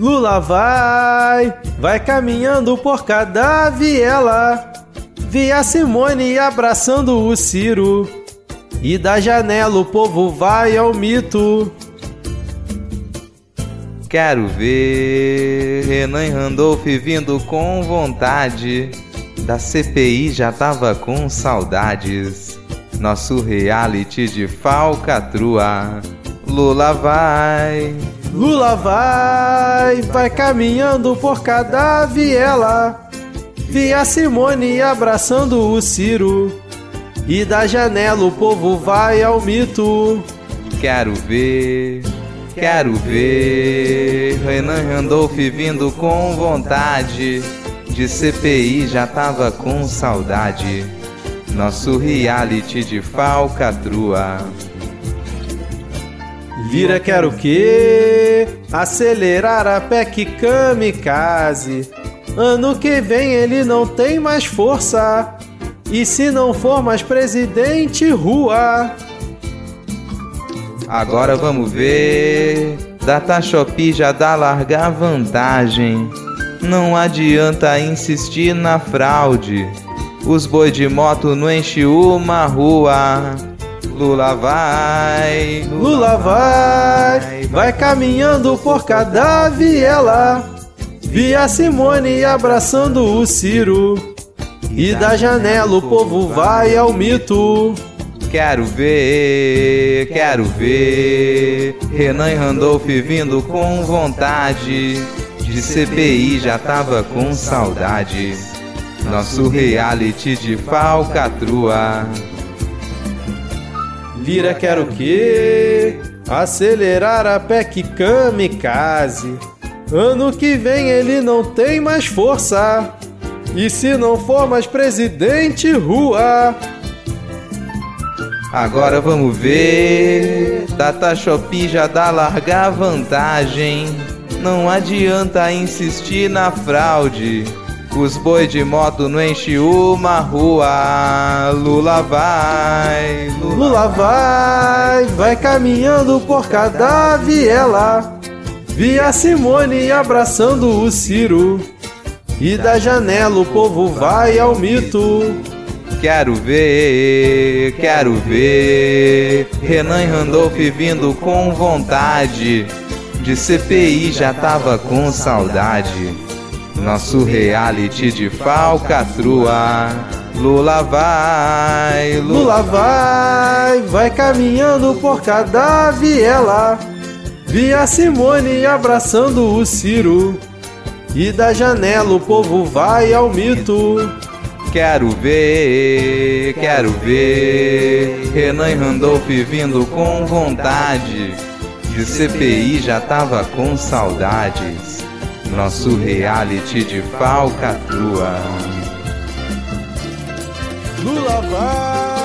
Lula vai, vai caminhando por cada viela. Vi a Simone abraçando o Ciro. E da janela o povo vai ao mito. Quero ver Renan Randolph vindo com vontade. Da CPI já tava com saudades. Nosso reality de falcatrua. Lula vai. Lula vai, vai caminhando por cada viela. Vi a Simone abraçando o Ciro. E da janela o povo vai ao mito. Quero ver, quero ver Renan Randolph vindo com vontade. De CPI já tava com saudade. Nosso reality de falcatrua. Lira quer o quê? Acelerar a PEC kamikaze. Ano que vem ele não tem mais força. E se não for mais presidente, rua. Agora vamos ver. Data Shopee já dá largar vantagem. Não adianta insistir na fraude. Os boi de moto não enche uma rua. Lula vai, Lula vai, vai caminhando por cada viela. Vi a Simone abraçando o Ciro. E da janela o povo vai ao mito. Quero ver, quero ver Renan Randolph vindo com vontade. De CPI já tava com saudade. Nosso reality de falcatrua. Lira quer o quê? Acelerar a PEC kamikaze. Ano que vem ele não tem mais força. E se não for mais presidente, rua. Agora vamos ver. Data Shopee já dá largar vantagem. Não adianta insistir na fraude. Os boi de moto não enche uma rua. Lula vai, Lula, Lula vai, vai caminhando por cada viela. Vi a Simone abraçando o Ciro. E da janela o povo vai ao mito. Quero ver, quero ver Renan Randolph vindo com vontade. De CPI já tava com saudade. Nosso reality de falcatrua. Lula vai, Lula, Lula vai, vai caminhando por cada viela. Vi a Simone abraçando o Ciro. E da janela o povo vai ao mito. Quero ver, quero ver Renan Randolph vindo com vontade. De CPI já tava com saudades. Nosso reality de falcatrua. Lula vai.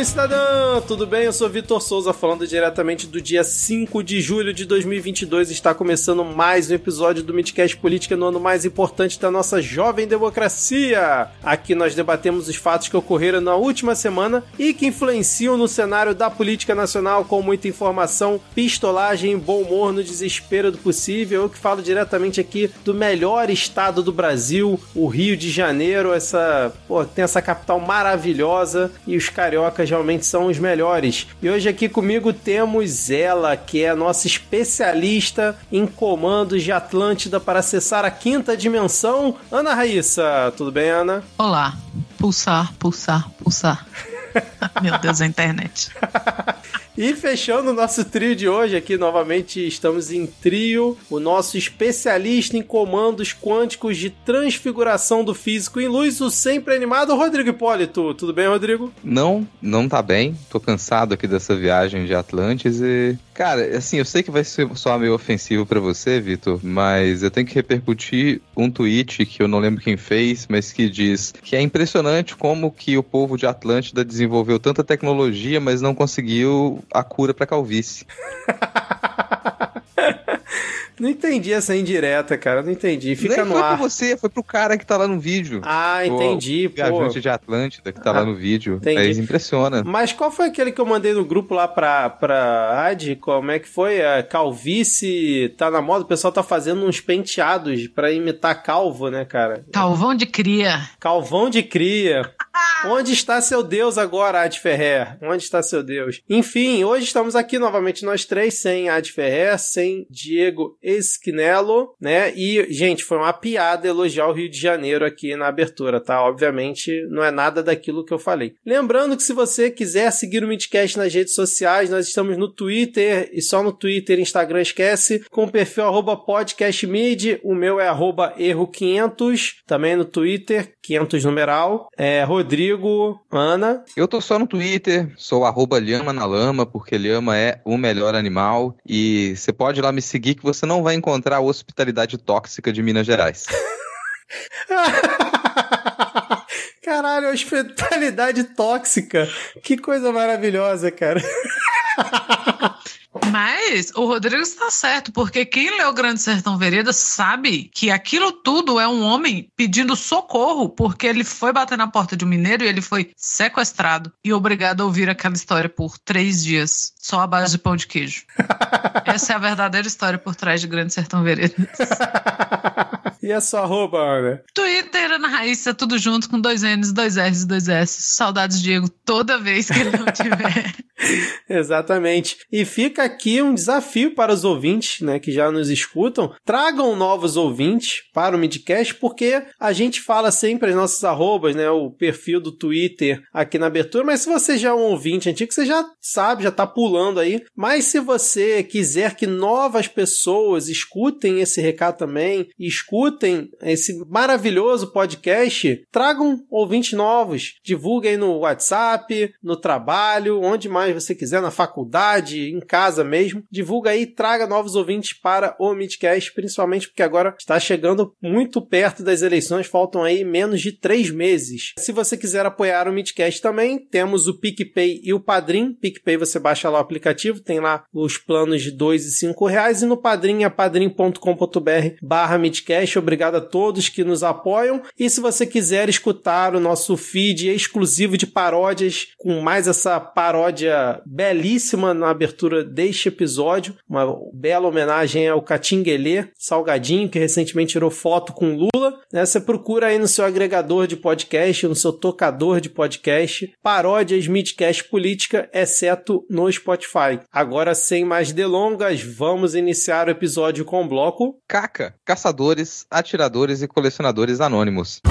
Olá, cidadão cidadã! Tudo bem? Eu sou Vitor Souza, falando diretamente do dia 5 de julho de 2022. Está começando mais um episódio do Midcast Política no ano mais importante da nossa jovem democracia. Aqui nós debatemos os fatos que ocorreram na última semana e que influenciam no cenário da política nacional com muita informação, pistolagem bom humor no desespero do possível. Eu que falo diretamente aqui do melhor estado do Brasil, o Rio de Janeiro. Essa, pô, tem essa capital maravilhosa e os cariocas realmente são os melhores. E hoje aqui comigo temos ela, que é a nossa especialista em comandos de Atlântida para acessar a quinta dimensão, Ana Raíssa. Tudo bem, Ana? Olá. Pulsar, pulsar, pulsar. Meu Deus, a internet. E fechando o nosso trio de hoje aqui, novamente estamos em trio, o nosso especialista em comandos quânticos de transfiguração do físico em luz, o sempre animado Rodrigo Hipólito. Tudo bem, Rodrigo? Não, não tá bem. Tô cansado aqui dessa viagem de Atlantis e Cara, assim, eu sei que vai ser só meio ofensivo para você, Vitor, mas eu tenho que repercutir um tweet que eu não lembro quem fez, mas que diz que é impressionante como que o povo de Atlântida desenvolveu tanta tecnologia, mas não conseguiu a cura para calvície. Não entendi essa indireta, cara. Não entendi. Fica Nem no foi ar. pra você, foi pro cara que tá lá no vídeo. Ah, entendi, o viajante de Atlântida que tá Ah, lá no vídeo. entendi. Aí impressiona. Mas qual foi aquele que eu mandei no grupo lá pra, pra Ad? Como é que foi? A calvície tá na moda, o pessoal tá fazendo uns penteados pra imitar calvo, né, cara? Calvão de cria. Calvão de cria. Onde está seu Deus agora, Ad Ferrer? Onde está seu Deus? Enfim, hoje estamos aqui novamente nós três, sem Ad Ferrer, sem Diego Esquinelo, né? E, gente, foi uma piada elogiar o Rio de Janeiro aqui na abertura, tá? Obviamente, não é nada daquilo que eu falei. Lembrando que se você quiser seguir o Midcast nas redes sociais, nós estamos no Twitter, e só no Twitter e Instagram esquece, com o perfil arroba podcastmid, o meu é arroba erro500, também no Twitter, 500 numeral, é Rodrigo, Ana, Eu tô só no Twitter, sou arroba Lhama na Lama, porque Lhama é o melhor animal. E você pode ir lá me seguir que você não vai encontrar a hospitalidade tóxica de Minas Gerais. Caralho, hospitalidade tóxica. Que coisa maravilhosa, cara. Mas o Rodrigo está certo, porque quem leu Grande Sertão Vereda sabe que aquilo tudo é um homem pedindo socorro, porque ele foi bater na porta de um mineiro e ele foi sequestrado e obrigado a ouvir aquela história por três dias, só à base de pão de queijo. Essa é a verdadeira história por trás de Grande Sertão Vereda. e a sua arroba, Ana? Twitter, Ana Raíssa, tudo junto com dois N's, dois R's e dois S. Saudades, Diego, toda vez que ele não tiver. Exatamente. E fica aqui um desafio para os ouvintes, né, que já nos escutam. Tragam novos ouvintes para o Midcast, porque a gente fala sempre as nossas arrobas, né, o perfil do Twitter aqui na abertura, mas se você já é um ouvinte antigo, você já sabe, já tá pulando aí. Mas se você quiser que novas pessoas escutem esse recado também, escutem esse maravilhoso podcast, tragam ouvintes novos, divulguem no WhatsApp, no trabalho, onde mais você quiser, na faculdade, em casa mesmo. Divulga aí, traga novos ouvintes para o Midcast, principalmente porque agora está chegando muito perto das eleições, faltam aí menos de três meses. Se você quiser apoiar o Midcast também, temos o PicPay e o Padrim. PicPay você baixa lá o aplicativo, tem lá os planos de dois e cinco reais, e no Padrim é padrim.com.br barra Midcast. Obrigado a todos que nos apoiam. E se você quiser escutar o nosso feed exclusivo de paródias, com mais essa paródia belíssima na abertura deste episódio, uma bela homenagem ao Catinguelê Salgadinho, que recentemente tirou foto com Lula. Né? Você procura aí no seu agregador de podcast, no seu tocador de podcast, paródias Midcast Política, exceto no Spotify. Agora, sem mais delongas, vamos iniciar o episódio com o bloco. Caca, caçadores, atiradores e colecionadores anônimos.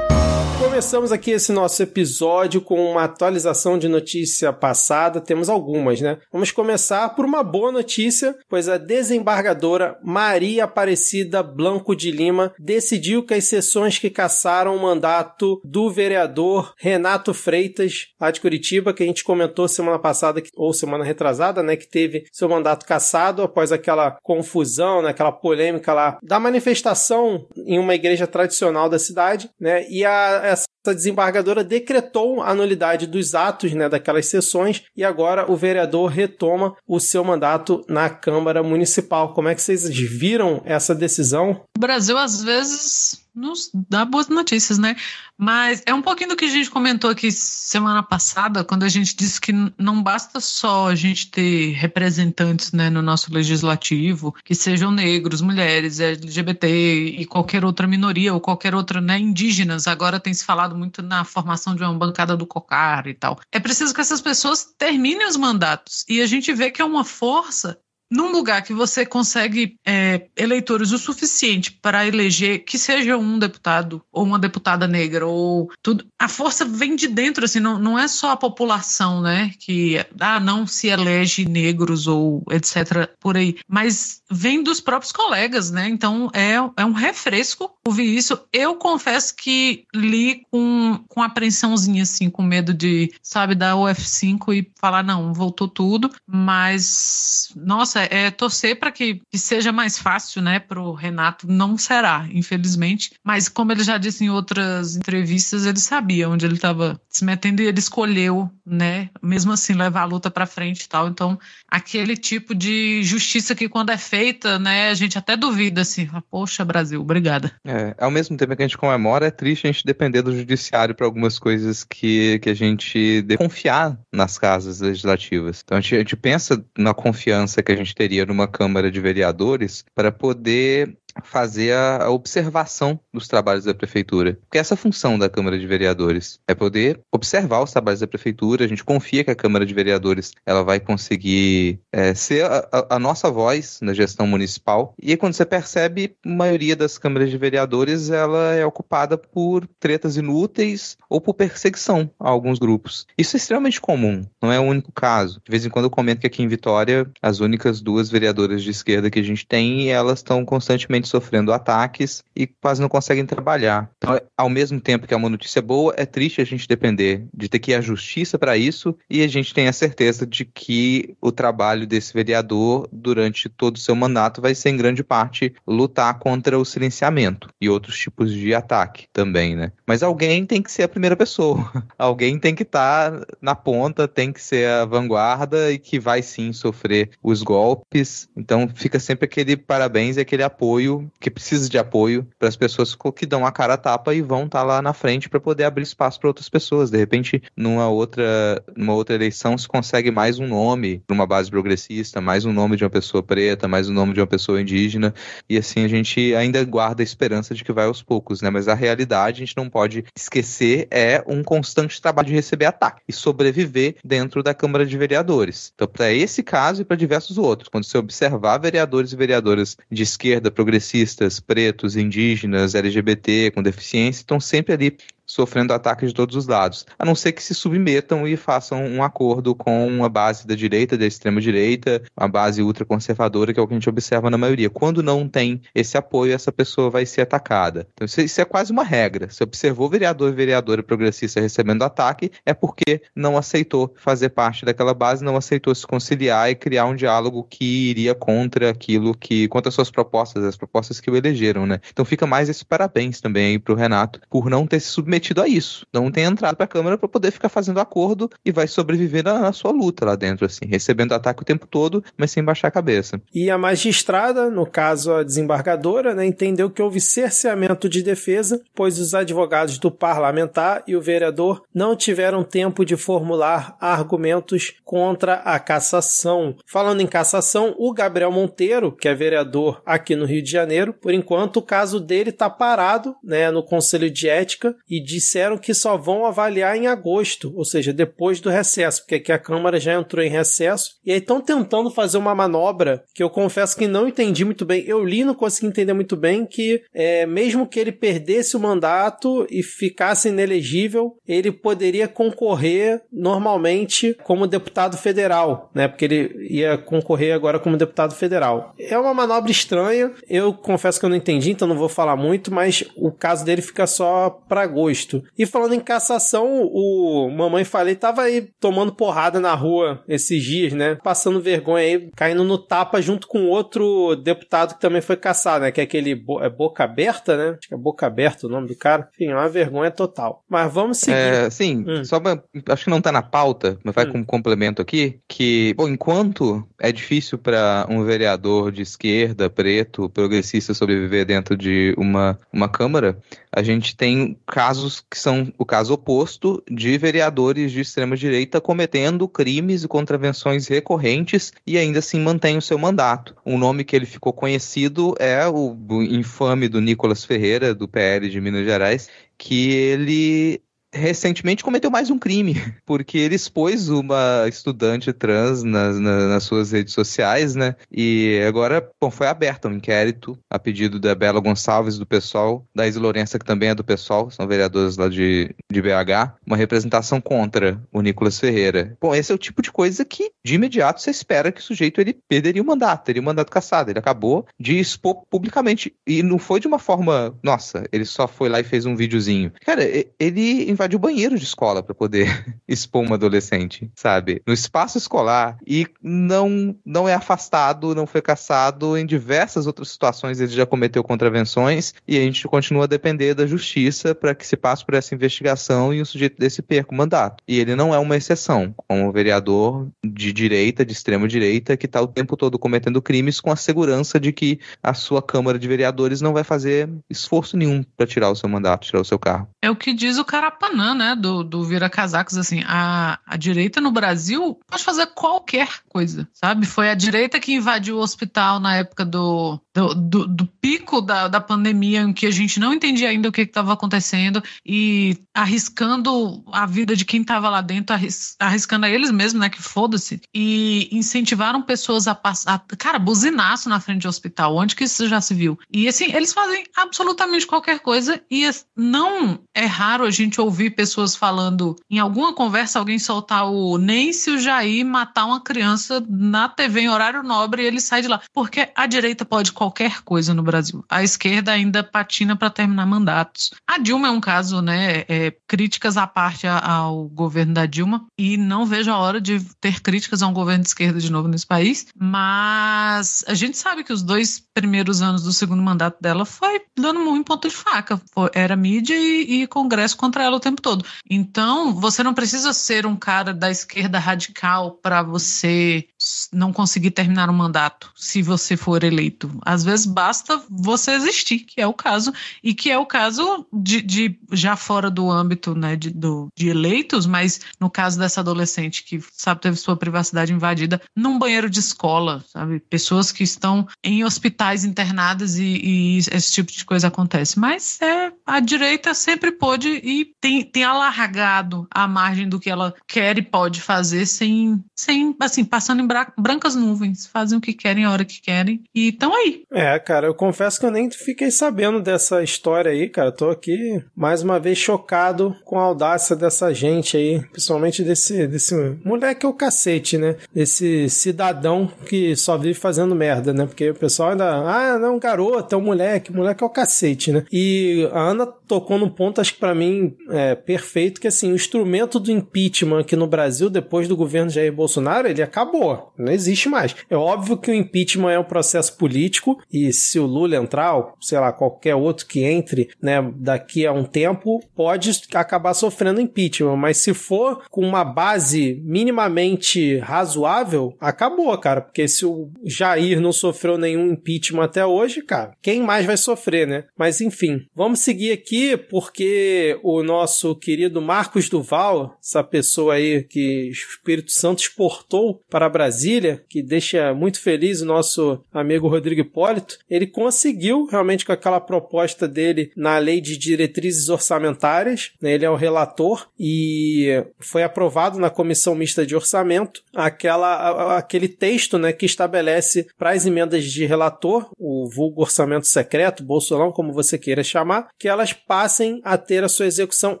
Começamos aqui esse nosso episódio com uma atualização de notícia passada. Temos algumas, né? Vamos começar por uma boa notícia, pois a desembargadora Maria Aparecida Blanco de Lima decidiu que as sessões que caçaram o mandato do vereador Renato Freitas, lá de Curitiba, que a gente comentou semana passada ou semana retrasada, né, que teve seu mandato cassado após aquela confusão, né, aquela polêmica lá da manifestação em uma igreja tradicional da cidade, né? E a, essa desembargadora decretou a nulidade dos atos né, daquelas sessões e agora o vereador retoma o seu mandato na Câmara Municipal. Como é que vocês viram essa decisão? O Brasil, às vezes, nos dá boas notícias, né? Mas é um pouquinho do que a gente comentou aqui semana passada, quando a gente disse que não basta só a gente ter representantes né, no nosso legislativo que sejam negros, mulheres, LGBT e qualquer outra minoria ou qualquer outra, né, indígenas. Agora tem se falado muito na formação de uma bancada do COCAR e tal. É preciso que essas pessoas terminem os mandatos. E a gente vê que é uma força num lugar que você consegue é, eleitores o suficiente para eleger que seja um deputado ou uma deputada negra ou tudo, a força vem de dentro, assim, não, não é só a população, né, que ah, não se elege negros ou etc por aí, mas vem dos próprios colegas, né? Então é, é um refresco ouvir isso. Eu confesso que li com, com apreensãozinha, assim, com medo de, sabe, dar o F5 e falar, não, voltou tudo, mas nossa, é torcer para que, que, seja mais fácil, né, para o Renato. Não será, infelizmente. Mas como ele já disse em outras entrevistas, ele sabia onde ele estava se metendo e ele escolheu, né, mesmo assim levar a luta para frente e tal. Então, aquele tipo de justiça que quando é feita, né, a gente até duvida assim, poxa, Brasil, obrigada. É, ao mesmo tempo que a gente comemora, é triste a gente depender do judiciário para algumas coisas que, que a gente confiar nas casas legislativas. Então a gente, a gente pensa na confiança que a gente teria numa Câmara de Vereadores para poder fazer a, observação dos trabalhos da prefeitura. Porque essa é a função da Câmara de Vereadores é poder observar os trabalhos da prefeitura. A gente confia que a Câmara de Vereadores ela vai conseguir é, ser a, a, nossa voz na gestão municipal. E quando você percebe, a maioria das câmaras de vereadores ela é ocupada por tretas inúteis ou por perseguição a alguns grupos. Isso é extremamente comum, não é o único caso. De vez em quando eu comento que aqui em Vitória, as únicas duas vereadoras de esquerda que a gente tem, elas estão constantemente sofrendo ataques e quase não conseguem trabalhar. Então, ao mesmo tempo que é uma notícia boa, é triste a gente depender de ter que ir à justiça para isso e a gente tem a certeza de que o trabalho desse vereador durante todo o seu mandato vai ser em grande parte lutar contra o silenciamento e outros tipos de ataque também, né? Mas alguém tem que ser a primeira pessoa. alguém tem que estar tá na ponta, tem que ser a vanguarda e que vai sim sofrer os golpes. Então fica sempre aquele parabéns e aquele apoio que precisa de apoio para as pessoas que dão a cara a tapa e vão estar tá lá na frente para poder abrir espaço para outras pessoas. De repente, numa outra, numa outra eleição, se consegue mais um nome para uma base progressista, mais um nome de uma pessoa preta, mais um nome de uma pessoa indígena, e assim a gente ainda guarda a esperança de que vai aos poucos, né? Mas a realidade a gente não pode esquecer é um constante trabalho de receber ataque e sobreviver dentro da Câmara de Vereadores. Então, para esse caso e para diversos outros, quando você observar vereadores e vereadoras de esquerda progressista progressistas, pretos, indígenas, LGBT, com deficiência, estão sempre ali sofrendo ataques de todos os lados, a não ser que se submetam e façam um acordo com uma base da direita, da extrema direita, uma base ultraconservadora, que é o que a gente observa na maioria. Quando não tem esse apoio, essa pessoa vai ser atacada. Então isso é quase uma regra. Se observou vereador e vereadora progressista recebendo ataque, é porque não aceitou fazer parte daquela base, não aceitou se conciliar e criar um diálogo que iria contra aquilo que, contra as suas propostas, as propostas que o elegeram, né? Então fica mais esse parabéns também aí pro Renato por não ter se submetido submetido a isso. Não tem entrado para a Câmara para poder ficar fazendo acordo e vai sobreviver na, na, sua luta lá dentro, assim, recebendo ataque o tempo todo, mas sem baixar a cabeça. E a magistrada, no caso a desembargadora, né, entendeu que houve cerceamento de defesa, pois os advogados do parlamentar e o vereador não tiveram tempo de formular argumentos contra a cassação. Falando em cassação, o Gabriel Monteiro, que é vereador aqui no Rio de Janeiro, por enquanto o caso dele está parado né, no Conselho de Ética e disseram que só vão avaliar em agosto, ou seja, depois do recesso, porque aqui a Câmara já entrou em recesso. E aí estão tentando fazer uma manobra que eu confesso que não entendi muito bem. Eu li não consegui entender muito bem que é, mesmo que ele perdesse o mandato e ficasse inelegível, ele poderia concorrer normalmente como deputado federal, né? Porque ele ia concorrer agora como deputado federal. É uma manobra estranha. Eu confesso que eu não entendi, então não vou falar muito, mas o caso dele fica só para agosto justo. E falando em cassação, o Mamãe Falei tava aí tomando porrada na rua esses dias, né? Passando vergonha aí, caindo no tapa junto com outro deputado que também foi caçado, né? Que é aquele Bo é Boca Aberta, né? Acho que é Boca Aberta o nome do cara. Enfim, é uma vergonha total. Mas vamos seguir. É, sim, hum. só pra, acho que não tá na pauta, mas vai hum. como complemento aqui, que, bom, enquanto é difícil para um vereador de esquerda, preto, progressista sobreviver dentro de uma, uma Câmara, a gente tem casos que são o caso oposto de vereadores de extrema-direita cometendo crimes e contravenções recorrentes e ainda assim mantém o seu mandato. Um nome que ele ficou conhecido é o infame do Nicolas Ferreira, do PL de Minas Gerais, que ele recentemente cometeu mais um crime, porque ele expôs uma estudante trans nas, nas, nas suas redes sociais, né? E agora, bom, foi aberto um inquérito a pedido da Bela Gonçalves, do pessoal, da Isa Lourença, que também é do pessoal, são vereadores lá de, de BH, uma representação contra o Nicolas Ferreira. Bom, esse é o tipo de coisa que, de imediato, você espera que o sujeito ele perderia o mandato, teria o mandato caçado. Ele acabou de expor publicamente. E não foi de uma forma, nossa, ele só foi lá e fez um videozinho. Cara, ele invadiu o banheiro de escola para poder expor uma adolescente, sabe? No espaço escolar e não não é afastado, não foi caçado em diversas outras situações ele já cometeu contravenções e a gente continua a depender da justiça para que se passe por essa investigação e o sujeito desse perca o mandato. E ele não é uma exceção, como vereador de direita, de extrema direita, que está o tempo todo cometendo crimes com a segurança de que a sua Câmara de Vereadores não vai fazer esforço nenhum para tirar o seu mandato, tirar o seu carro. É o que diz o Carapanã, né, do, do Vira Casacos, assim, a, a direita no Brasil pode fazer qualquer coisa, sabe? Foi a direita que invadiu o hospital na época do, do, do, do pico da, da pandemia, em que a gente não entendia ainda o que estava acontecendo e arriscando a vida de quem estava lá dentro, arris, arriscando a eles mesmos, né, que foda-se, e incentivaram pessoas a passar, cara, buzinaço na frente do hospital, onde que isso já se viu? E assim, eles fazem absolutamente qualquer coisa e não é raro a gente ouvir pessoas falando, em alguma conversa, alguém soltar o nem se o Jair matar uma criança na TV em horário nobre e ele sai de lá. Porque a direita pode qualquer coisa no Brasil. A esquerda ainda patina para terminar mandatos. A Dilma é um caso, né? É, críticas à parte ao governo da Dilma e não vejo a hora de ter críticas a um governo de esquerda de novo nesse país. Mas a gente sabe que os dois primeiros anos do segundo mandato dela foi dando muito ponto de faca. Era mídia e, e Congresso contra ela o tempo todo. Então, você não precisa ser um cara da esquerda radical para você não conseguir terminar o mandato, se você for eleito. Vezes basta você existir, que é o caso, e que é o caso de, de já fora do âmbito né, de, do, de eleitos, mas no caso dessa adolescente que sabe teve sua privacidade invadida num banheiro de escola, sabe? Pessoas que estão em hospitais internadas e, e esse tipo de coisa acontece. Mas é a direita sempre pôde e tem, tem alargado a margem do que ela quer e pode fazer sem, sem assim, passando em brancas nuvens, fazem o que querem a hora que querem e estão aí. É, cara, eu confesso que eu nem fiquei sabendo dessa história aí, cara. Tô aqui mais uma vez chocado com a audácia dessa gente aí, principalmente desse, desse moleque é o cacete, né? Desse cidadão que só vive fazendo merda, né? Porque o pessoal ainda, ah, não, garoto, é um moleque, moleque é o cacete, né? E a Ana tocou num ponto, acho que para mim é perfeito, que assim, o instrumento do impeachment aqui no Brasil, depois do governo Jair Bolsonaro, ele acabou. Não existe mais. É óbvio que o impeachment é um processo político e se o Lula entrar, ou sei lá, qualquer outro que entre, né, daqui a um tempo, pode acabar sofrendo impeachment. Mas se for com uma base minimamente razoável, acabou, cara. Porque se o Jair não sofreu nenhum impeachment até hoje, cara, quem mais vai sofrer, né? Mas enfim, vamos seguir aqui porque o nosso querido Marcos Duval, essa pessoa aí que o Espírito Santo exportou para Brasília, que deixa muito feliz o nosso amigo Rodrigo Hipólito, ele conseguiu realmente com aquela proposta dele na lei de diretrizes orçamentárias, né, ele é o relator e foi aprovado na comissão mista de orçamento aquela, aquele texto né, que estabelece para as emendas de relator, o vulgo orçamento secreto, bolsolão, como você queira chamar, que elas passem a ter a sua execução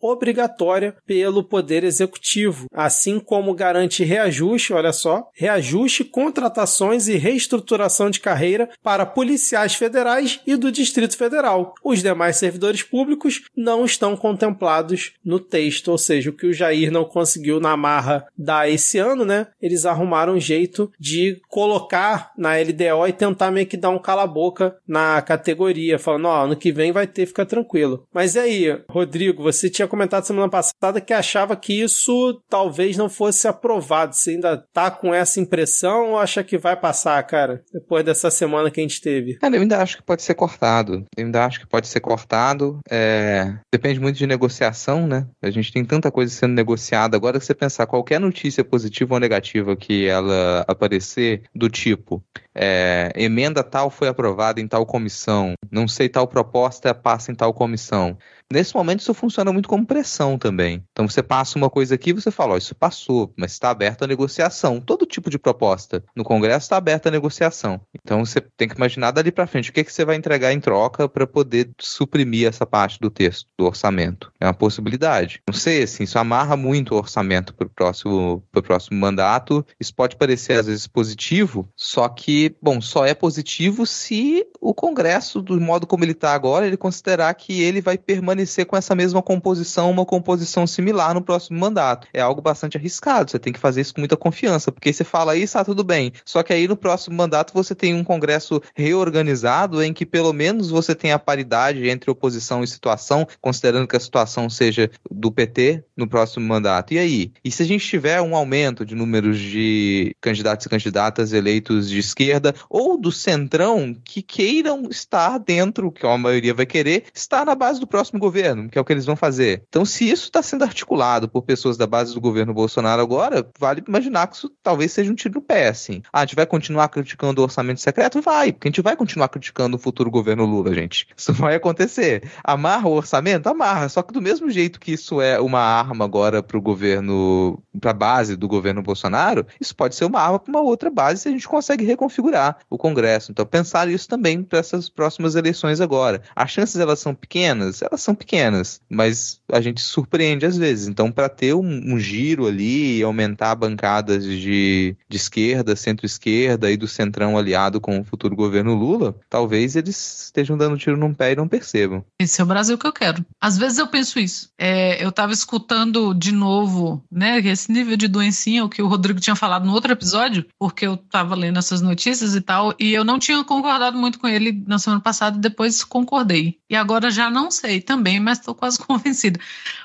obrigatória pelo Poder Executivo, assim como garante reajuste, olha só, reajuste, contratações e reestruturação de carreira para policiais federais e do Distrito Federal. Os demais servidores públicos não estão contemplados no texto, ou seja, o que o Jair não conseguiu na marra dar esse ano, né? Eles arrumaram um jeito de colocar na LDO e tentar meio que dar um cala-boca na categoria, falando, ó, oh, ano que vem vai ter, fica tranquilo. Mas e aí, Rodrigo, você tinha comentado semana passada que achava que isso talvez não fosse aprovado. Você ainda tá com essa impressão ou acha que vai passar, cara, depois dessa semana que a gente teve? Cara, eu ainda acho que pode ser cortado. Eu ainda acho que pode ser cortado. É... Depende muito de negociação, né? A gente tem tanta coisa sendo negociada. Agora, se você pensar qualquer notícia positiva ou negativa que ela aparecer, do tipo, é, emenda tal foi aprovada em tal comissão, não sei tal proposta passa em tal comissão. Nesse momento, isso funciona muito como pressão também. Então, você passa uma coisa aqui, você fala, ó, isso passou, mas está aberto a negociação. Todo tipo de proposta no Congresso está aberta a negociação. Então, você tem que imaginar dali para frente o que, que você vai entregar em troca para poder suprimir essa parte do texto, do orçamento. É uma possibilidade. Não sei, assim, isso amarra muito o orçamento para o próximo, próximo mandato. Isso pode parecer, às vezes, positivo, só que, bom, só é positivo se o Congresso, do modo como ele está agora, ele considerar que ele vai permanecer com essa mesma composição, uma composição similar no próximo mandato. É algo bastante arriscado, você tem que fazer isso com muita confiança, porque você fala isso, ah, tudo bem. Só que aí no próximo mandato você tem um Congresso reorganizado em que pelo menos você tem a paridade entre oposição e situação, considerando que a situação seja do PT no próximo mandato. E aí? E se a gente tiver um aumento de números de candidatos e candidatas eleitos de esquerda ou do centrão que queiram estar dentro, que a maioria vai querer, estar na base do próximo governo, que é o que eles vão fazer. Então, se isso está sendo articulado por pessoas da base do governo Bolsonaro agora, vale imaginar que isso talvez seja um tiro no pé, assim. Ah, a gente vai continuar criticando o orçamento secreto? Vai, porque a gente vai continuar criticando o futuro governo Lula, gente. Isso vai acontecer. Amarra o orçamento? Amarra. Só que do mesmo jeito que isso é uma arma agora para o governo, para a base do governo Bolsonaro, isso pode ser uma arma para uma outra base se a gente consegue reconfigurar o Congresso. Então, pensar isso também para essas próximas eleições agora. As chances elas são pequenas? Elas são pequenas, mas a gente surpreende às vezes. Então, para ter um, um, giro ali e aumentar bancadas de, de esquerda, centro-esquerda e do centrão aliado com o futuro governo Lula, talvez eles estejam dando tiro num pé e não percebam. Esse é o Brasil que eu quero. Às vezes eu penso isso. É, eu estava escutando de novo, né, esse nível de doencinha, o que o Rodrigo tinha falado no outro episódio, porque eu estava lendo essas notícias e tal, e eu não tinha concordado muito com ele na semana passada, depois concordei. E agora já não sei também, mas estou quase convencida.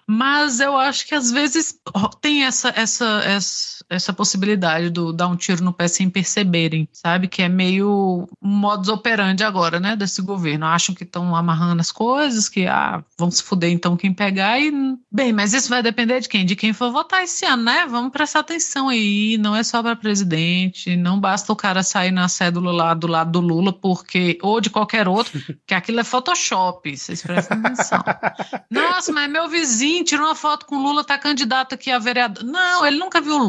Mas eu acho que às vezes tem essa, essa, essa, essa possibilidade do dar um tiro no pé sem perceberem, sabe? Que é meio um modus operandi agora, né, desse governo. Acham que estão amarrando as coisas, que ah, vão se fuder então quem pegar e. Bem, mas isso vai depender de quem? De quem for votar esse ano, né? Vamos prestar atenção aí. Não é só para presidente, não basta o cara sair na cédula lá do lado do Lula, porque. ou de qualquer outro, que aquilo é Photoshop. Vocês prestem atenção. Nossa, mas meu vizinho tirou uma foto com o Lula, tá candidato aqui a vereador. Não, ele nunca viu o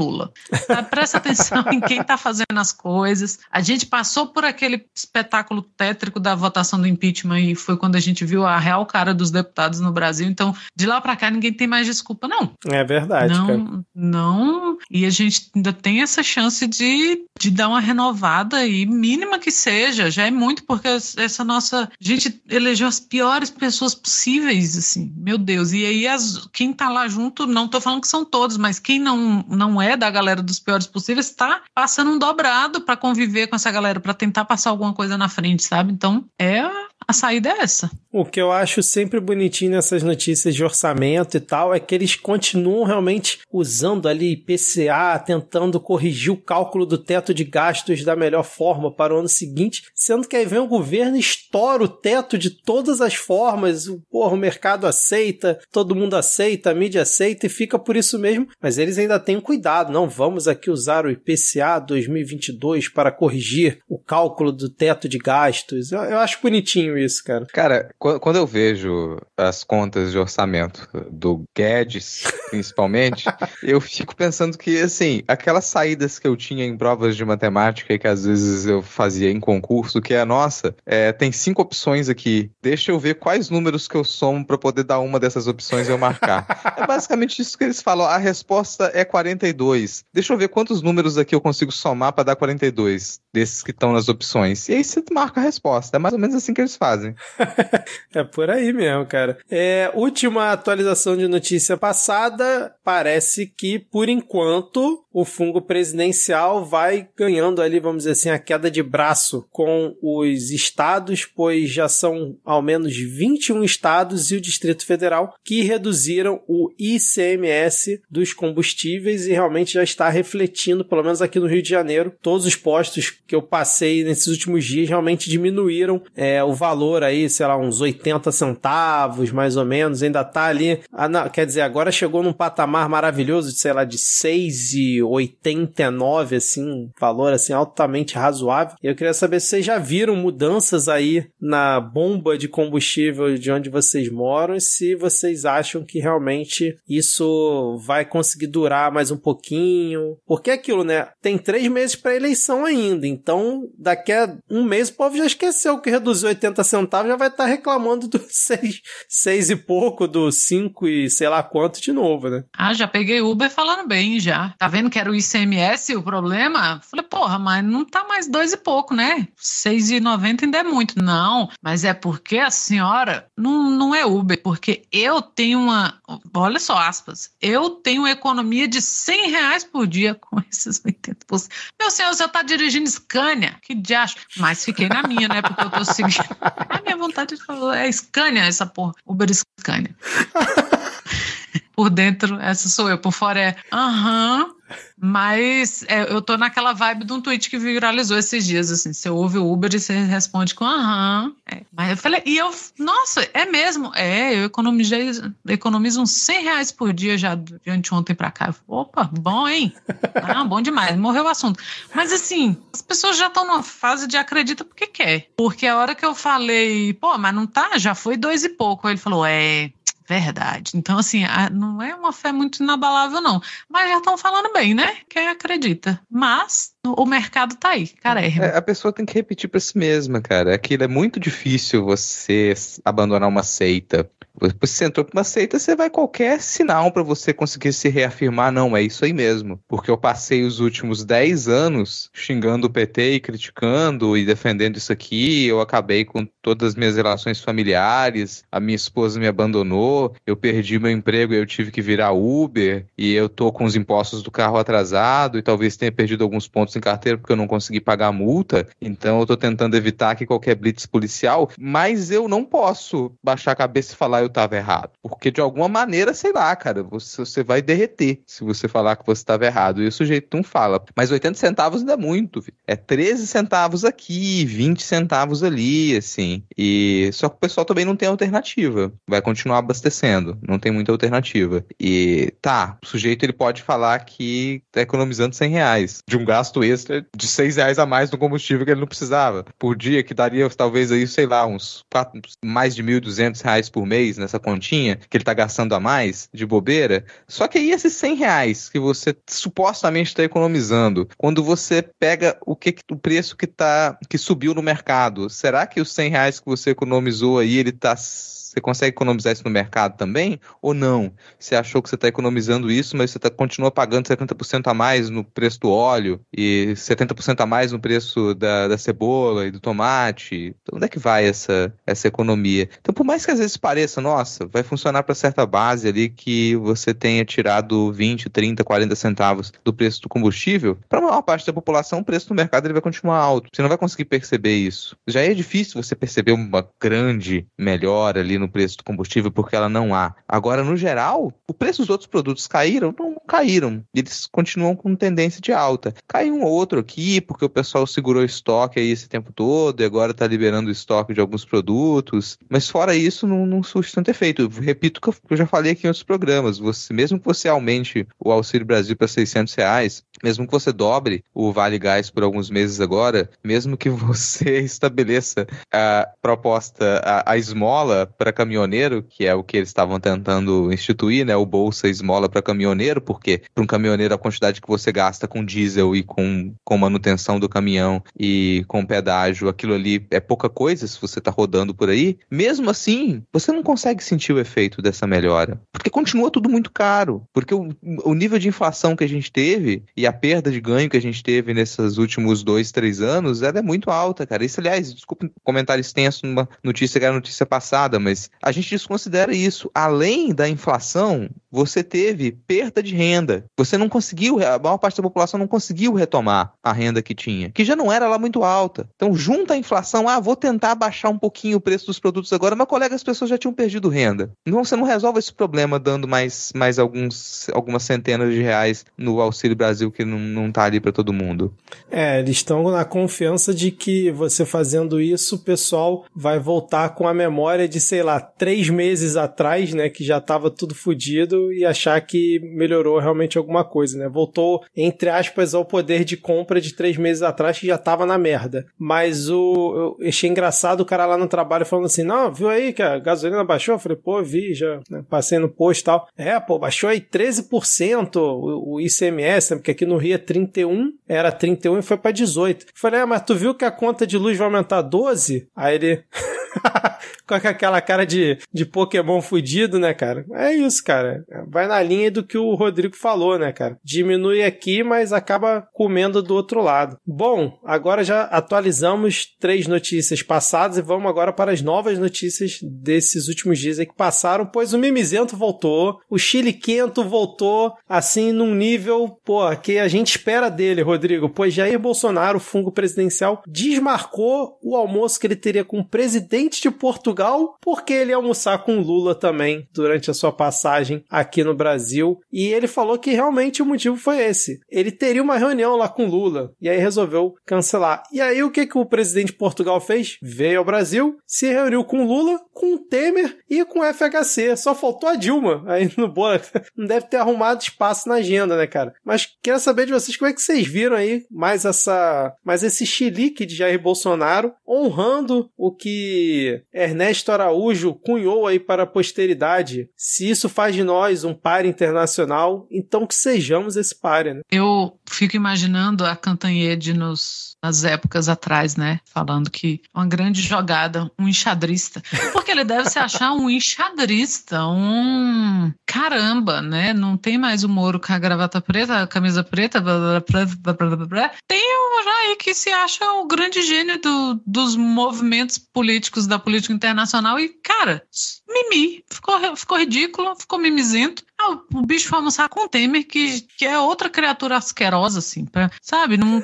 Tá? Presta atenção em quem tá fazendo as coisas. A gente passou por aquele espetáculo tétrico da votação do impeachment e foi quando a gente viu a real cara dos deputados no Brasil. Então, de lá para cá, ninguém tem mais desculpa, não. É verdade. Não, cara. não. E a gente ainda tem essa chance de, de dar uma renovada e mínima que seja. Já é muito, porque essa nossa. A gente elegeu as piores pessoas possíveis, assim. Meu Deus. E aí, as, quem tá lá junto, não tô falando que são todos, mas quem não, não é da galera dos piores possíveis, tá passando um dobrado para conviver com essa galera, para tentar passar alguma coisa na frente, sabe? Então, é a saída é essa. O que eu acho sempre bonitinho nessas notícias de orçamento e tal é que eles continuam realmente usando ali PCA, tentando corrigir o cálculo do teto de gastos da melhor forma para o ano seguinte, sendo que aí vem o governo e estoura o teto de todas as formas, o, porra, o mercado aceita, todo mundo aceita, a mídia aceita e fica por isso mesmo, mas eles ainda têm cuidado, não vamos aqui usar o IPCA 2022 para corrigir o cálculo do teto de gastos. Eu, eu acho bonitinho isso, cara. Cara, quando eu vejo as contas de orçamento do Guedes, principalmente, eu fico pensando que, assim, aquelas saídas que eu tinha em provas de matemática e que às vezes eu fazia em concurso, que é, nossa, é, tem cinco opções aqui, deixa eu ver quais números que eu somo para poder dar uma dessas opções e eu marcar. é basicamente isso que eles falam, a resposta é 42. Deixa eu ver quantos números aqui eu consigo somar para dar 42 desses que estão nas opções. E aí você marca a resposta. É mais ou menos assim que eles fazem. é por aí mesmo, cara. É, última atualização de notícia passada, parece que, por enquanto, o fungo presidencial vai ganhando ali, vamos dizer assim, a queda de braço com os estados, pois já são ao menos 21 estados e o Distrito Federal que reduziram o ICMS dos combustíveis e realmente já está refletindo, pelo menos aqui no Rio de Janeiro, todos os postos que eu passei nesses últimos dias realmente diminuíram é, o valor aí, sei lá, uns 80 centavos, mais ou menos, ainda tá ali, ah, não, quer dizer, agora chegou num patamar maravilhoso de, sei lá, de 6,89, assim, valor assim altamente razoável. Eu queria saber se vocês já viram mudanças aí na bomba de combustível de onde vocês moram e se vocês acham que realmente isso vai conseguir durar mais um pouquinho. Porque é aquilo, né? Tem três meses para eleição ainda, então daqui a um mês o povo já esqueceu que reduziu 80 centavos, já vai estar tá reclamando do seis, seis e pouco, do cinco e sei lá quanto de novo, né? Ah, já peguei Uber falando bem já. Tá vendo que era o ICMS o problema? Falei, porra, mas não tá mais dois e pouco, né? Seis e noventa ainda é muito. Não, mas é porque a senhora não, não é Uber, porque eu tenho uma, olha só, aspas, eu tenho economia de 100 reais por dia com esses 80%. Meu senhor, você tá dirigindo Scania, que diacho. Mas fiquei na minha, né? Porque eu tô seguindo. A minha vontade de falar é Scania essa porra. Uber Scania. por dentro, essa sou eu. Por fora é aham. Mas é, eu tô naquela vibe de um tweet que viralizou esses dias, assim. Você ouve o Uber e você responde com aham. É. Mas eu falei, e eu, nossa, é mesmo? É, eu economizei, economizo uns 100 reais por dia já de ontem pra cá. Falei, Opa, bom, hein? Ah, bom demais, morreu o assunto. Mas assim, as pessoas já estão numa fase de acredita porque quer. Porque a hora que eu falei, pô, mas não tá, já foi dois e pouco. Aí ele falou, é, Verdade. Então, assim, não é uma fé muito inabalável, não. Mas já estão falando bem, né? Quem acredita. Mas o mercado tá aí, cara. É, a pessoa tem que repetir para si mesma, cara. Aquilo é muito difícil você abandonar uma seita. Você entrou pra uma seita, você vai qualquer sinal para você conseguir se reafirmar, não, é isso aí mesmo. Porque eu passei os últimos 10 anos xingando o PT e criticando e defendendo isso aqui, eu acabei com todas as minhas relações familiares, a minha esposa me abandonou, eu perdi meu emprego e eu tive que virar Uber, e eu tô com os impostos do carro atrasado e talvez tenha perdido alguns pontos em carteira porque eu não consegui pagar a multa, então eu tô tentando evitar que qualquer blitz policial, mas eu não posso baixar a cabeça e falar eu tava errado. Porque de alguma maneira, sei lá, cara, você, você vai derreter se você falar que você estava errado. E o sujeito não fala. Mas 80 centavos ainda é muito. É 13 centavos aqui, 20 centavos ali, assim. E só que o pessoal também não tem alternativa. Vai continuar abastecendo. Não tem muita alternativa. E tá, o sujeito ele pode falar que tá economizando 100 reais de um gasto extra de 6 reais a mais no combustível que ele não precisava por dia, que daria talvez aí, sei lá, uns 4, mais de 1.200 reais por mês, nessa continha que ele tá gastando a mais de bobeira. Só que aí esses 100 reais que você supostamente está economizando, quando você pega o que o preço que tá que subiu no mercado, será que os 100 reais que você economizou aí ele tá você consegue economizar isso no mercado também? Ou não? Você achou que você está economizando isso, mas você tá, continua pagando 70% a mais no preço do óleo e 70% a mais no preço da, da cebola e do tomate. Então, onde é que vai essa, essa economia? Então, por mais que às vezes pareça, nossa, vai funcionar para certa base ali que você tenha tirado 20, 30, 40 centavos do preço do combustível, para a maior parte da população, o preço do mercado ele vai continuar alto. Você não vai conseguir perceber isso. Já é difícil você perceber uma grande melhora ali no no preço do combustível porque ela não há. Agora, no geral, o preço dos outros produtos caíram? Não, caíram. Eles continuam com tendência de alta. Caiu um ou outro aqui porque o pessoal segurou estoque aí esse tempo todo e agora está liberando o estoque de alguns produtos. Mas fora isso, não, não surge tanto efeito. Eu repito o que eu já falei aqui em outros programas. Você, mesmo que você aumente o Auxílio Brasil para 600 reais, mesmo que você dobre o Vale Gás por alguns meses agora, mesmo que você estabeleça a proposta, a, a esmola para caminhoneiro, que é o que eles estavam tentando instituir, né? O bolsa esmola para caminhoneiro, porque para um caminhoneiro a quantidade que você gasta com diesel e com, com manutenção do caminhão e com pedágio, aquilo ali é pouca coisa se você está rodando por aí. Mesmo assim, você não consegue sentir o efeito dessa melhora, porque continua tudo muito caro, porque o, o nível de inflação que a gente teve e a perda de ganho que a gente teve nesses últimos dois, três anos, ela é muito alta, cara. Isso, aliás, desculpa um comentário extenso numa notícia que era notícia passada, mas a gente desconsidera isso. Além da inflação, você teve perda de renda. Você não conseguiu, a maior parte da população não conseguiu retomar a renda que tinha, que já não era lá muito alta. Então, junta a inflação, ah, vou tentar baixar um pouquinho o preço dos produtos agora, mas colega, as pessoas já tinham perdido renda. Então, você não resolve esse problema dando mais, mais alguns, algumas centenas de reais no Auxílio Brasil que não, não tá ali para todo mundo. É, eles estão na confiança de que você fazendo isso, o pessoal vai voltar com a memória de, sei lá, três meses atrás, né, que já tava tudo fodido e achar que melhorou realmente alguma coisa, né? Voltou, entre aspas, ao poder de compra de três meses atrás, que já tava na merda. Mas o. Eu achei engraçado o cara lá no trabalho falando assim: não, viu aí que a gasolina baixou? Eu falei, pô, vi, já né, passei no posto e tal. É, pô, baixou aí 13% o, o ICMS, né? Porque aqui no Rio é 31, era 31 e foi pra 18. Eu falei, ah, mas tu viu que a conta de luz vai aumentar 12? Aí ele. com aquela cara de, de Pokémon fudido, né, cara? É isso, cara. Vai na linha do que o Rodrigo falou, né, cara? Diminui aqui, mas acaba comendo do outro lado. Bom, agora já atualizamos três notícias passadas e vamos agora para as novas notícias desses últimos dias que passaram, pois o Mimizento voltou, o Chile Quento voltou, assim, num nível, pô, que a gente espera dele, Rodrigo, pois Jair Bolsonaro, fungo presidencial, desmarcou o almoço que ele teria com o presidente de Portugal, porque ele ia almoçar com Lula também durante a sua passagem aqui no Brasil. E ele falou que realmente o motivo foi esse. Ele teria uma reunião lá com Lula e aí resolveu cancelar. E aí o que, que o presidente de Portugal fez? Veio ao Brasil, se reuniu com Lula, com Temer e com FHC. Só faltou a Dilma aí no Bora. Não deve ter arrumado espaço na agenda, né, cara? Mas quero saber de vocês como é que vocês viram aí mais essa, mais esse chilique de Jair Bolsonaro honrando o que Ernesto Araújo cunhou aí para a posteridade. Se isso faz de nós um par internacional, então que sejamos esse par, né? Eu fico imaginando a Cantanhede nos, nas épocas atrás, né? Falando que uma grande jogada, um enxadrista. Porque ele deve se achar um enxadrista, um caramba, né? Não tem mais o Moro com a gravata preta, a camisa preta, blá, blá, blá, tem o Jair que se acha o grande gênio do, dos movimentos políticos da política internacional e, cara, mimi. Ficou, ficou ridículo, ficou mimizento. O bicho foi almoçar com o Temer, que, que é outra criatura asquerosa, assim, pra, sabe? Não,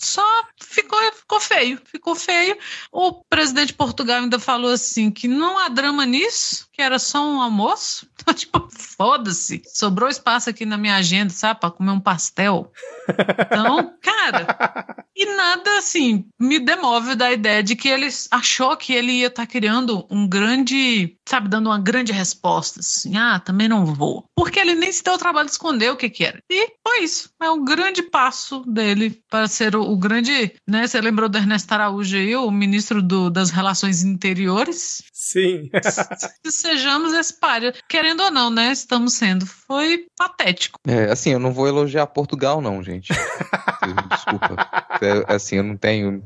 só ficou, ficou feio, ficou feio. O presidente de Portugal ainda falou assim que não há drama nisso, que era só um almoço. Então, tipo, foda-se. Sobrou espaço aqui na minha agenda, sabe, pra comer um pastel. Então, cara, e nada assim me demove da ideia de que ele achou que ele ia estar tá criando um grande, sabe, dando uma grande resposta, assim, ah, também não vou. Porque ele nem se deu o trabalho de esconder o que que era. E foi isso. É um grande passo dele para ser o, o grande, né, você lembrou do Ernesto Araújo aí, o ministro do, das Relações Interiores? Sim. Sejamos esse páreo. Querendo ou não, né, estamos sendo. Foi patético. É, assim, eu não vou elogiar Portugal não, gente. Desculpa. É, assim, eu não tenho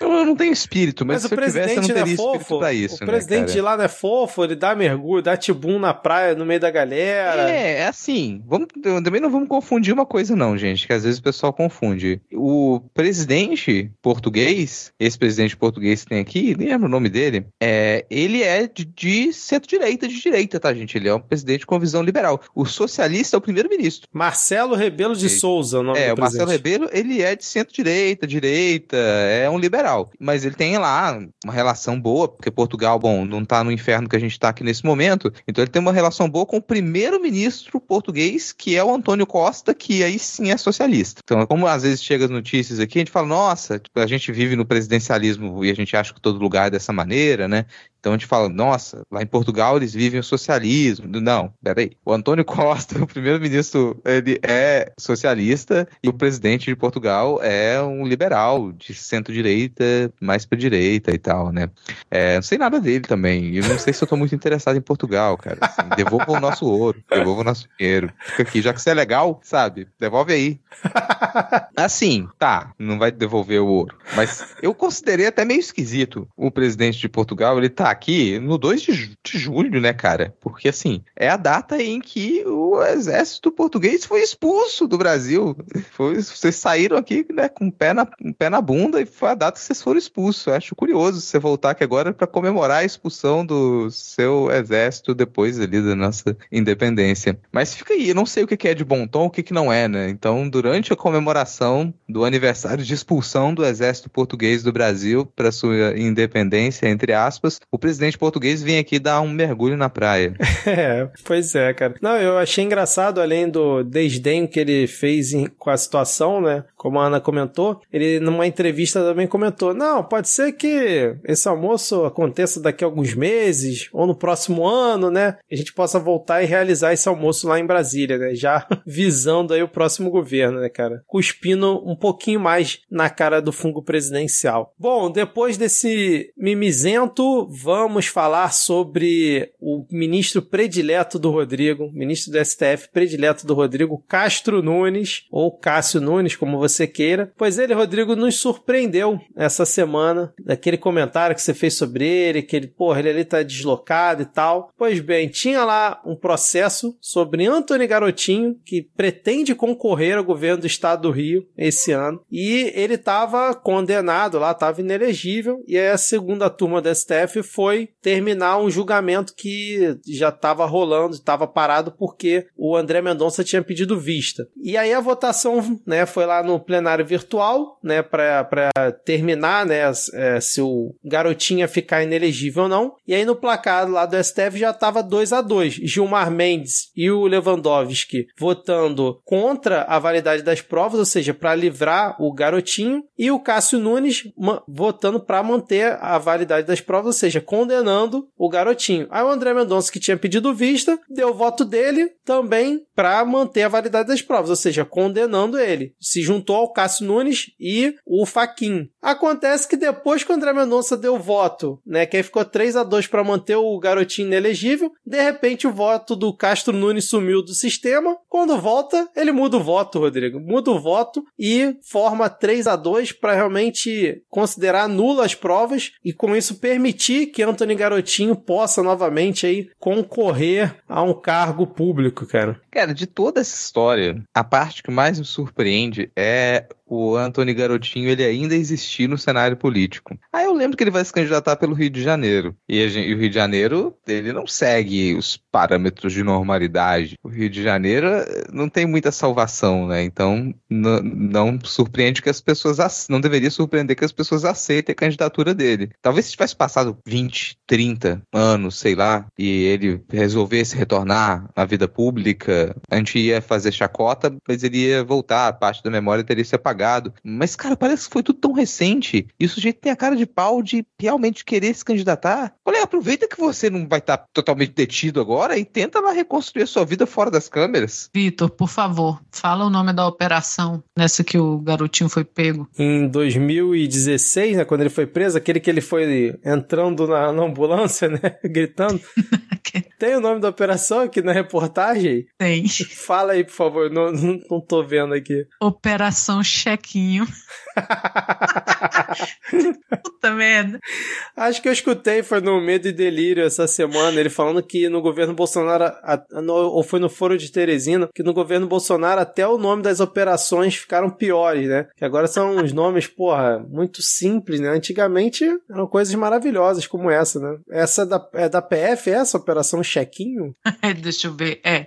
eu não tenho espírito, mas, mas se o eu tivesse, eu não é teria é fofo. pra isso. O né, presidente cara? lá não é fofo, ele dá mergulho, dá tibum na praia, no meio da galera. É, é assim. Vamos, também não vamos confundir uma coisa, não, gente, que às vezes o pessoal confunde. O presidente português, esse presidente português que tem aqui, nem lembro o nome dele, é, ele é de, de centro-direita, de direita, tá, gente? Ele é um presidente com visão liberal. O socialista é o primeiro-ministro. Marcelo Rebelo de Souza, o nome É, o Marcelo Rebelo, ele é de centro-direita, direita, é um liberal. Mas ele tem lá uma relação boa, porque Portugal, bom, não está no inferno que a gente está aqui nesse momento, então ele tem uma relação boa com o primeiro-ministro português, que é o Antônio Costa, que aí sim é socialista. Então, como às vezes chega as notícias aqui, a gente fala, nossa, a gente vive no presidencialismo e a gente acha que todo lugar é dessa maneira, né? Então a gente fala, nossa, lá em Portugal eles vivem o socialismo. Não, peraí. O Antônio Costa, o primeiro-ministro, ele é socialista e o presidente de Portugal é um liberal de centro-direita, mais para direita e tal, né? É, não sei nada dele também. Eu não sei se eu tô muito interessado em Portugal, cara. Assim, devolva o nosso ouro, devolva o nosso dinheiro. Fica aqui, já que você é legal, sabe? Devolve aí. Assim, tá, não vai devolver o ouro. Mas eu considerei até meio esquisito o presidente de Portugal, ele tá aqui no 2 de, de julho, né, cara? Porque, assim, é a data em que o exército português foi expulso do Brasil. Foi, vocês saíram aqui, né, com o pé na, pé na bunda e foi a data que vocês foram expulsos. Eu acho curioso você voltar aqui agora para comemorar a expulsão do seu exército depois ali da nossa independência. Mas fica aí, eu não sei o que é de bom tom, o que não é, né? Então, durante a comemoração do aniversário de expulsão do exército português do Brasil para sua independência, entre aspas, o presidente português vinha aqui dar um mergulho na praia. É, pois é, cara. Não, eu achei engraçado, além do desdém que ele fez em, com a situação, né? Como a Ana comentou, ele numa entrevista também comentou: não, pode ser que esse almoço aconteça daqui a alguns meses ou no próximo ano, né? A gente possa voltar e realizar esse almoço lá em Brasília, né? Já visando aí o próximo governo, né, cara? Cuspindo um pouquinho mais na cara do fungo presidencial. Bom, depois desse mimizento, vamos falar sobre o ministro predileto do Rodrigo, ministro do STF predileto do Rodrigo, Castro Nunes, ou Cássio Nunes, como você queira. Pois ele, Rodrigo, nos surpreendeu essa semana, daquele comentário que você fez sobre ele, que ele, porra, ele ali tá deslocado e tal. Pois bem, tinha lá um processo sobre Antônio Garotinho, que pretende concorrer ao governo do estado do Rio esse ano, e ele estava condenado lá, estava inelegível, e a segunda turma da STF foi terminar um julgamento que já estava rolando, estava parado porque o André Mendonça tinha pedido vista. E aí a votação, né, foi lá no plenário virtual, né, para terminar, né, é, se o garotinho ia ficar inelegível ou não. E aí no placar lá do STF já estava 2 a 2 Gilmar Mendes e o Lewandowski votando contra a validade das provas, ou seja, para livrar o garotinho, e o Cássio Nunes votando para manter a validade das provas, ou seja, condenando o garotinho. Aí o André Mendonça, que tinha pedido vista, deu o voto dele também para manter a validade das provas, ou seja, condenando ele. Se juntou ao Cássio Nunes e o Faquin. Acontece que depois que o André Mendonça deu voto, né, que aí ficou 3 a 2 para manter o garotinho inelegível, de repente o voto do Castro Nunes sumiu do sistema. Quando volta, ele muda o voto, Rodrigo. Muda o voto e forma 3 a 2 para realmente considerar nulas as provas e com isso permitir que Anthony Garotinho possa novamente aí concorrer a um cargo público, cara. Cara, de toda essa história, a parte que mais me surpreende é o Antônio Garotinho ele ainda existir no cenário político. Aí eu lembro que ele vai se candidatar pelo Rio de Janeiro. E, gente, e, o Rio de Janeiro, ele não segue os parâmetros de normalidade. O Rio de Janeiro eh, não tem muita salvação, né? Então não surpreende que as pessoas não deveria surpreender que as pessoas aceitem a candidatura dele. Talvez se tivesse passado 20, 30 anos, sei lá, e ele resolvesse retornar à vida pública, a gente ia fazer chacota, mas ele ia voltar, a parte da memória teria se apagado apagado. Mas, cara, parece que foi tudo tão recente. E o sujeito tem a cara de pau de realmente querer se candidatar. Olha, aproveita que você não vai estar totalmente detido agora e tenta lá reconstruir a sua vida fora das câmeras. Vitor, por favor, fala o nome da operação nessa que o garotinho foi pego. Em 2016, né, quando ele foi preso, aquele que ele foi entrando na, na ambulância, né, gritando. Tem o nome da operação aqui na reportagem? Tem. Fala aí, por favor, não, não, não tô vendo aqui. Operação Chequinho. Puta merda. Acho que eu escutei, foi no Medo e Delírio essa semana, ele falando que no governo Bolsonaro, a, no, ou foi no Foro de Teresina, que no governo Bolsonaro até o nome das operações ficaram piores, né? Que agora são uns nomes, porra, muito simples, né? Antigamente eram coisas maravilhosas como essa, né? Essa é da, é da PF, essa Operação Chequinho? Deixa eu ver, é.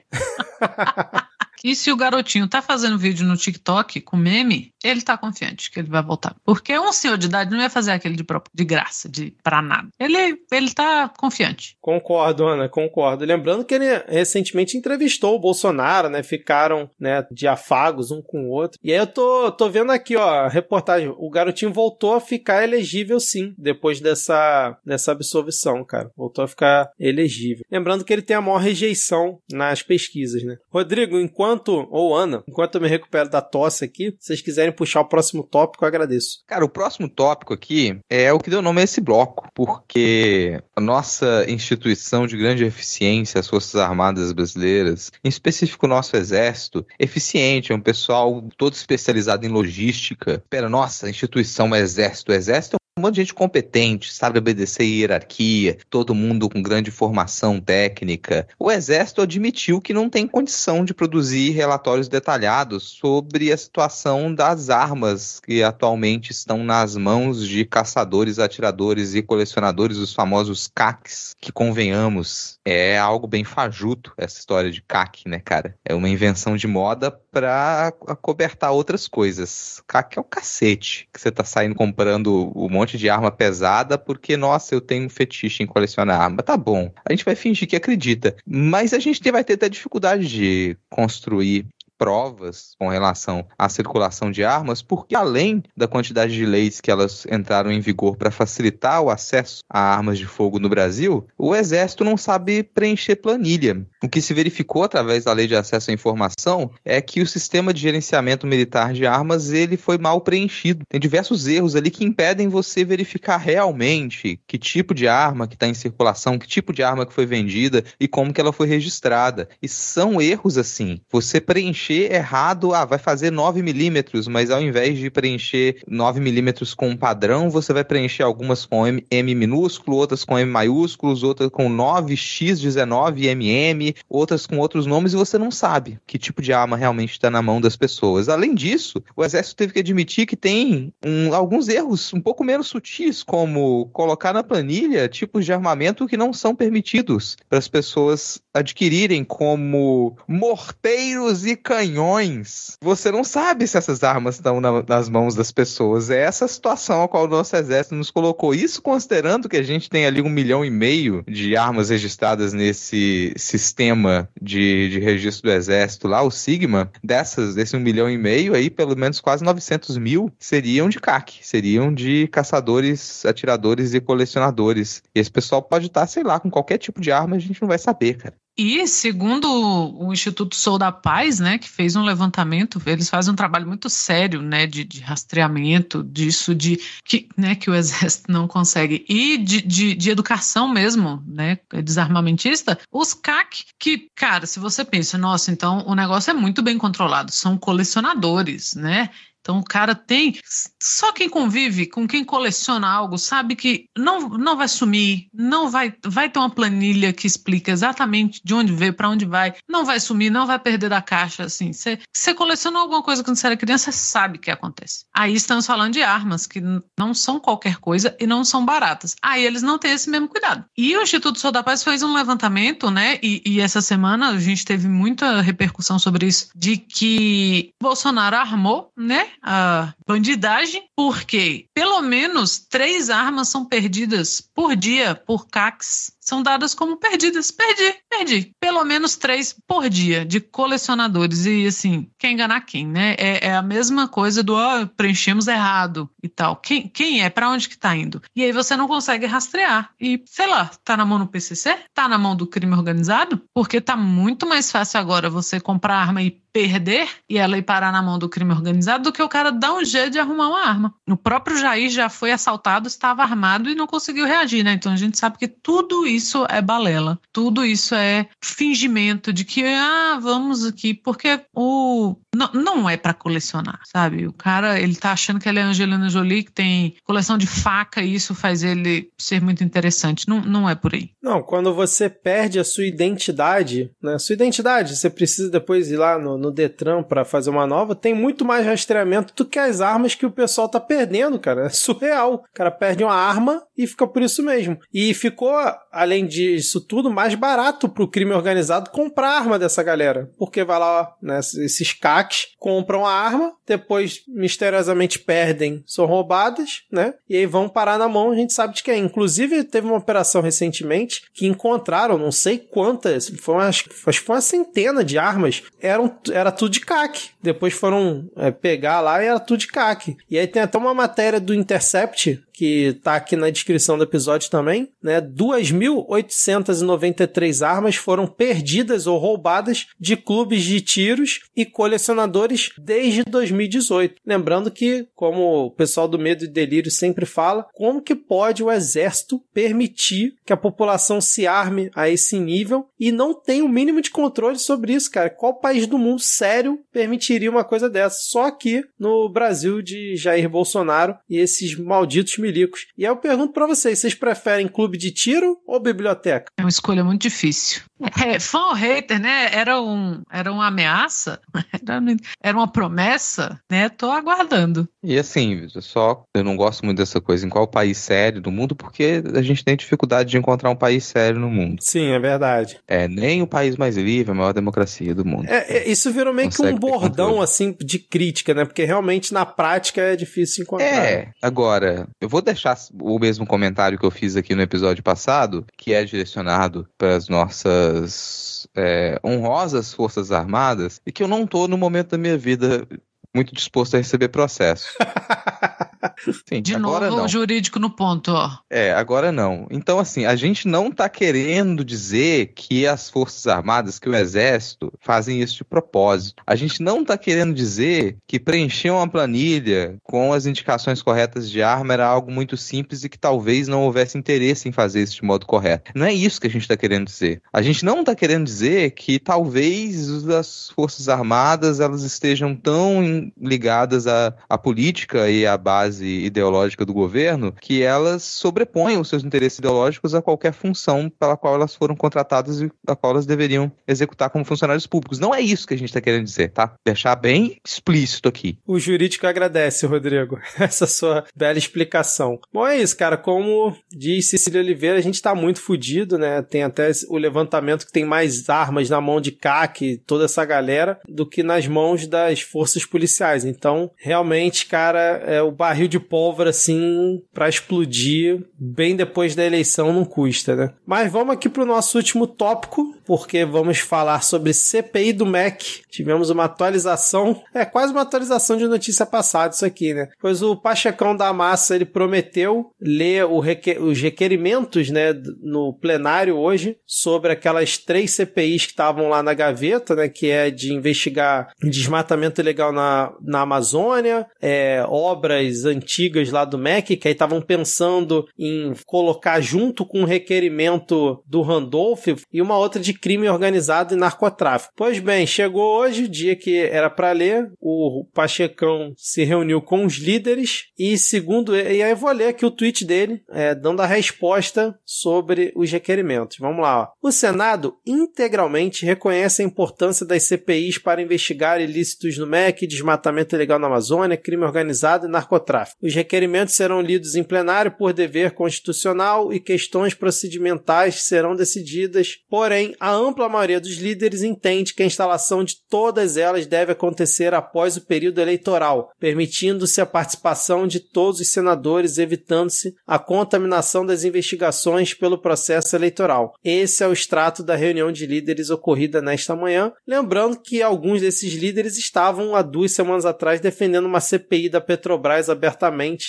E se o garotinho tá fazendo vídeo no TikTok com meme, ele tá confiante que ele vai voltar. Porque um senhor de idade não ia fazer aquele de, de graça, de pra nada. Ele, ele tá confiante. Concordo, Ana, concordo. Lembrando que ele recentemente entrevistou o Bolsonaro, né? Ficaram, né, de afagos um com o outro. E aí eu tô, tô vendo aqui, ó, a reportagem. O garotinho voltou a ficar elegível, sim, depois dessa, dessa absolvição, cara. Voltou a ficar elegível. Lembrando que ele tem a maior rejeição nas pesquisas, né? Rodrigo, enquanto ou Ana, enquanto eu me recupero da tosse aqui, vocês quiserem puxar o próximo tópico, eu agradeço. Cara, o próximo tópico aqui é o que deu nome a esse bloco, porque a nossa instituição de grande eficiência, as Forças Armadas Brasileiras, em específico o nosso Exército, eficiente, é um pessoal todo especializado em logística. Espera, nossa, instituição Exército. O Exército um monte de gente competente, sabe obedecer hierarquia, todo mundo com grande formação técnica. O Exército admitiu que não tem condição de produzir relatórios detalhados sobre a situação das armas que atualmente estão nas mãos de caçadores, atiradores e colecionadores, os famosos CACs, que convenhamos, é algo bem fajuto essa história de CAC, né, cara? É uma invenção de moda pra cobertar outras coisas. CAC é o cacete que você tá saindo comprando um monte de arma pesada porque, nossa, eu tenho um fetiche em colecionar arma. Tá bom. A gente vai fingir que acredita. Mas a gente vai ter até dificuldade de construir provas com relação à circulação de armas, porque além da quantidade de leis que elas entraram em vigor para facilitar o acesso a armas de fogo no Brasil, o Exército não sabe preencher planilha. O que se verificou através da Lei de Acesso à Informação é que o sistema de gerenciamento militar de armas ele foi mal preenchido. Tem diversos erros ali que impedem você verificar realmente que tipo de arma que está em circulação, que tipo de arma que foi vendida e como que ela foi registrada. E são erros assim. Você preencher preencher errado, ah, vai fazer 9 milímetros, mas ao invés de preencher 9 milímetros com um padrão, você vai preencher algumas com M, M minúsculo, outras com M maiúsculos, outras com 9x19 MM, outras com outros nomes, e você não sabe que tipo de arma realmente está na mão das pessoas. Além disso, o exército teve que admitir que tem um, alguns erros um pouco menos sutis, como colocar na planilha tipos de armamento que não são permitidos para as pessoas adquirirem, como morteiros e canhões você não sabe se essas armas estão na, nas mãos das pessoas. É essa situação a qual o nosso exército nos colocou. Isso considerando que a gente tem ali um milhão e meio de armas registradas nesse sistema de, de registro do exército lá, o Sigma, dessas, desse um milhão e meio aí, pelo menos quase 900 mil seriam de CAC, seriam de caçadores, atiradores e colecionadores. E esse pessoal pode estar, sei lá, com qualquer tipo de arma, a gente não vai saber, cara. E segundo o Instituto Sou da Paz, né, que fez um levantamento, eles fazem um trabalho muito sério, né, de, de rastreamento disso, de que, né, que o exército não consegue, e de, de, de educação mesmo, né, desarmamentista. Os CAC, que, cara, se você pensa, nossa, então o negócio é muito bem controlado, são colecionadores, né? Então o cara tem. Só quem convive com quem coleciona algo sabe que não, não vai sumir, não vai, vai ter uma planilha que explica exatamente de onde veio, para onde vai, não vai sumir, não vai perder da caixa. Assim, você colecionou alguma coisa quando você era criança, sabe o que acontece. Aí estamos falando de armas que não são qualquer coisa e não são baratas. Aí eles não têm esse mesmo cuidado. E o Instituto Sou da Paz fez um levantamento, né? E, e essa semana a gente teve muita repercussão sobre isso, de que Bolsonaro armou, né? A bandidagem, porque pelo menos três armas são perdidas por dia por CACs são dadas como perdidas. Perdi, perdi. Pelo menos três por dia de colecionadores. E assim, quer enganar quem, né? É, é a mesma coisa do oh, preenchemos errado e tal. Quem, quem é? Para onde que tá indo? E aí você não consegue rastrear. E, sei lá, tá na mão do PCC? Tá na mão do crime organizado? Porque tá muito mais fácil agora você comprar arma e perder e ela ir parar na mão do crime organizado do que o cara dar um jeito de arrumar uma arma. O próprio Jair já foi assaltado, estava armado e não conseguiu reagir, né? Então a gente sabe que tudo isso isso é balela. Tudo isso é fingimento de que, ah, vamos aqui, porque o. Não, não é para colecionar, sabe? O cara, ele tá achando que ele é Angelina Jolie, que tem coleção de faca e isso faz ele ser muito interessante. Não, não é por aí. Não, quando você perde a sua identidade, né? Sua identidade, você precisa depois ir lá no, no Detran para fazer uma nova, tem muito mais rastreamento do que as armas que o pessoal tá perdendo, cara. É surreal. O cara perde uma arma e fica por isso mesmo. E ficou, além disso tudo, mais barato pro crime organizado comprar arma dessa galera. Porque vai lá, né, esses CACs compram a arma, depois misteriosamente perdem, são roubadas, né? E aí vão parar na mão, a gente sabe de quem. Inclusive, teve uma operação recentemente que encontraram, não sei quantas, foi acho que foi uma centena de armas, eram, era tudo de CAC. Depois foram é, pegar lá e era tudo de CAC. E aí tem até uma matéria do Intercept que tá aqui na descrição do episódio também, né? 2.893 armas foram perdidas ou roubadas de clubes de tiros e colecionadores desde 2018. Lembrando que, como o pessoal do Medo e Delírio sempre fala, como que pode o exército permitir que a população se arme a esse nível e não tem o um mínimo de controle sobre isso, cara? Qual país do mundo sério permitiria uma coisa dessa? Só aqui no Brasil de Jair Bolsonaro e esses malditos milicos. E aí eu pergunto para vocês, vocês preferem clube de tiro ou biblioteca? É uma escolha muito difícil. É, fã ou hater, né? Era, um, era uma ameaça? Era, era uma promessa? Né? Tô aguardando. E assim, só eu não gosto muito dessa coisa em qual país sério do mundo, porque a gente tem dificuldade de encontrar um país sério no mundo. Sim, é verdade. É, nem o país mais livre, a maior democracia do mundo. É, é isso virou meio que um bordão, assim, de crítica, né? Porque realmente na prática é difícil encontrar. É, agora, eu vou deixar o mesmo comentário que eu fiz aqui no episódio passado, que é direcionado para as nossas é, honrosas Forças Armadas, e que eu não tô no momento da minha vida muito disposto a receber processo. Sim, de novo não. jurídico no ponto, ó. É, agora não. Então, assim, a gente não tá querendo dizer que as Forças Armadas, que o Exército, fazem isso de propósito. A gente não tá querendo dizer que preencher uma planilha com as indicações corretas de arma era algo muito simples e que talvez não houvesse interesse em fazer isso de modo correto. Não é isso que a gente tá querendo dizer. A gente não tá querendo dizer que talvez as Forças Armadas elas estejam tão ligadas à, à política e à base ideológica do governo que elas sobrepõem os seus interesses ideológicos a qualquer função pela qual elas foram contratadas e a qual elas deveriam executar como funcionários públicos. Não é isso que a gente está querendo dizer, tá? Deixar bem explícito aqui. O jurídico agradece, Rodrigo, essa sua bela explicação. Bom, é isso, cara. Como diz Cecília Oliveira, a gente está muito fodido, né? Tem até o levantamento que tem mais armas na mão de CAC, toda essa galera, do que nas mãos das forças policiais. Então, realmente, cara, é o barril de pólvora assim para explodir bem depois da eleição não custa, né? Mas vamos aqui pro nosso último tópico, porque vamos falar sobre CPI do MEC. Tivemos uma atualização, é quase uma atualização de notícia passada isso aqui, né? Pois o Pachecão da Massa, ele prometeu ler requer os requerimentos, né, no plenário hoje sobre aquelas três CPIs que estavam lá na gaveta, né, que é de investigar desmatamento ilegal na, na Amazônia, é, obras antigas lá do MEC, que aí estavam pensando em colocar junto com o requerimento do Randolph e uma outra de crime organizado e narcotráfico. Pois bem, chegou hoje, o dia que era para ler, o Pachecão se reuniu com os líderes e segundo e aí eu vou ler aqui o tweet dele, é, dando a resposta sobre os requerimentos. Vamos lá. Ó. O Senado integralmente reconhece a importância das CPIs para investigar ilícitos no MEC, desmatamento ilegal na Amazônia, crime organizado e narcotráfico. Os requerimentos serão lidos em plenário por dever constitucional e questões procedimentais serão decididas, porém, a ampla maioria dos líderes entende que a instalação de todas elas deve acontecer após o período eleitoral, permitindo-se a participação de todos os senadores, evitando-se a contaminação das investigações pelo processo eleitoral. Esse é o extrato da reunião de líderes ocorrida nesta manhã, lembrando que alguns desses líderes estavam há duas semanas atrás defendendo uma CPI da Petrobras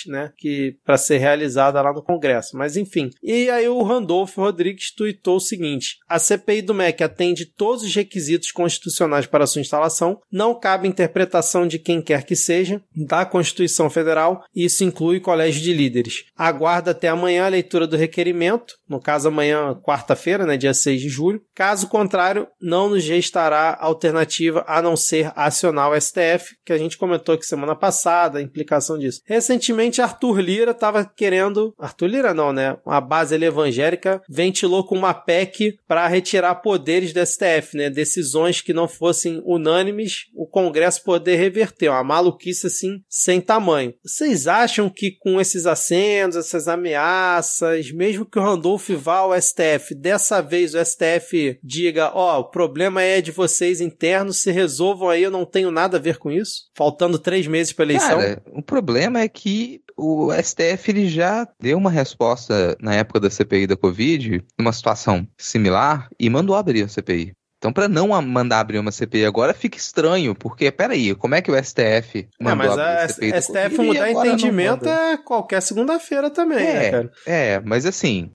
né, que para ser realizada lá no Congresso. Mas enfim. E aí o Randolfo Rodrigues tuitou o seguinte: a CPI do MEC atende todos os requisitos constitucionais para sua instalação, não cabe interpretação de quem quer que seja da Constituição Federal, e isso inclui colégio de líderes. Aguarda até amanhã a leitura do requerimento, no caso amanhã, quarta-feira, né, dia 6 de julho. Caso contrário, não nos restará alternativa a não ser acionar o STF, que a gente comentou aqui semana passada, a implicação disso. Recentemente, Arthur Lira estava querendo. Arthur Lira não, né? A base evangélica ventilou com uma PEC para retirar poderes do STF, né? Decisões que não fossem unânimes, o Congresso poder reverter. Uma maluquice assim, sem tamanho. Vocês acham que com esses acendos, essas ameaças, mesmo que o Randolph vá ao STF, dessa vez o STF diga: ó, oh, o problema é de vocês internos, se resolvam aí, eu não tenho nada a ver com isso? Faltando três meses para eleição. Cara, o problema é que o STF ele já deu uma resposta na época da CPI da Covid, numa situação similar, e mandou abrir a CPI. Então, para não mandar abrir uma CPI agora, fica estranho, porque, peraí, como é que o STF mandou é, mas abrir a CPI? A STF mudar entendimento é qualquer segunda-feira também, né, é, né, cara? É, mas assim,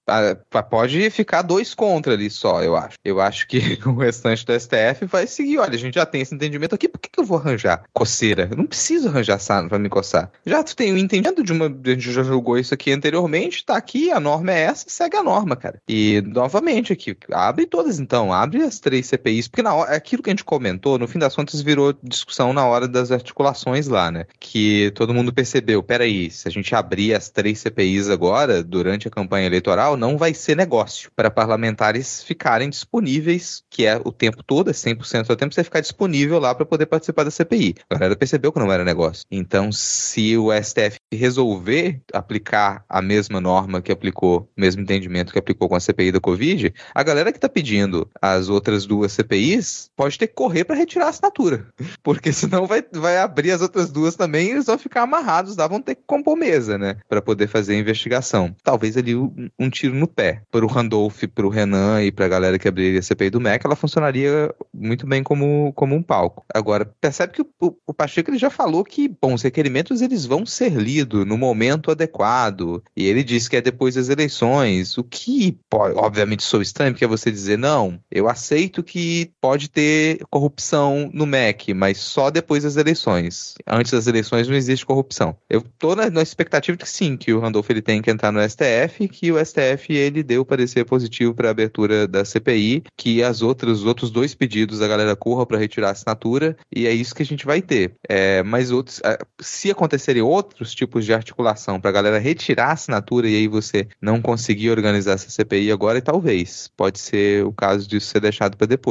pode ficar dois contra ali só, eu acho. Eu acho que o restante do STF vai seguir, olha, a gente já tem esse entendimento aqui, por que, que eu vou arranjar coceira? Eu não preciso arranjar sarna pra me coçar. Já tu tem o um entendimento de uma... A gente já julgou isso aqui anteriormente, tá aqui, a norma é essa, segue a norma, cara. E, novamente aqui, abre todas então, abre as três CPIs CPIs, porque na hora, aquilo que a gente comentou, no fim das contas, virou discussão na hora das articulações lá, né? Que todo mundo percebeu, peraí, se a gente abrir as três CPIs agora, durante a campanha eleitoral, não vai ser negócio para parlamentares ficarem disponíveis, que é o tempo todo, é 100% do tempo, você ficar disponível lá para poder participar da CPI. A galera percebeu que não era negócio. Então, se o STF resolver aplicar a mesma norma que aplicou, o mesmo entendimento que aplicou com a CPI da Covid, a galera que está pedindo as outras duas CPIs pode ter que correr para retirar a assinatura. Porque senão vai, vai abrir as outras duas também e eles vão ficar amarrados lá, vão ter que compor mesa, né? Para poder fazer a investigação. Talvez ali um, um tiro no pé. Para o Randolph, para o Renan e para a galera que abriria a CPI do MEC, ela funcionaria muito bem como, como um palco. Agora, percebe que o, o, o Pacheco ele já falou que, bom, os requerimentos eles vão ser lidos no momento adequado. E ele disse que é depois das eleições, o que, pode, obviamente, sou estranho, porque é você dizer, não, eu aceito que pode ter corrupção no MEC, mas só depois das eleições. Antes das eleições não existe corrupção. Eu tô na, na expectativa de que sim, que o Randolph ele tem que entrar no STF, que o STF ele deu parecer positivo para a abertura da CPI, que as outras, os outros dois pedidos a galera corra para retirar a assinatura, e é isso que a gente vai ter. É, mas outros, se acontecerem outros tipos de articulação para a galera retirar a assinatura e aí você não conseguir organizar essa CPI agora, talvez pode ser o caso disso ser deixado para depois.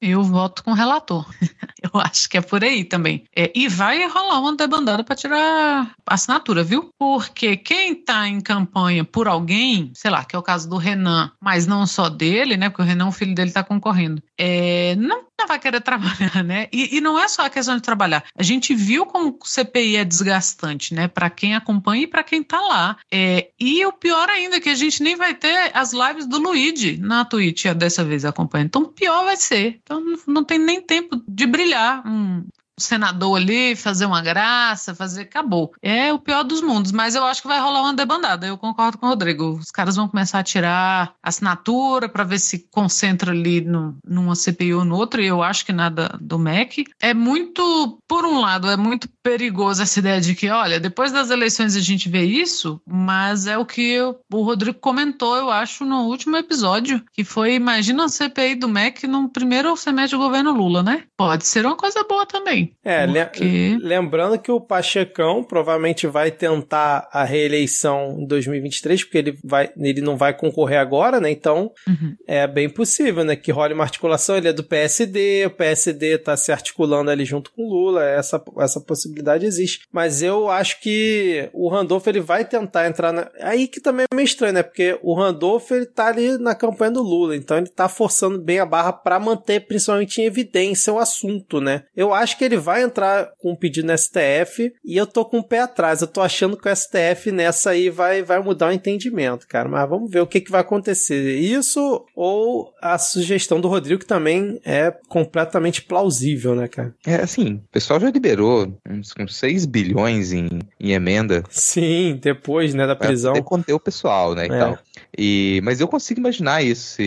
Eu voto com o relator. Eu acho que é por aí também. É, e vai rolar uma debandada para tirar assinatura, viu? Porque quem está em campanha por alguém, sei lá, que é o caso do Renan, mas não só dele, né? Porque o Renan, o filho dele, está concorrendo. É, não vai querer trabalhar, né? E, e, não é só a questão de trabalhar. A gente viu como o CPI é desgastante, né? Para quem acompanha e para quem tá lá. É, e o pior ainda é que a gente nem vai ter as lives do Luigi na Twitch dessa vez acompanhando. Então pior vai ser. Então não tem nem tempo de brilhar um, senador ali, fazer uma graça, fazer. Acabou. É o pior dos mundos, mas eu acho que vai rolar uma debandada. Eu concordo com o Rodrigo. Os caras vão começar a tirar assinatura para ver se concentra ali no, numa CPU ou no outro, e eu acho que nada do MEC. É muito, por um lado, é muito perigoso essa ideia de que, olha, depois das eleições a gente vê isso, mas é o que eu, o Rodrigo comentou, eu acho, no último episódio, que foi, imagina a CPI do MEC no primeiro semestre do governo Lula, né? Pode ser uma coisa boa também. É, porque... lembrando que o Pachecão provavelmente vai tentar a reeleição em 2023, porque ele, vai, ele não vai concorrer agora, né? Então uhum. é bem possível, né? Que role uma articulação. Ele é do PSD, o PSD tá se articulando ali junto com o Lula, essa, essa possibilidade existe. Mas eu acho que o Randolph ele vai tentar entrar na... Aí que também é meio estranho, né? Porque o Randolph ele tá ali na campanha do Lula, então ele tá forçando bem a barra para manter principalmente em evidência o assunto, né? Eu acho que ele vai entrar com um pedido no STF e eu tô com o pé atrás. Eu tô achando que o STF nessa aí vai, vai mudar o entendimento, cara. Mas vamos ver o que, que vai acontecer. Isso ou a sugestão do Rodrigo, que também é completamente plausível, né, cara? É, assim, o pessoal já liberou uns 6 bilhões em, em emenda. Sim, depois, né, da prisão. Pra conter o pessoal, né, e é. tal. E, mas eu consigo imaginar esse,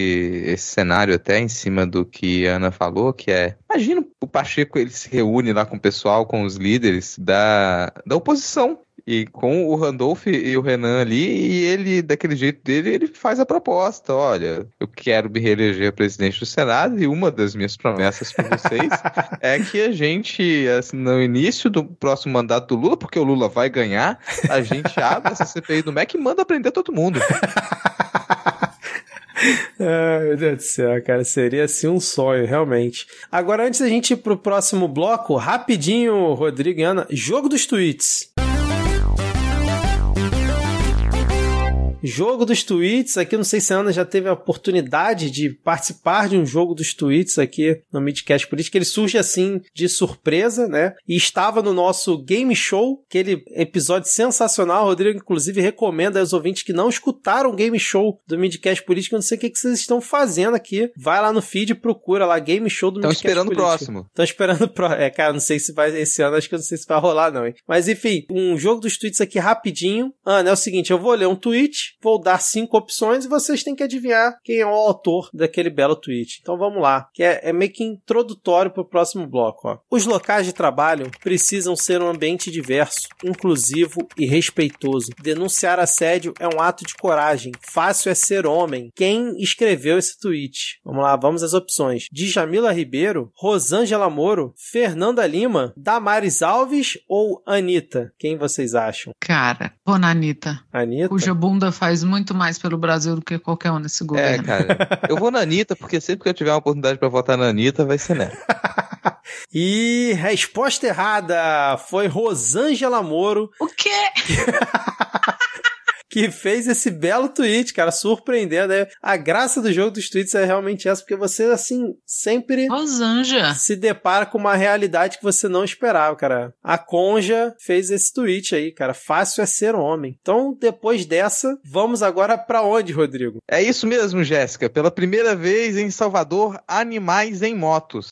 esse cenário até em cima do que a Ana falou, que é, imagina o Pacheco, ele se reúne lá com o pessoal, com os líderes da, da oposição, e com o Randolph e o Renan ali, e ele, daquele jeito dele, ele faz a proposta: olha, eu quero me reeleger presidente do Senado, e uma das minhas promessas para vocês é que a gente, assim, no início do próximo mandato do Lula, porque o Lula vai ganhar, a gente abre essa CPI do MEC e manda prender todo mundo. Ai, meu Deus do céu, cara, seria assim um sonho, realmente. Agora, antes da gente ir pro próximo bloco, rapidinho, Rodrigo e Ana, jogo dos tweets. Jogo dos tweets, aqui não sei se a Ana já teve a oportunidade de participar de um jogo dos tweets aqui no Midcast Política. Ele surge assim de surpresa, né? E estava no nosso Game Show, aquele episódio sensacional. O Rodrigo, inclusive, recomenda aos ouvintes que não escutaram o Game Show do Midcast Política. Eu não sei o que, que vocês estão fazendo aqui. Vai lá no feed e procura lá Game Show do Midcast esperando o próximo. Estão esperando o próximo. É, cara, não sei se vai esse ano, acho que eu não sei se vai rolar, não, hein? Mas enfim, um jogo dos tweets aqui rapidinho. Ana, é o seguinte: eu vou ler um tweet tweet. Vou dar cinco opções e vocês têm que adivinhar quem é o autor daquele belo tweet. Então vamos lá, que é, é meio que introdutório para o próximo bloco. Ó. Os locais de trabalho precisam ser um ambiente diverso, inclusivo e respeitoso. Denunciar assédio é um ato de coragem. Fácil é ser homem. Quem escreveu esse tweet? Vamos lá, vamos às opções. Djamila Ribeiro, Rosângela Moro, Fernanda Lima, Damares Alves ou Anitta? Quem vocês acham? Cara, vou na Anitta. Anitta? Cuja bunda faz muito mais pelo Brasil do que qualquer um nesse governo. É, cara. Eu vou na Anitta, porque sempre que eu tiver uma oportunidade para votar na Anitta, vai ser nela. e resposta errada foi Rosângela Moro. O quê? que fez esse belo tweet, cara, surpreendendo. Né? A graça do jogo dos tweets é realmente essa, porque você, assim, sempre Rosanja. se depara com uma realidade que você não esperava, cara. A Conja fez esse tweet aí, cara. Fácil é ser homem. Então, depois dessa, vamos agora para onde, Rodrigo? É isso mesmo, Jéssica. Pela primeira vez em Salvador, animais em motos.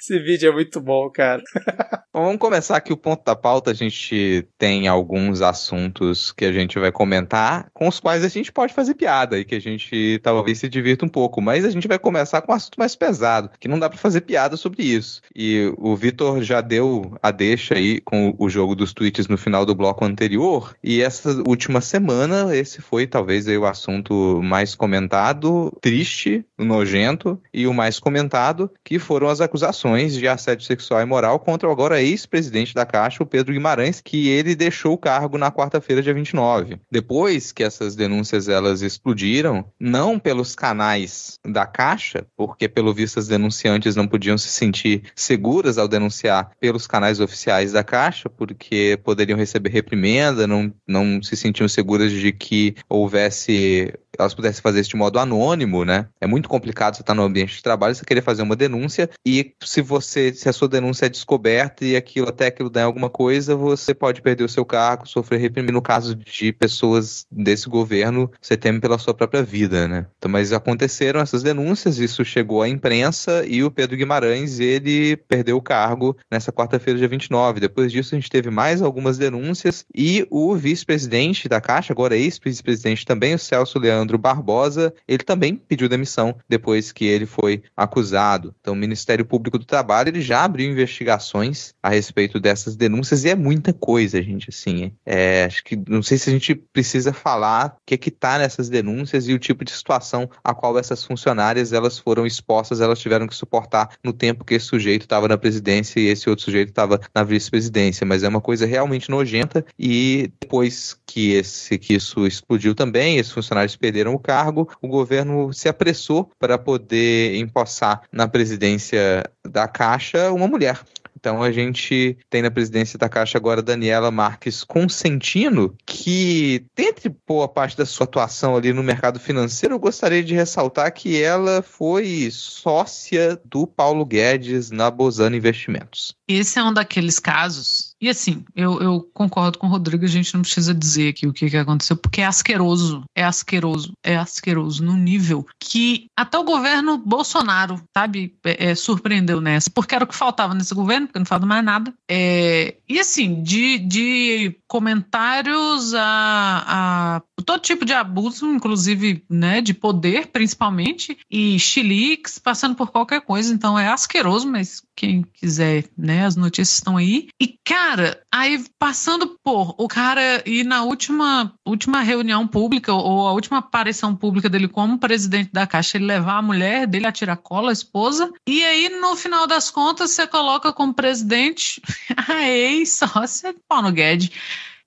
Esse vídeo é muito bom, cara. Vamos começar aqui o ponto da pauta. A gente tem alguns assuntos que a gente vai comentar, com os quais a gente pode fazer piada e que a gente talvez se divirta um pouco. Mas a gente vai começar com um assunto mais pesado, que não dá para fazer piada sobre isso. E o Vitor já deu a deixa aí com o jogo dos tweets no final do bloco anterior. E essa última semana, esse foi talvez o assunto mais comentado, triste, nojento e o mais comentado, que foram as acusações de assédio sexual e moral contra o agora ex-presidente da Caixa, o Pedro Guimarães, que ele deixou o cargo na quarta-feira, dia 29. Depois que essas denúncias elas explodiram, não pelos canais da Caixa, porque pelo visto as denunciantes não podiam se sentir seguras ao denunciar pelos canais oficiais da Caixa, porque poderiam receber reprimenda, não, não se sentiam seguras de que houvesse elas pudessem fazer isso de modo anônimo, né? É muito complicado você estar no ambiente de trabalho, você querer fazer uma denúncia e se você, se a sua denúncia é descoberta e aquilo até aquilo der alguma coisa, você pode perder o seu cargo, sofrer reprimir. No caso de pessoas desse governo, você teme pela sua própria vida, né? Então, mas aconteceram essas denúncias, isso chegou à imprensa e o Pedro Guimarães, ele perdeu o cargo nessa quarta-feira, dia 29. Depois disso, a gente teve mais algumas denúncias e o vice-presidente da Caixa, agora ex-vice-presidente também, o Celso Leandro Leandro Barbosa, ele também pediu demissão depois que ele foi acusado. Então, o Ministério Público do Trabalho ele já abriu investigações a respeito dessas denúncias e é muita coisa, gente. Assim, é, acho que não sei se a gente precisa falar o que é que está nessas denúncias e o tipo de situação a qual essas funcionárias elas foram expostas, elas tiveram que suportar no tempo que esse sujeito estava na presidência e esse outro sujeito estava na vice-presidência. Mas é uma coisa realmente nojenta e depois que esse que isso explodiu também, esses funcionários perderam perderam o cargo, o governo se apressou para poder empossar na presidência da Caixa uma mulher. Então a gente tem na presidência da Caixa agora Daniela Marques Consentino, que, dentre boa parte da sua atuação ali no mercado financeiro, eu gostaria de ressaltar que ela foi sócia do Paulo Guedes na Bozano Investimentos. Esse é um daqueles casos e assim, eu, eu, concordo com o Rodrigo, a gente não precisa dizer aqui o que, que aconteceu, porque é asqueroso, é asqueroso, é asqueroso no nível que até o governo Bolsonaro, sabe, é, é, surpreendeu nessa, porque era o que faltava nesse governo, porque não falta mais nada. É, e assim, de, de comentários a, a, todo tipo de abuso, inclusive né, de poder, principalmente, e chiliques, passando por qualquer coisa, então é asqueroso, mas quem quiser, né, as notícias estão aí. E, cara, aí passando por o cara ir na última, última reunião pública, ou a última aparição pública dele como presidente da Caixa, ele levar a mulher dele a tirar cola, a esposa, e aí, no final das contas, você coloca como presidente a ex-sócia Paulo Guedes.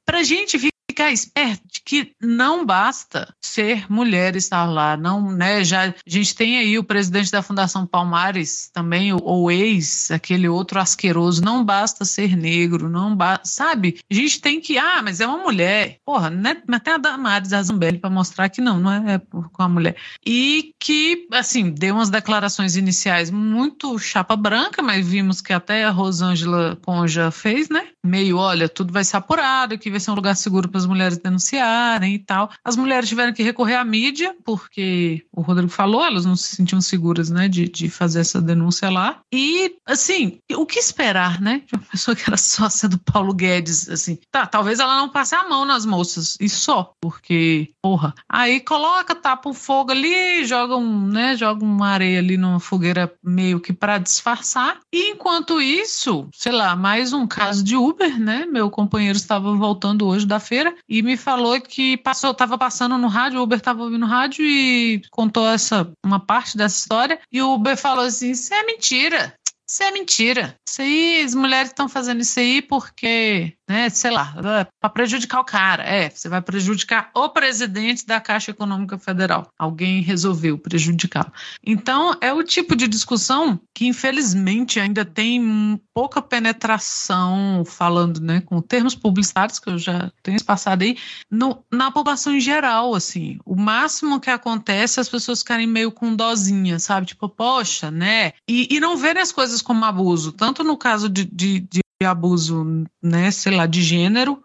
Pra gente ficar esperto de que não basta ser mulher estar lá, não, né? Já a gente tem aí o presidente da Fundação Palmares também, ou ex, aquele outro asqueroso, não basta ser negro, não basta, sabe? A gente tem que, ah, mas é uma mulher. Porra, né? A Damares Azambelli para mostrar que não, não é, é com a mulher. E que, assim, deu umas declarações iniciais muito chapa branca, mas vimos que até a Rosângela Conja fez, né? Meio, olha, tudo vai ser apurado, que vai ser um lugar seguro para as mulheres denunciarem e tal. As mulheres tiveram que recorrer à mídia, porque o Rodrigo falou, elas não se sentiam seguras, né, de, de fazer essa denúncia lá. E, assim, o que esperar, né, de uma pessoa que era sócia do Paulo Guedes, assim. Tá, talvez ela não passe a mão nas moças, e só, porque, porra. Aí coloca, tapa o fogo ali, joga um, né, joga uma areia ali numa fogueira meio que para disfarçar. E enquanto isso, sei lá, mais um caso de Uber, né? Meu companheiro estava voltando hoje da feira e me falou que passou, estava passando no rádio, o Uber estava ouvindo rádio e contou essa uma parte dessa história e o Uber falou assim: "Isso é mentira. Isso é mentira. Isso aí, as mulheres estão fazendo isso aí porque né? Sei lá, para prejudicar o cara. É, você vai prejudicar o presidente da Caixa Econômica Federal. Alguém resolveu prejudicar. Então, é o tipo de discussão que, infelizmente, ainda tem pouca penetração, falando né, com termos publicitários, que eu já tenho passado aí, no, na população em geral, assim. O máximo que acontece é as pessoas ficarem meio com dozinha, sabe? Tipo, poxa, né? E, e não verem as coisas como abuso. Tanto no caso de, de, de abuso, né, sei lá, de gênero,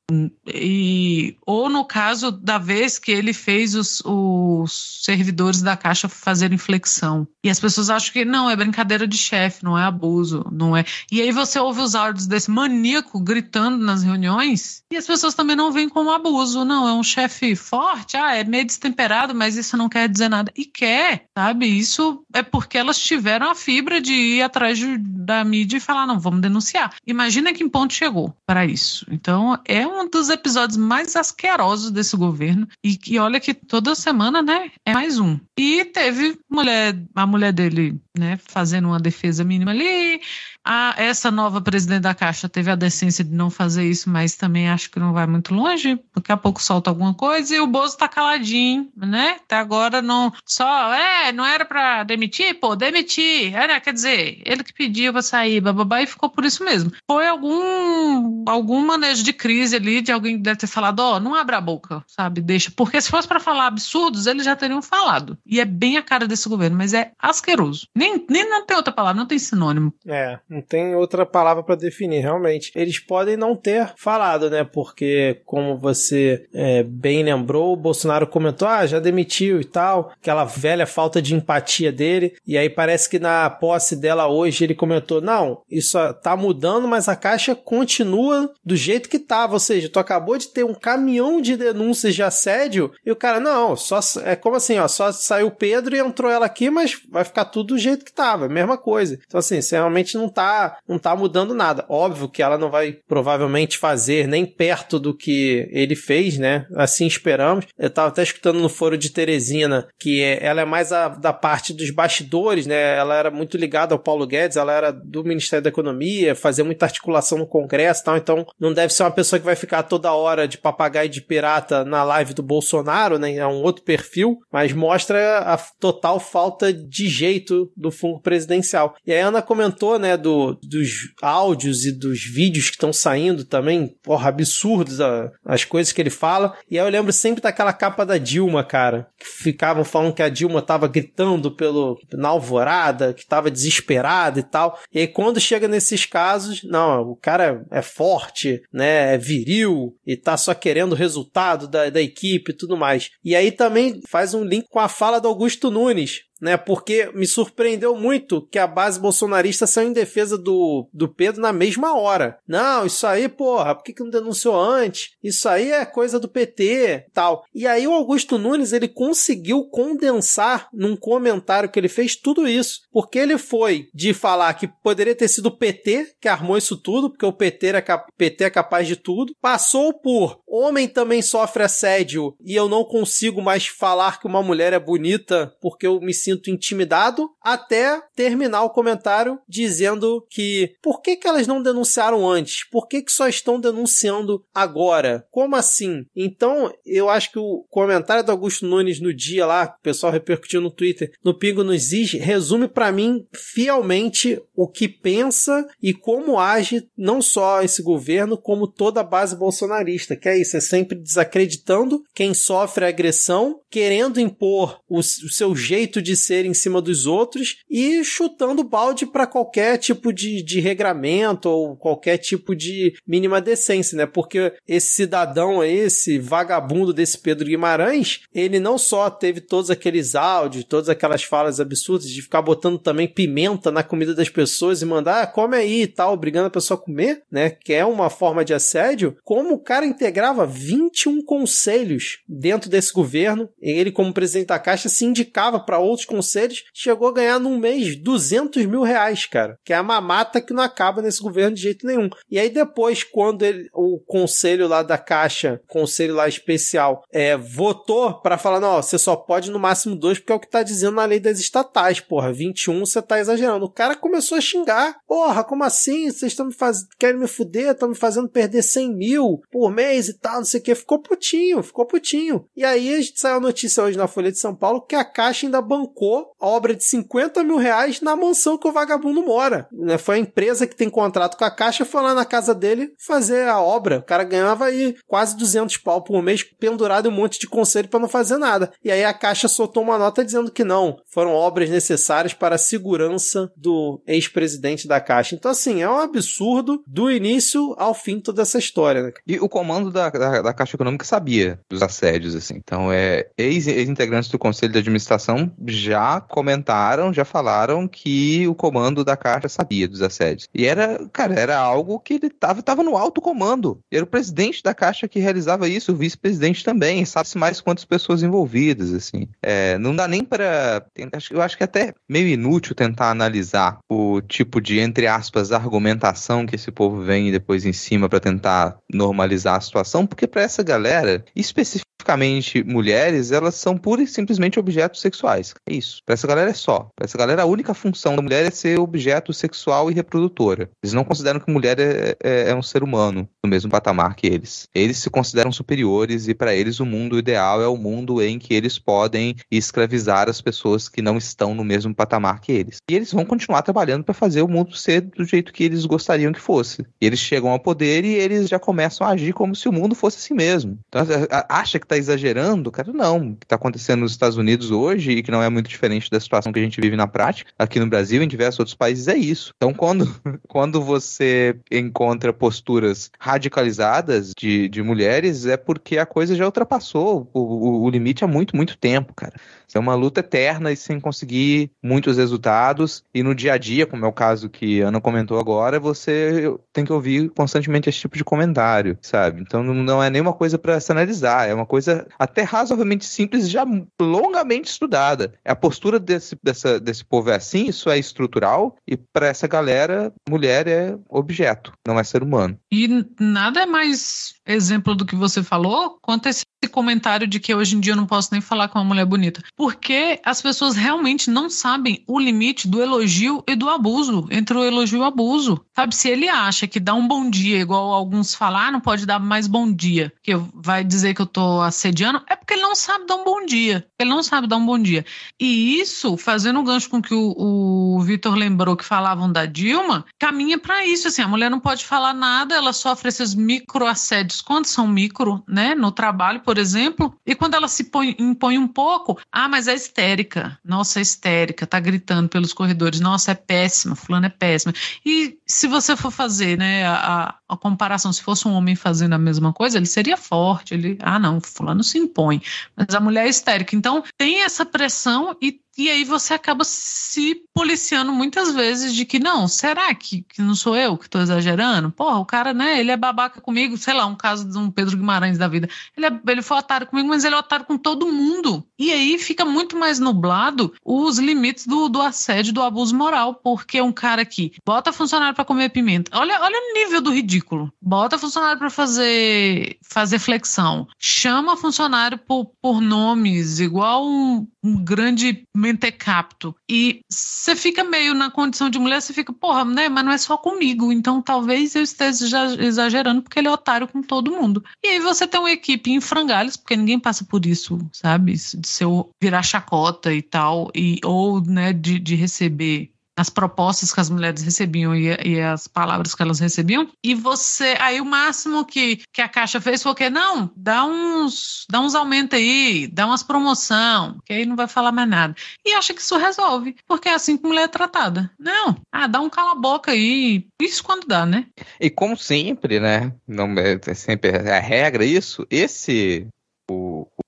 e, ou no caso da vez que ele fez os, os servidores da Caixa fazerem flexão. E as pessoas acham que não, é brincadeira de chefe, não é abuso, não é. E aí você ouve os áudios desse maníaco gritando nas reuniões, e as pessoas também não veem como abuso, não, é um chefe forte, ah, é meio destemperado, mas isso não quer dizer nada. E quer, sabe? Isso é porque elas tiveram a fibra de ir atrás da mídia e falar, não, vamos denunciar. Imagina Imagina que ponto chegou para isso. Então, é um dos episódios mais asquerosos desse governo. E que olha que toda semana, né, é mais um. E teve mulher, a mulher dele, né, fazendo uma defesa mínima ali, a, essa nova presidente da Caixa teve a decência de não fazer isso, mas também acho que não vai muito longe. Daqui a pouco solta alguma coisa e o Bozo tá caladinho, né? Até agora não. Só, é, não era para demitir? Pô, demitir. É, né? Quer dizer, ele que pediu pra sair, bababá, e ficou por isso mesmo. Foi algum, algum manejo de crise ali, de alguém que deve ter falado: ó, oh, não abra a boca, sabe? Deixa. Porque se fosse para falar absurdos, eles já teriam falado. E é bem a cara desse governo, mas é asqueroso. Nem, nem não tem outra palavra, não tem sinônimo. É. Não tem outra palavra para definir, realmente. Eles podem não ter falado, né? Porque, como você é, bem lembrou, o Bolsonaro comentou: ah, já demitiu e tal, aquela velha falta de empatia dele. E aí parece que na posse dela hoje ele comentou: não, isso tá mudando, mas a caixa continua do jeito que tava. Ou seja, tu acabou de ter um caminhão de denúncias de assédio e o cara, não, só é como assim, ó, só saiu o Pedro e entrou ela aqui, mas vai ficar tudo do jeito que tava, mesma coisa. Então, assim, você realmente não tá, não tá mudando nada. Óbvio que ela não vai provavelmente fazer nem perto do que ele fez, né? Assim esperamos. Eu tava até escutando no foro de Teresina que é, ela é mais a, da parte dos bastidores, né? Ela era muito ligada ao Paulo Guedes, ela era do Ministério da Economia, fazia muita articulação no Congresso e tal, então não deve ser uma pessoa que vai ficar toda hora de papagaio de pirata na live do Bolsonaro, né? É um outro perfil, mas mostra a total falta de jeito do fungo presidencial. E a Ana comentou, né, do dos áudios e dos vídeos que estão saindo também, porra, absurdos a, as coisas que ele fala. E aí eu lembro sempre daquela capa da Dilma, cara, que ficavam falando que a Dilma tava gritando pelo, na alvorada, que tava desesperada e tal. E aí quando chega nesses casos, não, o cara é forte, né, é viril e tá só querendo o resultado da, da equipe e tudo mais. E aí também faz um link com a fala do Augusto Nunes, né? Porque me surpreendeu muito que a base bolsonarista saiu em defesa do, do Pedro na mesma hora. Não, isso aí, porra, por que, que não denunciou antes? Isso aí é coisa do PT tal. E aí o Augusto Nunes, ele conseguiu condensar num comentário que ele fez tudo isso. Porque ele foi de falar que poderia ter sido o PT que armou isso tudo, porque o PT, era PT é capaz de tudo. Passou por homem também sofre assédio e eu não consigo mais falar que uma mulher é bonita porque eu me sinto intimidado, até terminar o comentário dizendo que por que, que elas não denunciaram antes? Por que, que só estão denunciando agora? Como assim? Então, eu acho que o comentário do Augusto Nunes no dia lá, o pessoal repercutiu no Twitter, no Pingo nos Is, resume para mim fielmente o que pensa e como age não só esse governo, como toda a base bolsonarista, que é isso, é sempre desacreditando quem sofre agressão, querendo impor o, o seu jeito de de ser em cima dos outros e chutando balde para qualquer tipo de, de regramento ou qualquer tipo de mínima decência, né? Porque esse cidadão aí, esse vagabundo desse Pedro Guimarães, ele não só teve todos aqueles áudios, todas aquelas falas absurdas de ficar botando também pimenta na comida das pessoas e mandar, ah, come aí e tal, obrigando a pessoa a comer, né? Que é uma forma de assédio, como o cara integrava 21 conselhos dentro desse governo, ele, como presidente da Caixa, se indicava para outros conselhos, chegou a ganhar num mês 200 mil reais, cara, que é a mamata que não acaba nesse governo de jeito nenhum. E aí depois, quando ele, o conselho lá da Caixa, conselho lá especial, é, votou para falar, não, você só pode no máximo dois, porque é o que tá dizendo na lei das estatais, porra, 21 você tá exagerando. O cara começou a xingar, porra, como assim? Vocês estão me fazendo, querem me fuder, estão me fazendo perder 100 mil por mês e tal, não sei o que. Ficou putinho, ficou putinho. E aí saiu a notícia hoje na Folha de São Paulo que a Caixa ainda bancou a obra de 50 mil reais na mansão que o vagabundo mora. Né? Foi a empresa que tem contrato com a Caixa, foi lá na casa dele fazer a obra. O cara ganhava aí quase 200 pau por mês pendurado em um monte de conselho para não fazer nada. E aí a Caixa soltou uma nota dizendo que não, foram obras necessárias para a segurança do ex-presidente da Caixa. Então, assim, é um absurdo do início ao fim toda essa história. Né? E o comando da, da, da Caixa Econômica sabia dos assédios, assim. Então, é, ex-integrantes do Conselho de Administração já comentaram, já falaram que o comando da Caixa sabia dos assédios. E era, cara, era algo que ele tava, tava no alto comando. Era o presidente da Caixa que realizava isso, o vice-presidente também. Sabe-se mais quantas pessoas envolvidas, assim. É, não dá nem para Eu acho que é até meio inútil tentar analisar o tipo de, entre aspas, argumentação que esse povo vem depois em cima para tentar normalizar a situação, porque para essa galera, especificamente especificamente mulheres, elas são pura e simplesmente objetos sexuais. Isso. Para essa galera é só. Para essa galera, a única função da mulher é ser objeto sexual e reprodutora. Eles não consideram que mulher é, é, é um ser humano no mesmo patamar que eles. Eles se consideram superiores e para eles o mundo ideal é o mundo em que eles podem escravizar as pessoas que não estão no mesmo patamar que eles. E eles vão continuar trabalhando para fazer o mundo ser do jeito que eles gostariam que fosse. E eles chegam ao poder e eles já começam a agir como se o mundo fosse assim mesmo. Então, acha que tá exagerando, cara, não. O que tá acontecendo nos Estados Unidos hoje e que não é muito diferente da situação que a gente vive na prática, aqui no Brasil e em diversos outros países, é isso. Então, quando, quando você encontra posturas radicalizadas de, de mulheres, é porque a coisa já ultrapassou o, o, o limite há muito, muito tempo, cara. Isso é uma luta eterna e sem conseguir muitos resultados. E no dia a dia, como é o caso que a Ana comentou agora, você tem que ouvir constantemente esse tipo de comentário, sabe? Então não é nenhuma coisa para se analisar, é uma coisa até razoavelmente simples, já longamente estudada. A postura desse, dessa, desse povo é assim, isso é estrutural, e para essa galera, mulher é objeto, não é ser humano. E nada é mais exemplo do que você falou quanto esse comentário de que hoje em dia eu não posso nem falar com uma mulher bonita. Porque as pessoas realmente não sabem o limite do elogio e do abuso, entre o elogio e o abuso. Sabe, se ele acha que dá um bom dia, igual alguns falar, ah, não pode dar mais bom dia, que vai dizer que eu tô assediando, é porque ele não sabe dar um bom dia. Ele não sabe dar um bom dia. E isso, fazendo um gancho com que o, o Vitor lembrou que falavam da Dilma, caminha para isso, assim, a mulher não pode falar nada, ela sofre esses microassédios quando são micro, né, no trabalho, por exemplo, e quando ela se põe, impõe um pouco, ah, mas é histérica, nossa, é histérica, tá gritando pelos corredores, nossa, é péssima, fulano é péssima. E se você for fazer, né, a, a comparação, se fosse um homem fazendo a mesma coisa, ele seria forte, ele, ah, não, fulano se impõe, mas a mulher é histérica. Então, tem essa pressão e e aí você acaba se policiando muitas vezes de que não, será que, que não sou eu que estou exagerando? Porra, o cara, né, ele é babaca comigo, sei lá, um caso de um Pedro Guimarães da vida. Ele, é, ele foi otário comigo, mas ele é otário com todo mundo. E aí fica muito mais nublado os limites do, do assédio, do abuso moral, porque um cara que bota funcionário para comer pimenta, olha, olha o nível do ridículo. Bota funcionário para fazer, fazer flexão, chama funcionário por, por nomes, igual um, um grande mentecapto. E você fica meio na condição de mulher, você fica, porra, né? Mas não é só comigo. Então talvez eu esteja exagerando porque ele é otário com todo mundo. E aí você tem uma equipe em frangalhos, porque ninguém passa por isso, sabe? De ser virar chacota e tal, e, ou né, de, de receber as propostas que as mulheres recebiam e, e, as palavras que elas recebiam. E você, aí o máximo que, que a Caixa fez foi o quê? Não, dá uns, dá uns aumentos aí, dá umas promoção, que aí não vai falar mais nada. E acha que isso resolve, porque é assim que mulher é tratada. Não, ah, dá um cala-boca aí, isso quando dá, né? E como sempre, né? Não é, é sempre é a regra isso. Esse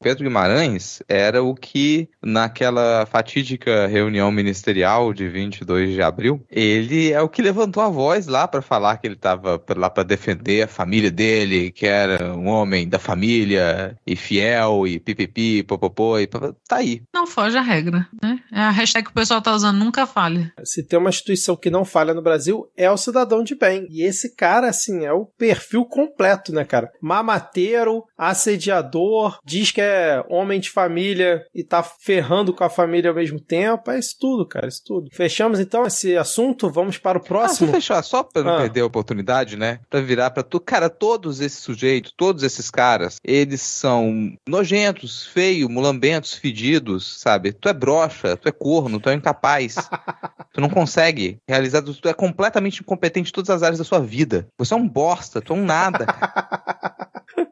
Pedro Guimarães era o que, naquela fatídica reunião ministerial de 22 de abril, ele é o que levantou a voz lá para falar que ele estava lá para defender a família dele, que era um homem da família e fiel e pipipi, popopô, e tá aí. Não foge a regra, né? É a hashtag que o pessoal tá usando, nunca falha. Se tem uma instituição que não falha no Brasil, é o cidadão de bem. E esse cara, assim, é o perfil completo, né, cara? Mamateiro, assediador, diz que é homem de família e tá ferrando com a família ao mesmo tempo. É isso tudo, cara, isso tudo. Fechamos então esse assunto, vamos para o próximo. Ah, fechar, só pra não ah. perder a oportunidade, né? Pra virar pra tu. Cara, todos esses sujeitos, todos esses caras, eles são nojentos, feios, mulambentos, fedidos, sabe? Tu é broxa, tu é corno, tu é incapaz. tu não consegue realizar, tu é completamente incompetente em todas as áreas da sua vida. Você é um bosta, tu é um nada.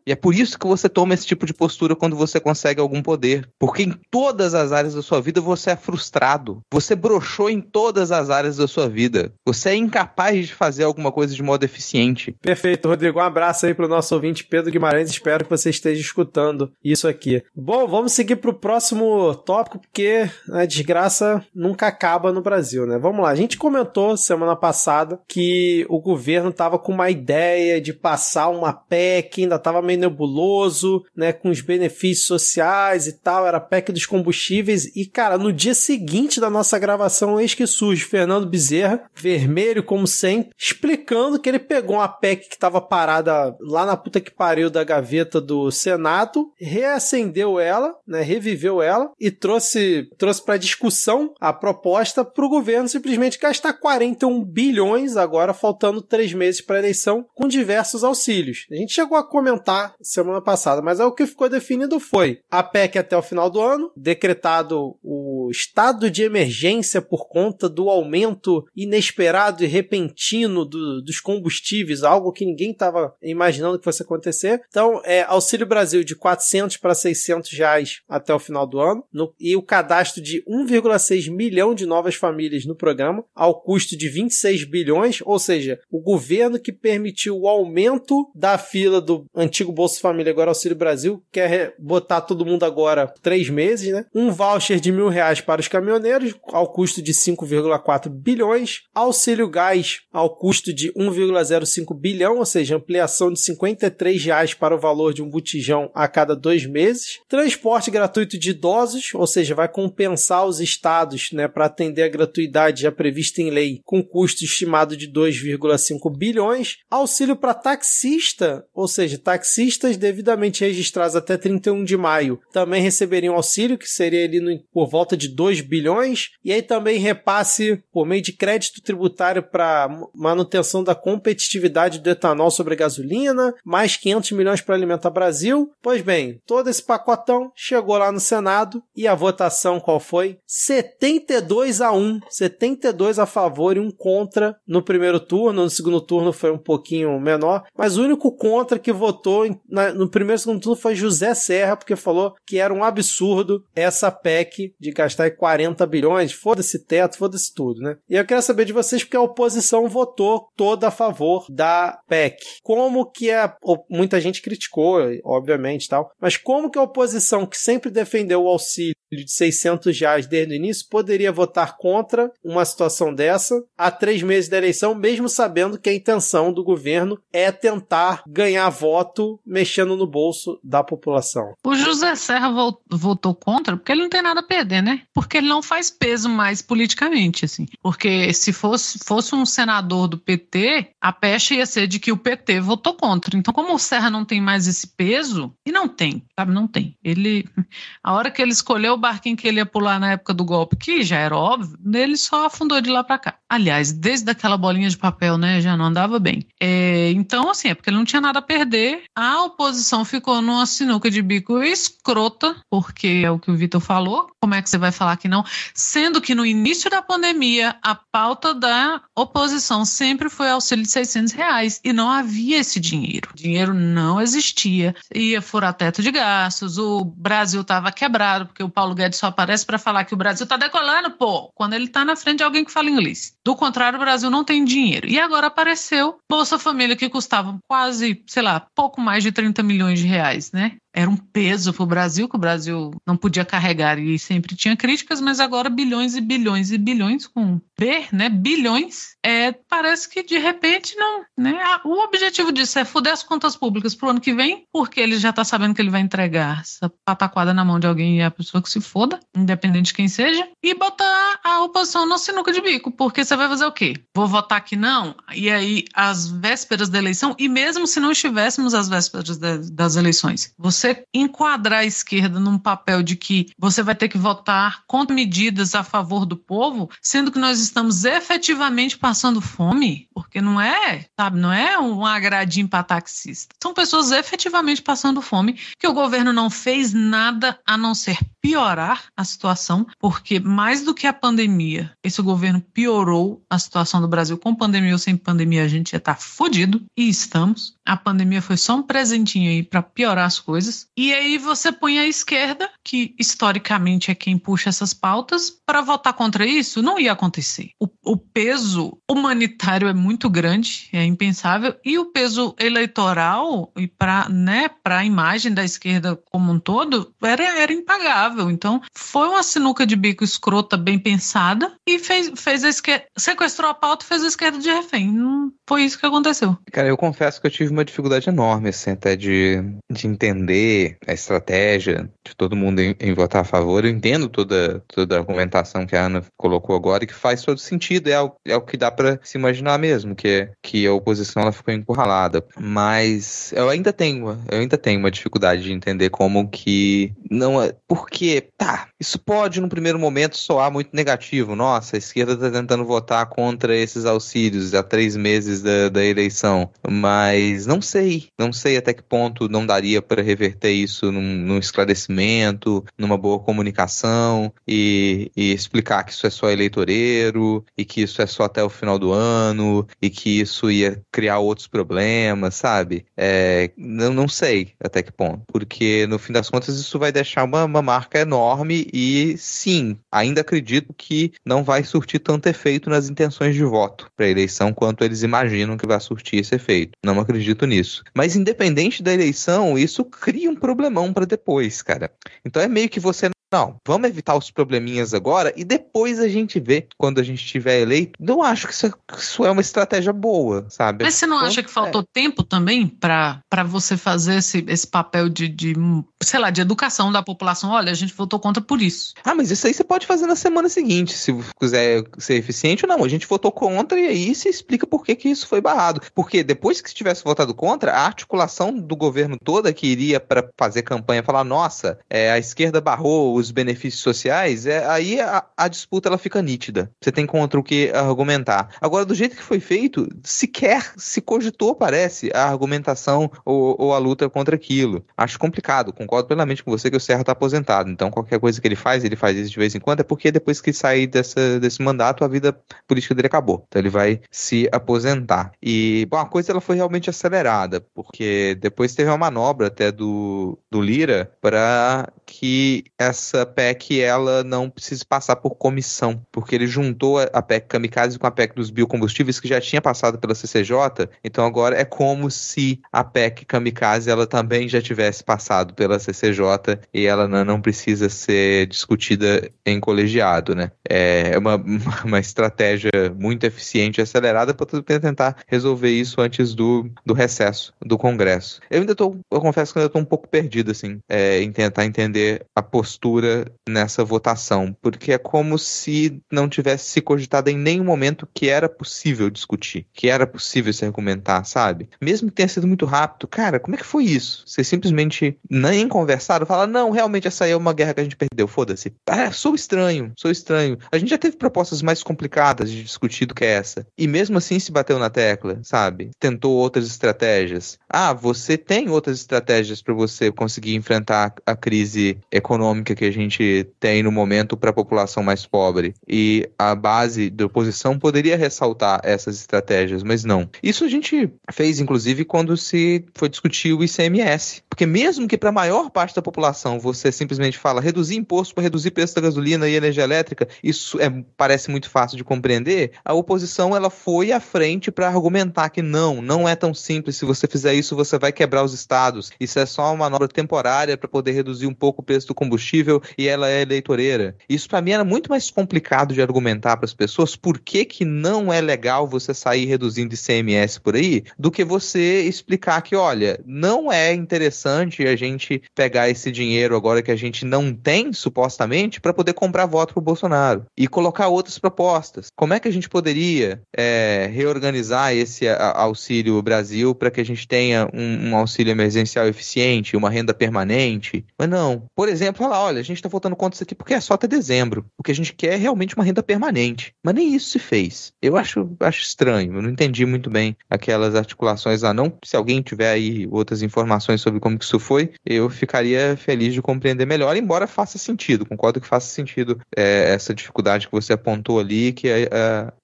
E é por isso que você toma esse tipo de postura quando você consegue algum poder. Porque em todas as áreas da sua vida você é frustrado. Você broxou em todas as áreas da sua vida. Você é incapaz de fazer alguma coisa de modo eficiente. Perfeito, Rodrigo. Um abraço aí pro nosso ouvinte Pedro Guimarães. Espero que você esteja escutando isso aqui. Bom, vamos seguir pro próximo tópico, porque a desgraça nunca acaba no Brasil, né? Vamos lá. A gente comentou semana passada que o governo tava com uma ideia de passar uma PEC, ainda tava meio meio nebuloso, né, com os benefícios sociais e tal, era PEC dos combustíveis. E, cara, no dia seguinte da nossa gravação, eis que surge Fernando Bezerra, vermelho como sempre, explicando que ele pegou uma PEC que estava parada lá na puta que pariu da gaveta do Senado, reacendeu ela, né, reviveu ela e trouxe, trouxe para discussão a proposta para o governo simplesmente gastar 41 bilhões, agora faltando três meses para eleição, com diversos auxílios. A gente chegou a comentar semana passada, mas é o que ficou definido foi a PEC até o final do ano, decretado o estado de emergência por conta do aumento inesperado e repentino do, dos combustíveis, algo que ninguém estava imaginando que fosse acontecer. Então, é Auxílio Brasil de 400 para 600 reais até o final do ano no, e o cadastro de 1,6 milhão de novas famílias no programa ao custo de 26 bilhões, ou seja, o governo que permitiu o aumento da fila do antigo Bolsa Família, agora Auxílio Brasil, quer botar todo mundo agora três meses, né? Um voucher de mil reais para os caminhoneiros, ao custo de 5,4 bilhões. Auxílio Gás, ao custo de 1,05 bilhão, ou seja, ampliação de 53 reais para o valor de um botijão a cada dois meses. Transporte gratuito de idosos, ou seja, vai compensar os estados, né, para atender a gratuidade já prevista em lei, com custo estimado de 2,5 bilhões. Auxílio para taxista, ou seja, taxista devidamente registrados até 31 de maio também receberiam auxílio, que seria ali no, por volta de 2 bilhões, e aí também repasse por meio de crédito tributário para manutenção da competitividade do etanol sobre a gasolina, mais 500 milhões para alimentar Brasil. Pois bem, todo esse pacotão chegou lá no Senado e a votação qual foi? 72 a 1, 72 a favor e um contra no primeiro turno, no segundo turno foi um pouquinho menor, mas o único contra que votou na, no primeiro segundo turno foi José Serra, porque falou que era um absurdo essa PEC de gastar 40 bilhões, foda-se teto, foda-se tudo, né? E eu quero saber de vocês porque a oposição votou toda a favor da PEC. Como que a, muita gente criticou, obviamente, tal, mas como que a oposição que sempre defendeu o auxílio de 600 reais desde o início poderia votar contra uma situação dessa há três meses da eleição, mesmo sabendo que a intenção do governo é tentar ganhar voto mexendo no bolso da população. O José Serra votou contra porque ele não tem nada a perder, né? Porque ele não faz peso mais politicamente, assim. Porque se fosse, fosse um senador do PT, a pecha ia ser de que o PT votou contra. Então, como o Serra não tem mais esse peso, e não tem, sabe? Não tem. Ele, a hora que ele escolheu barquinho que ele ia pular na época do golpe, que já era óbvio, ele só afundou de lá para cá. Aliás, desde aquela bolinha de papel, né, já não andava bem. É, então, assim, é porque ele não tinha nada a perder. A oposição ficou numa sinuca de bico escrota, porque é o que o Vitor falou. Como é que você vai falar que não? Sendo que no início da pandemia, a pauta da oposição sempre foi auxílio de 600 reais e não havia esse dinheiro. O dinheiro não existia. Ia furar teto de gastos, o Brasil estava quebrado, porque o Paulo Guedes só aparece para falar que o Brasil está decolando, pô, quando ele está na frente de alguém que fala inglês. Do contrário, o Brasil não tem dinheiro. E agora apareceu Bolsa Família, que custava quase, sei lá, pouco mais de 30 milhões de reais, né? Era um peso para o Brasil, que o Brasil não podia carregar e sempre tinha críticas, mas agora bilhões e bilhões e bilhões com B, né? Bilhões. É, parece que de repente não, né? O objetivo disso é foder as contas públicas para o ano que vem, porque ele já está sabendo que ele vai entregar essa pataquada na mão de alguém e a pessoa que se foda, independente de quem seja, e botar a oposição no sinuca de bico, porque você vai fazer o quê? Vou votar que não? E aí, às vésperas da eleição, e mesmo se não estivéssemos às vésperas das eleições, você você enquadrar a esquerda num papel de que você vai ter que votar contra medidas a favor do povo, sendo que nós estamos efetivamente passando fome, porque não é, sabe, não é um agradinho para taxista. São pessoas efetivamente passando fome, que o governo não fez nada a não ser piorar a situação, porque mais do que a pandemia, esse governo piorou a situação do Brasil. Com pandemia ou sem pandemia, a gente ia estar tá fodido, e estamos. A pandemia foi só um presentinho aí para piorar as coisas. E aí você põe a esquerda, que historicamente é quem puxa essas pautas, para votar contra isso, não ia acontecer. O, o peso humanitário é muito grande, é impensável, e o peso eleitoral e para né, a imagem da esquerda como um todo era, era impagável. Então foi uma sinuca de bico escrota, bem pensada, e fez, fez a esquerda, sequestrou a pauta e fez a esquerda de refém. Não foi isso que aconteceu. Cara, eu confesso que eu tive uma dificuldade enorme, assim, até de, de entender a estratégia de todo mundo em, em, votar a favor. Eu entendo toda, toda a argumentação que a Ana colocou agora e que faz todo sentido. É o, é o que dá para se imaginar mesmo, que, é, que a oposição ela ficou encurralada. Mas eu ainda tenho, eu ainda tenho uma dificuldade de entender como que não é. Porque, tá, isso pode no primeiro momento soar muito negativo. Nossa, a esquerda está tentando votar contra esses auxílios há três meses da, da eleição. Mas não sei, não sei até que ponto não daria para reverter isso num, num, esclarecimento, numa boa comunicação e, e, explicar que isso é só eleitoreiro e que isso é só até o final do ano e que isso ia criar outros problemas, sabe? É, não, não sei até que ponto, porque no fim das contas isso vai deixar uma, uma marca enorme e sim, ainda acredito que não vai surtir tanto efeito nas intenções de voto para a eleição quanto eles imaginam que vai surtir esse efeito. Não acredito nisso. Mas independente da eleição, isso cria um problemão para depois, cara. Então é meio que você não, vamos evitar os probleminhas agora e depois a gente vê quando a gente tiver eleito. Não acho que isso, isso é uma estratégia boa, sabe? Mas você não então, acha que faltou é. tempo também para você fazer esse, esse papel de, de, sei lá, de educação da população? Olha, a gente votou contra por isso. Ah, mas isso aí você pode fazer na semana seguinte, se quiser ser eficiente ou não. A gente votou contra e aí se explica por que, que isso foi barrado. Porque depois que se tivesse votado contra, a articulação do governo toda que iria para fazer campanha falar, nossa, é, a esquerda barrou os benefícios sociais, é, aí a, a, disputa ela fica nítida. Você tem contra o que argumentar. Agora, do jeito que foi feito, sequer se cogitou, parece, a argumentação ou, ou a luta contra aquilo. Acho complicado, concordo plenamente com você que o Serra está aposentado. Então, qualquer coisa que ele faz, ele faz isso de vez em quando, é porque depois que sair dessa, desse mandato, a vida política dele acabou. Então, ele vai se aposentar. E, bom, a coisa ela foi realmente acelerada, porque depois teve uma manobra até do, do Lira para que essa PEC ela não precisa passar por comissão, porque ele juntou a PEC Kamikaze com a PEC dos biocombustíveis que já tinha passado pela CCJ, então agora é como se a PEC Kamikaze ela também já tivesse passado pela CCJ e ela não precisa ser discutida em colegiado, né? É uma, uma estratégia muito eficiente e acelerada para tentar resolver isso antes do, do recesso do Congresso. Eu ainda tô, eu confesso que ainda tô um pouco perdido, assim, é, em tentar entender compreender a postura nessa votação, porque é como se não tivesse se cogitado em nenhum momento que era possível discutir, que era possível se argumentar, sabe? Mesmo que tenha sido muito rápido, cara, como é que foi isso? Vocês simplesmente nem conversaram, falaram, não, realmente essa aí é uma guerra que a gente perdeu, foda-se. Ah, sou estranho, sou estranho. A gente já teve propostas mais complicadas de discutir do que essa. E mesmo assim se bateu na tecla, sabe? Tentou outras estratégias. Ah, você tem outras estratégias para você conseguir enfrentar a crise econômica que a gente tem no momento para a população mais pobre. E a base da oposição poderia ressaltar essas estratégias, mas não. Isso a gente fez, inclusive, quando se foi discutir o ICMS. Porque mesmo que para a maior parte da população você simplesmente fala reduzir imposto para reduzir preço da gasolina e energia elétrica, isso é, parece muito fácil de compreender, a oposição ela foi à frente para argumentar que não, não é tão simples. Se você fizer isso, você vai quebrar os estados. Isso é só uma manobra temporária para poder reduzir um pouco o preço do combustível e ela é eleitoreira. Isso para mim era muito mais complicado de argumentar para as pessoas por que, que não é legal você sair reduzindo ICMS por aí, do que você explicar que, olha, não é interessante a gente pegar esse dinheiro agora que a gente não tem, supostamente, para poder comprar voto pro Bolsonaro e colocar outras propostas. Como é que a gente poderia é, reorganizar esse auxílio Brasil para que a gente tenha um, um, auxílio emergencial eficiente, uma renda permanente? Mas não. Por exemplo, falar, olha, a gente está votando contra isso aqui porque é só até dezembro. O que a gente quer é realmente uma renda permanente. Mas nem isso se fez. Eu acho, acho estranho. Eu não entendi muito bem aquelas articulações lá. Não, se alguém tiver aí outras informações sobre como que isso foi, eu ficaria feliz de compreender melhor, embora faça sentido. Concordo que faça sentido é, essa dificuldade que você apontou ali, que a,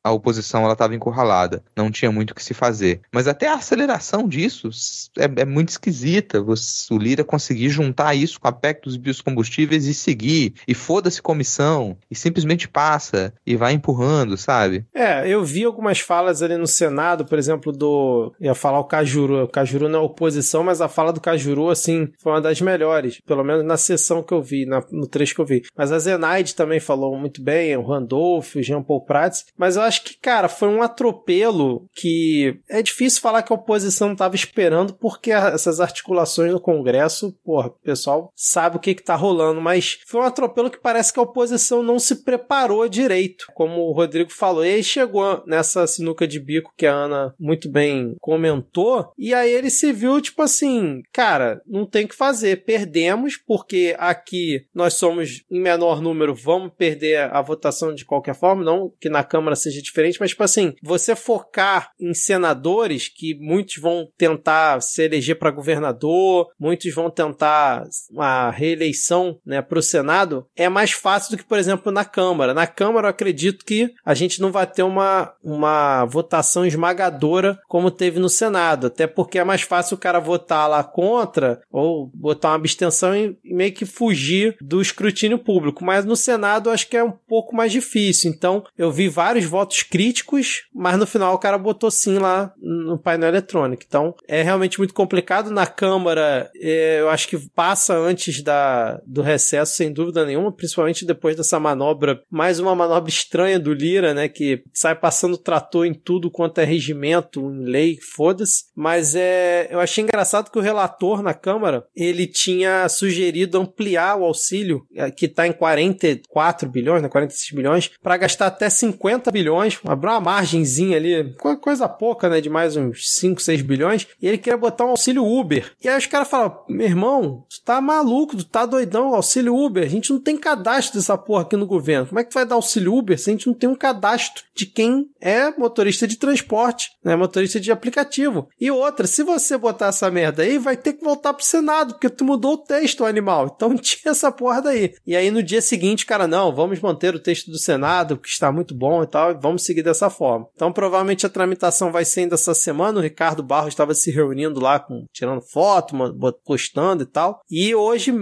a, a oposição estava encurralada. Não tinha muito o que se fazer. Mas até a aceleração disso é, é muito esquisita. Você, o Lira conseguir juntar isso com a PEC dos biocombustíveis e seguir. E foda-se comissão. E simplesmente passa e vai empurrando, sabe? É, eu vi algumas falas ali no Senado, por exemplo, do. ia falar o Cajuru. O Cajuru não é oposição, mas a fala do Cajuru, assim, foi uma das melhores. Pelo menos na sessão que eu vi, na, no trecho que eu vi. Mas a Zenaide também falou muito bem, o Randolph, o Jean Paul Prats. Mas eu acho que, cara, foi um atropelo que é difícil falar que a oposição estava esperando, porque essas articulações no Congresso, porra, o pessoal sabe o que, que tá rolando. Mas foi um atropelo que parece que a oposição não se preparou direito, como o Rodrigo falou. E aí chegou nessa sinuca de bico que a Ana muito bem comentou, e aí ele se viu tipo assim, cara, não tem que fazer, perdemos, porque aqui nós somos em menor número, vamos perder a votação de qualquer forma, não que na Câmara seja diferente, mas tipo assim, você focar em senadores que muitos vão tentar se eleger para governador, muitos vão tentar uma reeleição, né, para o Senado, é mais fácil do que, por exemplo, na Câmara. Na Câmara, eu acredito que a gente não vai ter uma, uma votação esmagadora como teve no Senado, até porque é mais fácil o cara votar lá contra ou botar uma abstenção e meio que fugir do escrutínio público. Mas no Senado, acho que é um pouco mais difícil. Então, eu vi vários votos críticos, mas no final o cara botou sim lá no painel eletrônico. Então, é realmente muito complicado. Na Câmara, é, eu acho que passa antes da, do recesso, sem dúvida nenhuma, principalmente depois dessa manobra, mais uma manobra estranha do Lira, né, que sai passando trator em tudo quanto é regimento, em lei, foda-se. Mas é, eu achei engraçado que o relator na Câmara, ele tinha sugerido ampliar o auxílio, é, que está em 44 bilhões, né, 46 bilhões, para gastar até 50 bilhões, abrir uma margenzinha ali, coisa pouca, né, de mais uns 5, 6 bilhões, e ele queria botar um auxílio Uber. E aí os caras falam, meu irmão, tu tá maluco, tá doidão, auxílio Uber, a gente não tem cadastro dessa porra aqui no governo. Como é que vai dar auxílio Uber se a gente não tem um cadastro de quem é motorista de transporte, né, motorista de aplicativo? E outra, se você botar essa merda aí, vai ter que voltar pro Senado, porque tu mudou o texto, animal. Então tinha essa porra daí. E aí no dia seguinte, cara, não, vamos manter o texto do Senado, que está muito bom e tal, e vamos seguir dessa forma. Então provavelmente a tramitação vai ser ainda essa semana. O Ricardo Barros estava se reunindo lá, com, tirando foto, postando e tal. E hoje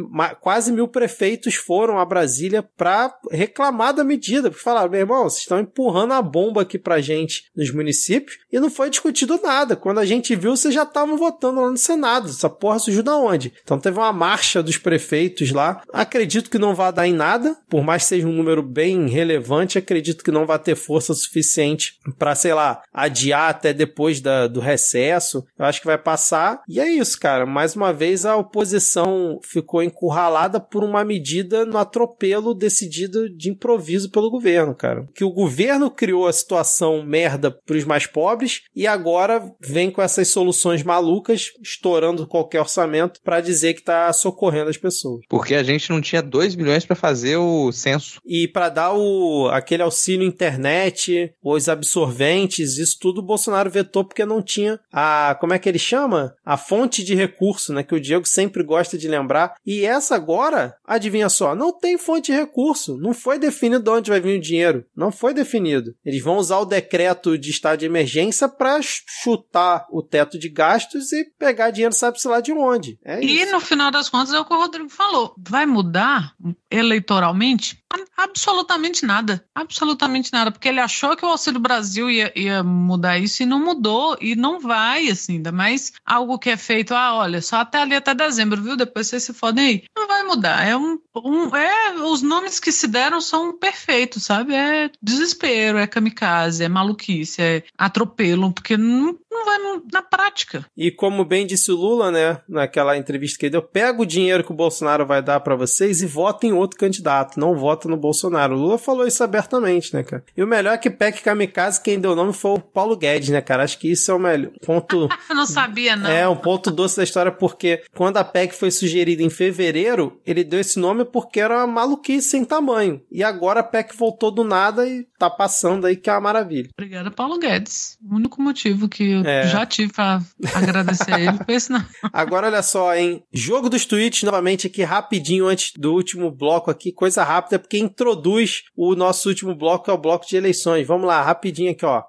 quase mil prefeitos foram a Brasília para reclamar da medida, porque falaram, meu irmão, vocês estão empurrando a bomba aqui pra gente nos municípios e não foi discutido nada. Quando a gente viu, vocês já estavam votando lá no Senado. Essa porra surgiu da onde? Então teve uma marcha dos prefeitos lá. Acredito que não vai dar em nada, por mais que seja um número bem relevante, acredito que não vai ter força suficiente para, sei lá, adiar até depois da, do recesso. Eu acho que vai passar. E é isso, cara. Mais uma vez a oposição ficou encurralada por uma medida no atropelo decidido de improviso pelo governo, cara. Que o governo criou a situação merda para os mais pobres e agora vem com essas soluções malucas, estourando qualquer orçamento para dizer que tá socorrendo as pessoas. Porque a gente não tinha 2 milhões para fazer o censo. E para dar o aquele auxílio internet, os absorventes, isso tudo o Bolsonaro vetou porque não tinha a, como é que ele chama? A fonte de recurso, né, que o Diego sempre gosta de lembrar. E essa agora, adivinha só, não tem fonte de recurso, não foi definido de onde vai vir o dinheiro, não foi definido. Eles vão usar o decreto de estado de emergência para chutar o teto de gastos e pegar dinheiro sabe-se lá de onde. É e no final das contas é o que o Rodrigo falou. Vai mudar eleitoralmente? Absolutamente nada. Absolutamente nada. Porque ele achou que o Auxílio Brasil ia, ia mudar isso e não mudou. E não vai, assim. Ainda mais algo que é feito, ah, olha, só até ali até dezembro, viu? Depois vocês se fodem aí. Não vai mudar. É um. um é, os nomes que se deram são perfeitos, sabe? É desespero, é kamikaze, é maluquice, é atropelo, porque não, não vai na prática. E como bem disse o Lula, né, naquela entrevista que ele deu, pega o dinheiro que o Bolsonaro vai dar para vocês e vota em outro candidato, não vota no Bolsonaro. O Lula falou isso abertamente, né, cara? E o melhor é que PEC Kamikaze, quem deu o nome foi o Paulo Guedes, né, cara? Acho que isso é o melhor ponto. Não sabia, não. É, um ponto doce da história, porque quando a PEC foi sugerida em fevereiro, ele deu esse nome porque era uma maluquice sem tamanho. E agora a PEC voltou do nada e tá passando aí, que é uma maravilha. Obrigada, Paulo Guedes. O único motivo que eu É. já tive pra agradecer a ele foi esse não. Agora olha só, hein? Jogo dos tweets novamente aqui rapidinho antes do último bloco aqui, coisa rápida, porque introduz o nosso último bloco, que é o bloco de eleições. Vamos lá, rapidinho aqui, ó.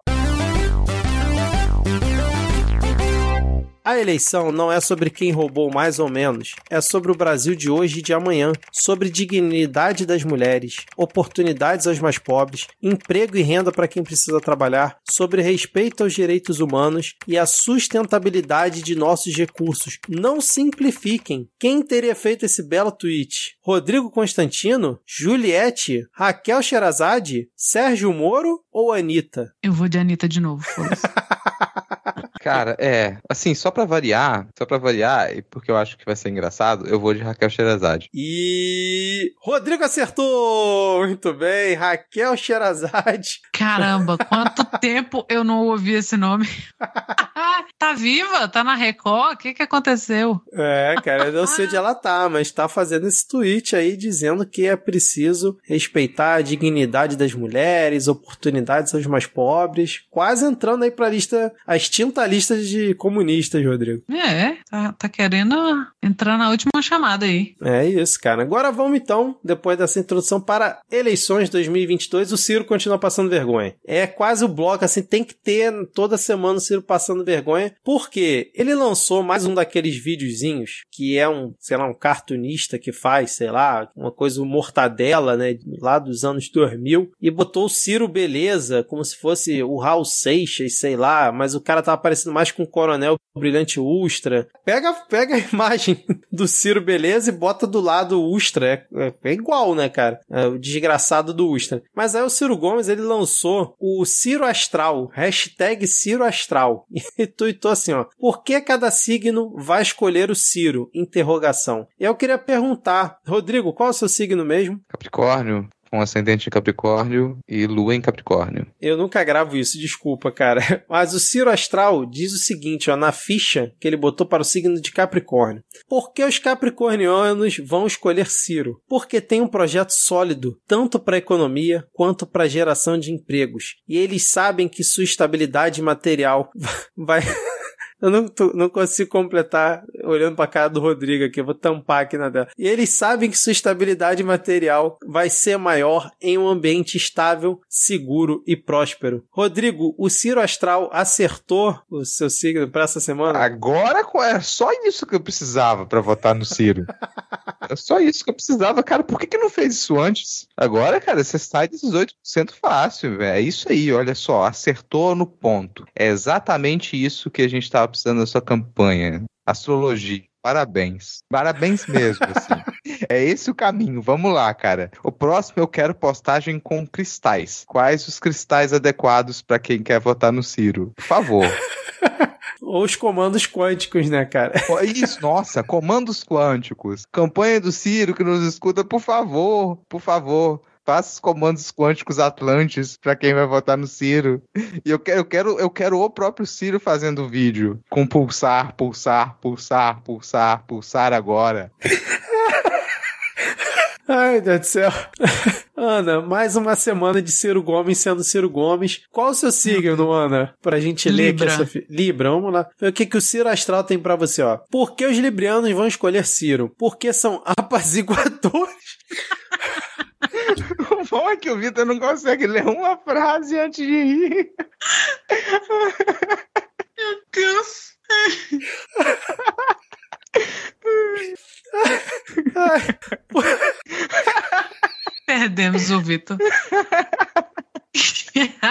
A eleição não é sobre quem roubou mais ou menos, é sobre o Brasil de hoje e de amanhã, sobre dignidade das mulheres, oportunidades aos mais pobres, emprego e renda para quem precisa trabalhar, sobre respeito aos direitos humanos e a sustentabilidade de nossos recursos. Não simplifiquem. Quem teria feito esse belo tweet? Rodrigo Constantino? Juliette? Raquel Sherazade? Sérgio Moro ou Anitta? Eu vou de Anitta de novo. foda-se. Cara, é. Assim, só pra variar, só pra variar, e porque eu acho que vai ser engraçado, eu vou de Raquel Sherazade. E Rodrigo acertou! Muito bem, Raquel Sherazade. Caramba, quanto tempo eu não ouvi esse nome. tá viva? Tá na Record? O que, que aconteceu? É, cara, eu não sei onde ela tá, mas tá fazendo esse tweet aí dizendo que é preciso respeitar a dignidade das mulheres, oportunidades aos mais pobres, quase entrando aí pra lista, a extinta lista de comunistas, Rodrigo. É, tá, tá querendo entrar na última chamada aí. É isso, cara. Agora vamos então, depois dessa introdução para eleições 2022, o Ciro continua passando vergonha. É quase o bloco, assim, tem que ter toda semana o Ciro passando vergonha, porque ele lançou mais um daqueles videozinhos que é um, sei lá, um cartunista que faz, sei lá, uma coisa, mortadela, né, lá dos anos 2000, e botou o Ciro Beleza, como se fosse o Raul Seixas, sei lá, mas o cara tava parecendo mais com o Coronel Brilhante Ustra. Pega, pega a imagem do Ciro Beleza e bota do lado o Ustra. É, é- é igual, né, cara? É o desgraçado do Ustra. Mas aí o Ciro Gomes, ele lançou o Ciro Astral, hashtag Ciro Astral. E tuitou assim, ó. Por que cada signo vai escolher o Ciro? Interrogação. E eu queria perguntar, Rodrigo, qual é o seu signo mesmo? Capricórnio, com ascendente em Capricórnio e lua em Capricórnio. Eu nunca gravo isso, desculpa, cara. Mas o Ciro Astral diz o seguinte, ó, na ficha que ele botou para o signo de Capricórnio. Por que os capricornianos vão escolher Ciro? Porque tem um projeto sólido, tanto para a economia quanto para a geração de empregos. E eles sabem que sua estabilidade material vai... Eu não, tô- não consigo completar olhando pra cara do Rodrigo aqui, eu vou tampar aqui na tela. E eles sabem que sua estabilidade material vai ser maior em um ambiente estável, seguro e próspero. Rodrigo, o Ciro Astral acertou o seu signo pra essa semana? Agora é só isso que eu precisava pra votar no Ciro. É só isso que eu precisava, cara. Por que, que não fez isso antes? Agora, cara, você sai de 18% fácil, velho. É isso aí, olha só. Acertou no ponto. É exatamente isso que a gente tava precisando da sua campanha. Astrologia. Parabéns. Parabéns mesmo, assim. É esse o caminho. Vamos lá, cara. O próximo eu quero postagem com cristais. Quais os cristais adequados pra quem quer votar no Ciro? Por favor. Ou os comandos quânticos, né, cara? Isso, nossa, comandos quânticos. Campanha do Ciro que nos escuta, por favor, por favor. Faça os comandos quânticos Atlantes para quem vai votar no Ciro. E eu quero, eu quero, eu quero o próprio Ciro fazendo o vídeo com pulsar, pulsar, pulsar, pulsar, pulsar agora. Ai, Deus do céu. Ana, mais uma semana de Ciro Gomes sendo Ciro Gomes. Qual o seu signo, Ana? Pra gente Libra. ler aqui. Sofia. Libra, vamos lá. O que, que o Ciro Astral tem pra você, ó. Por que os librianos vão escolher Ciro? Porque são apaziguadores. O bom é que o Vitor não consegue ler uma frase antes de rir. Deus. Perdemos o Vitor.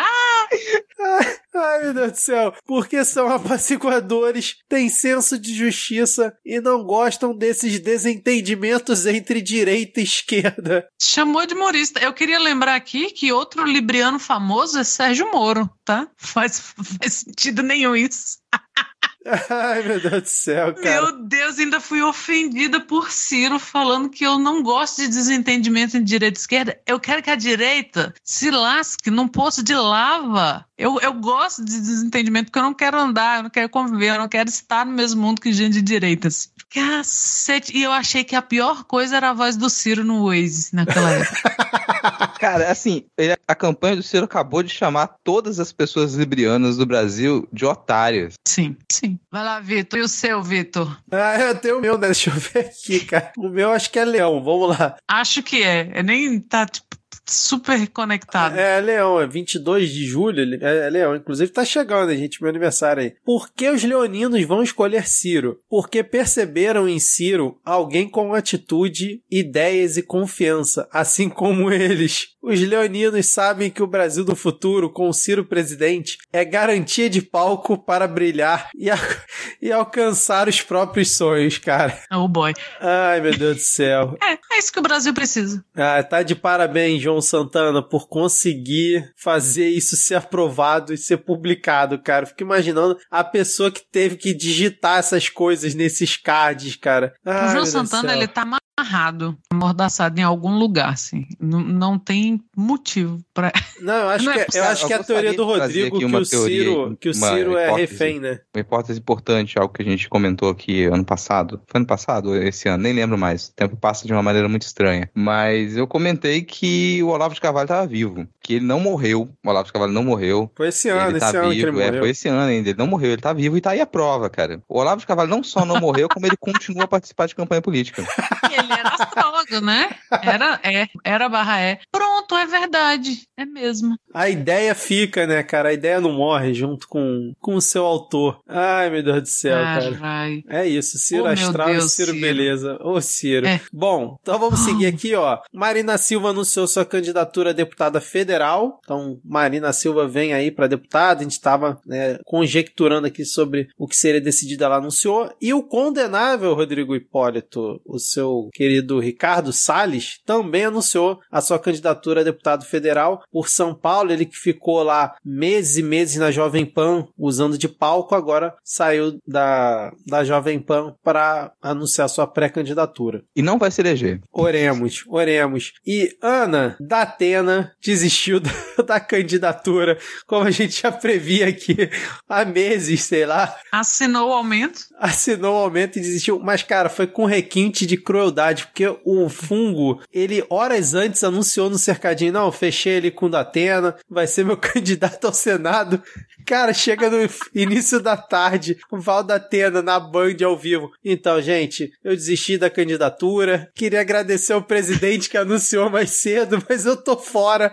Ai, meu Deus do céu. Porque são apaciguadores, têm senso de justiça e não gostam desses desentendimentos entre direita e esquerda. Chamou de humorista. Eu queria lembrar aqui que outro libriano famoso é Sérgio Moro, tá? Faz, faz sentido nenhum isso. Ai, meu Deus do céu, cara. Meu Deus, ainda fui ofendida por Ciro falando que eu não gosto de desentendimento entre direita e esquerda. Eu quero que a direita se lasque num poço de lava. Eu, eu gosto de desentendimento porque eu não quero andar, eu não quero conviver, eu não quero estar no mesmo mundo que gente de direitas. Cacete. E eu achei que a pior coisa era a voz do Ciro no Waze naquela época. Cara, assim, a campanha do Ciro acabou de chamar todas as pessoas librianas do Brasil de otárias. sim, sim. Vai lá, Vitor. E o seu, Vitor? Ah, eu tenho o meu, né? Deixa eu ver aqui, cara. O meu acho que é leão. Vamos lá. Acho que é. É nem tá tipo, super conectado. É, leão. É 22 de julho. É, é leão. Inclusive tá chegando, gente? Meu aniversário aí. Por que os leoninos vão escolher Ciro? Porque perceberam em Ciro alguém com atitude, ideias e confiança, assim como eles. Os leoninos sabem que o Brasil do futuro, com o Ciro presidente, é garantia de palco para brilhar e, a- e alcançar os próprios sonhos, cara. Oh boy. Ai, meu Deus do céu. É, é isso que o Brasil precisa. Ah, tá de parabéns, João Santana, por conseguir fazer isso ser aprovado e ser publicado, cara. Fico imaginando a pessoa que teve que digitar essas coisas nesses cards, cara. Ai, o João Santana, ele tá amarrado, amordaçado em algum lugar, assim. Não, não tem motivo pra. Não, eu acho Não é que, eu possível. acho que é a Eu teoria do Rodrigo que uma o teoria, Ciro, que o uma Ciro é hipótese. refém, né? Uma hipótese importante, algo que a gente comentou aqui ano passado. Foi ano passado esse ano? Nem lembro mais. O tempo passa de uma maneira muito estranha. Mas eu comentei que o Olavo de Carvalho estava vivo. Que ele não morreu. O Olavo de Carvalho não morreu. Foi esse ano, ele tá esse ano que ele vivo, é, morreu. foi esse ano ainda. Ele não morreu, ele tá vivo e tá aí a prova, cara. O Olavo de Carvalho não só não morreu, como ele continua a participar de campanha política. Ele era astrólogo, né? Era, é, era barra é. Pronto, é verdade. É mesmo. A ideia fica, né, cara? A ideia não morre junto com, com o seu autor. Ai, meu Deus do céu, cara. Carai. É isso, Ciro Oh, Astral e Deus, Ciro, Ciro. Beleza. Ô, Ciro. É. Bom, então vamos seguir aqui, ó. Marina Silva anunciou sua candidatura a deputada federal. Então, Marina Silva vem aí para deputada. A gente estava né, conjecturando aqui sobre o que seria decidido, ela anunciou. E o condenável Rodrigo Hipólito, o seu querido Ricardo Salles, também anunciou a sua candidatura a deputado federal por São Paulo. Ele que ficou lá meses e meses na Jovem Pan usando de palco, agora saiu da, da Jovem Pan para anunciar sua pré-candidatura. E não vai se eleger. Oremos, oremos. E Ana Datena desistiu da, da candidatura, como a gente já previa aqui há meses, sei lá. Assinou o aumento. Assinou o aumento e desistiu. Mas, cara, foi com requinte de crueldade, porque o fungo, ele horas antes anunciou no cercadinho: não, fechei ele com o Vai ser meu candidato ao Senado. Cara, chega no início da tarde, o Val Datena na Band ao vivo. Então, gente, eu desisti da candidatura. Queria agradecer ao presidente que anunciou mais cedo, mas eu tô fora.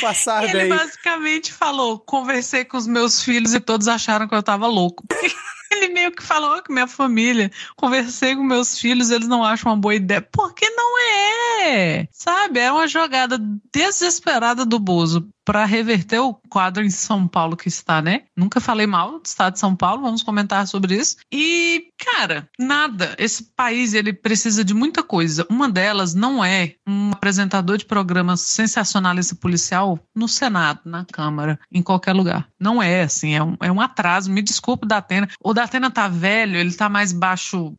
Passar Ele bem. basicamente falou: conversei com os meus filhos e todos acharam que eu tava louco. Ele meio que falou que minha família, conversei com meus filhos, eles não acham uma boa ideia. Porque não é! Sabe? É uma jogada desesperada do Bozo para reverter o quadro em São Paulo que está, né? Nunca falei mal do estado de São Paulo, vamos comentar sobre isso. E, cara, nada. Esse país, ele precisa de muita coisa. Uma delas não é um apresentador de programa sensacionalista policial no Senado, na Câmara, em qualquer lugar. Não é, assim, é um, é um atraso. Me desculpe, Datena. O Datena tá velho, ele tá mais baixo,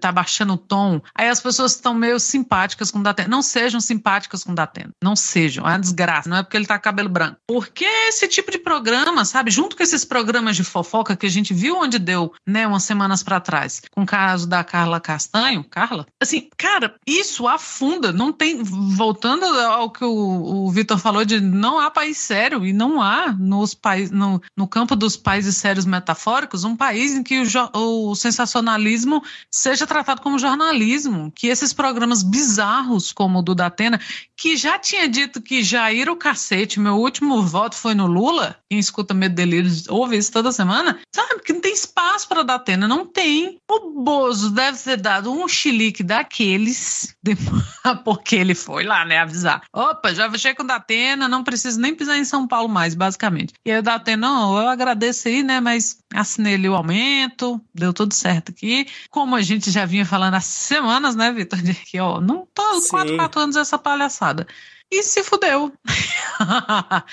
tá baixando o tom. Aí as pessoas estão meio simpáticas com o Datena. Não sejam simpáticas com o Datena. Não sejam. É uma desgraça. Não é porque ele tá cabelo branco. Porque esse tipo de programa, sabe? Junto com esses programas de fofoca que a gente viu onde deu, né, umas semanas para trás, com o caso da Carla Castanho. Carla? Assim, cara, isso afunda. Não tem. Voltando ao que o, o Vitor falou de não há país sério e não há nos países, no, no campo dos países sérios metafóricos, um país em que o, o sensacionalismo seja tratado como jornalismo, que esses programas bizarros como o do Datena, que já tinha dito que Jair o cacete, meu último voto foi no Lula, quem escuta Medo Delírios ouve isso toda semana, sabe que não tem espaço para Datena, não tem. O Bozo deve ter dado um chilique daqueles, porque ele foi lá, né, avisar. Opa, já fechei com o Datena, não preciso nem pisar em São Paulo mais, basicamente. E aí o Datena, não, eu agradeço aí, né, mas assinei ali o aumento, deu tudo certo aqui. Como a gente já vinha falando há semanas, né, Vitor, de que, ó, não tô 4, 4 anos essa palhaçada e se fudeu.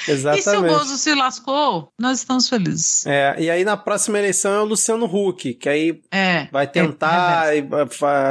Exatamente. e se o Bozo se lascou, nós estamos felizes. É, e aí na próxima eleição é o Luciano Huck, que aí é, vai tentar é, e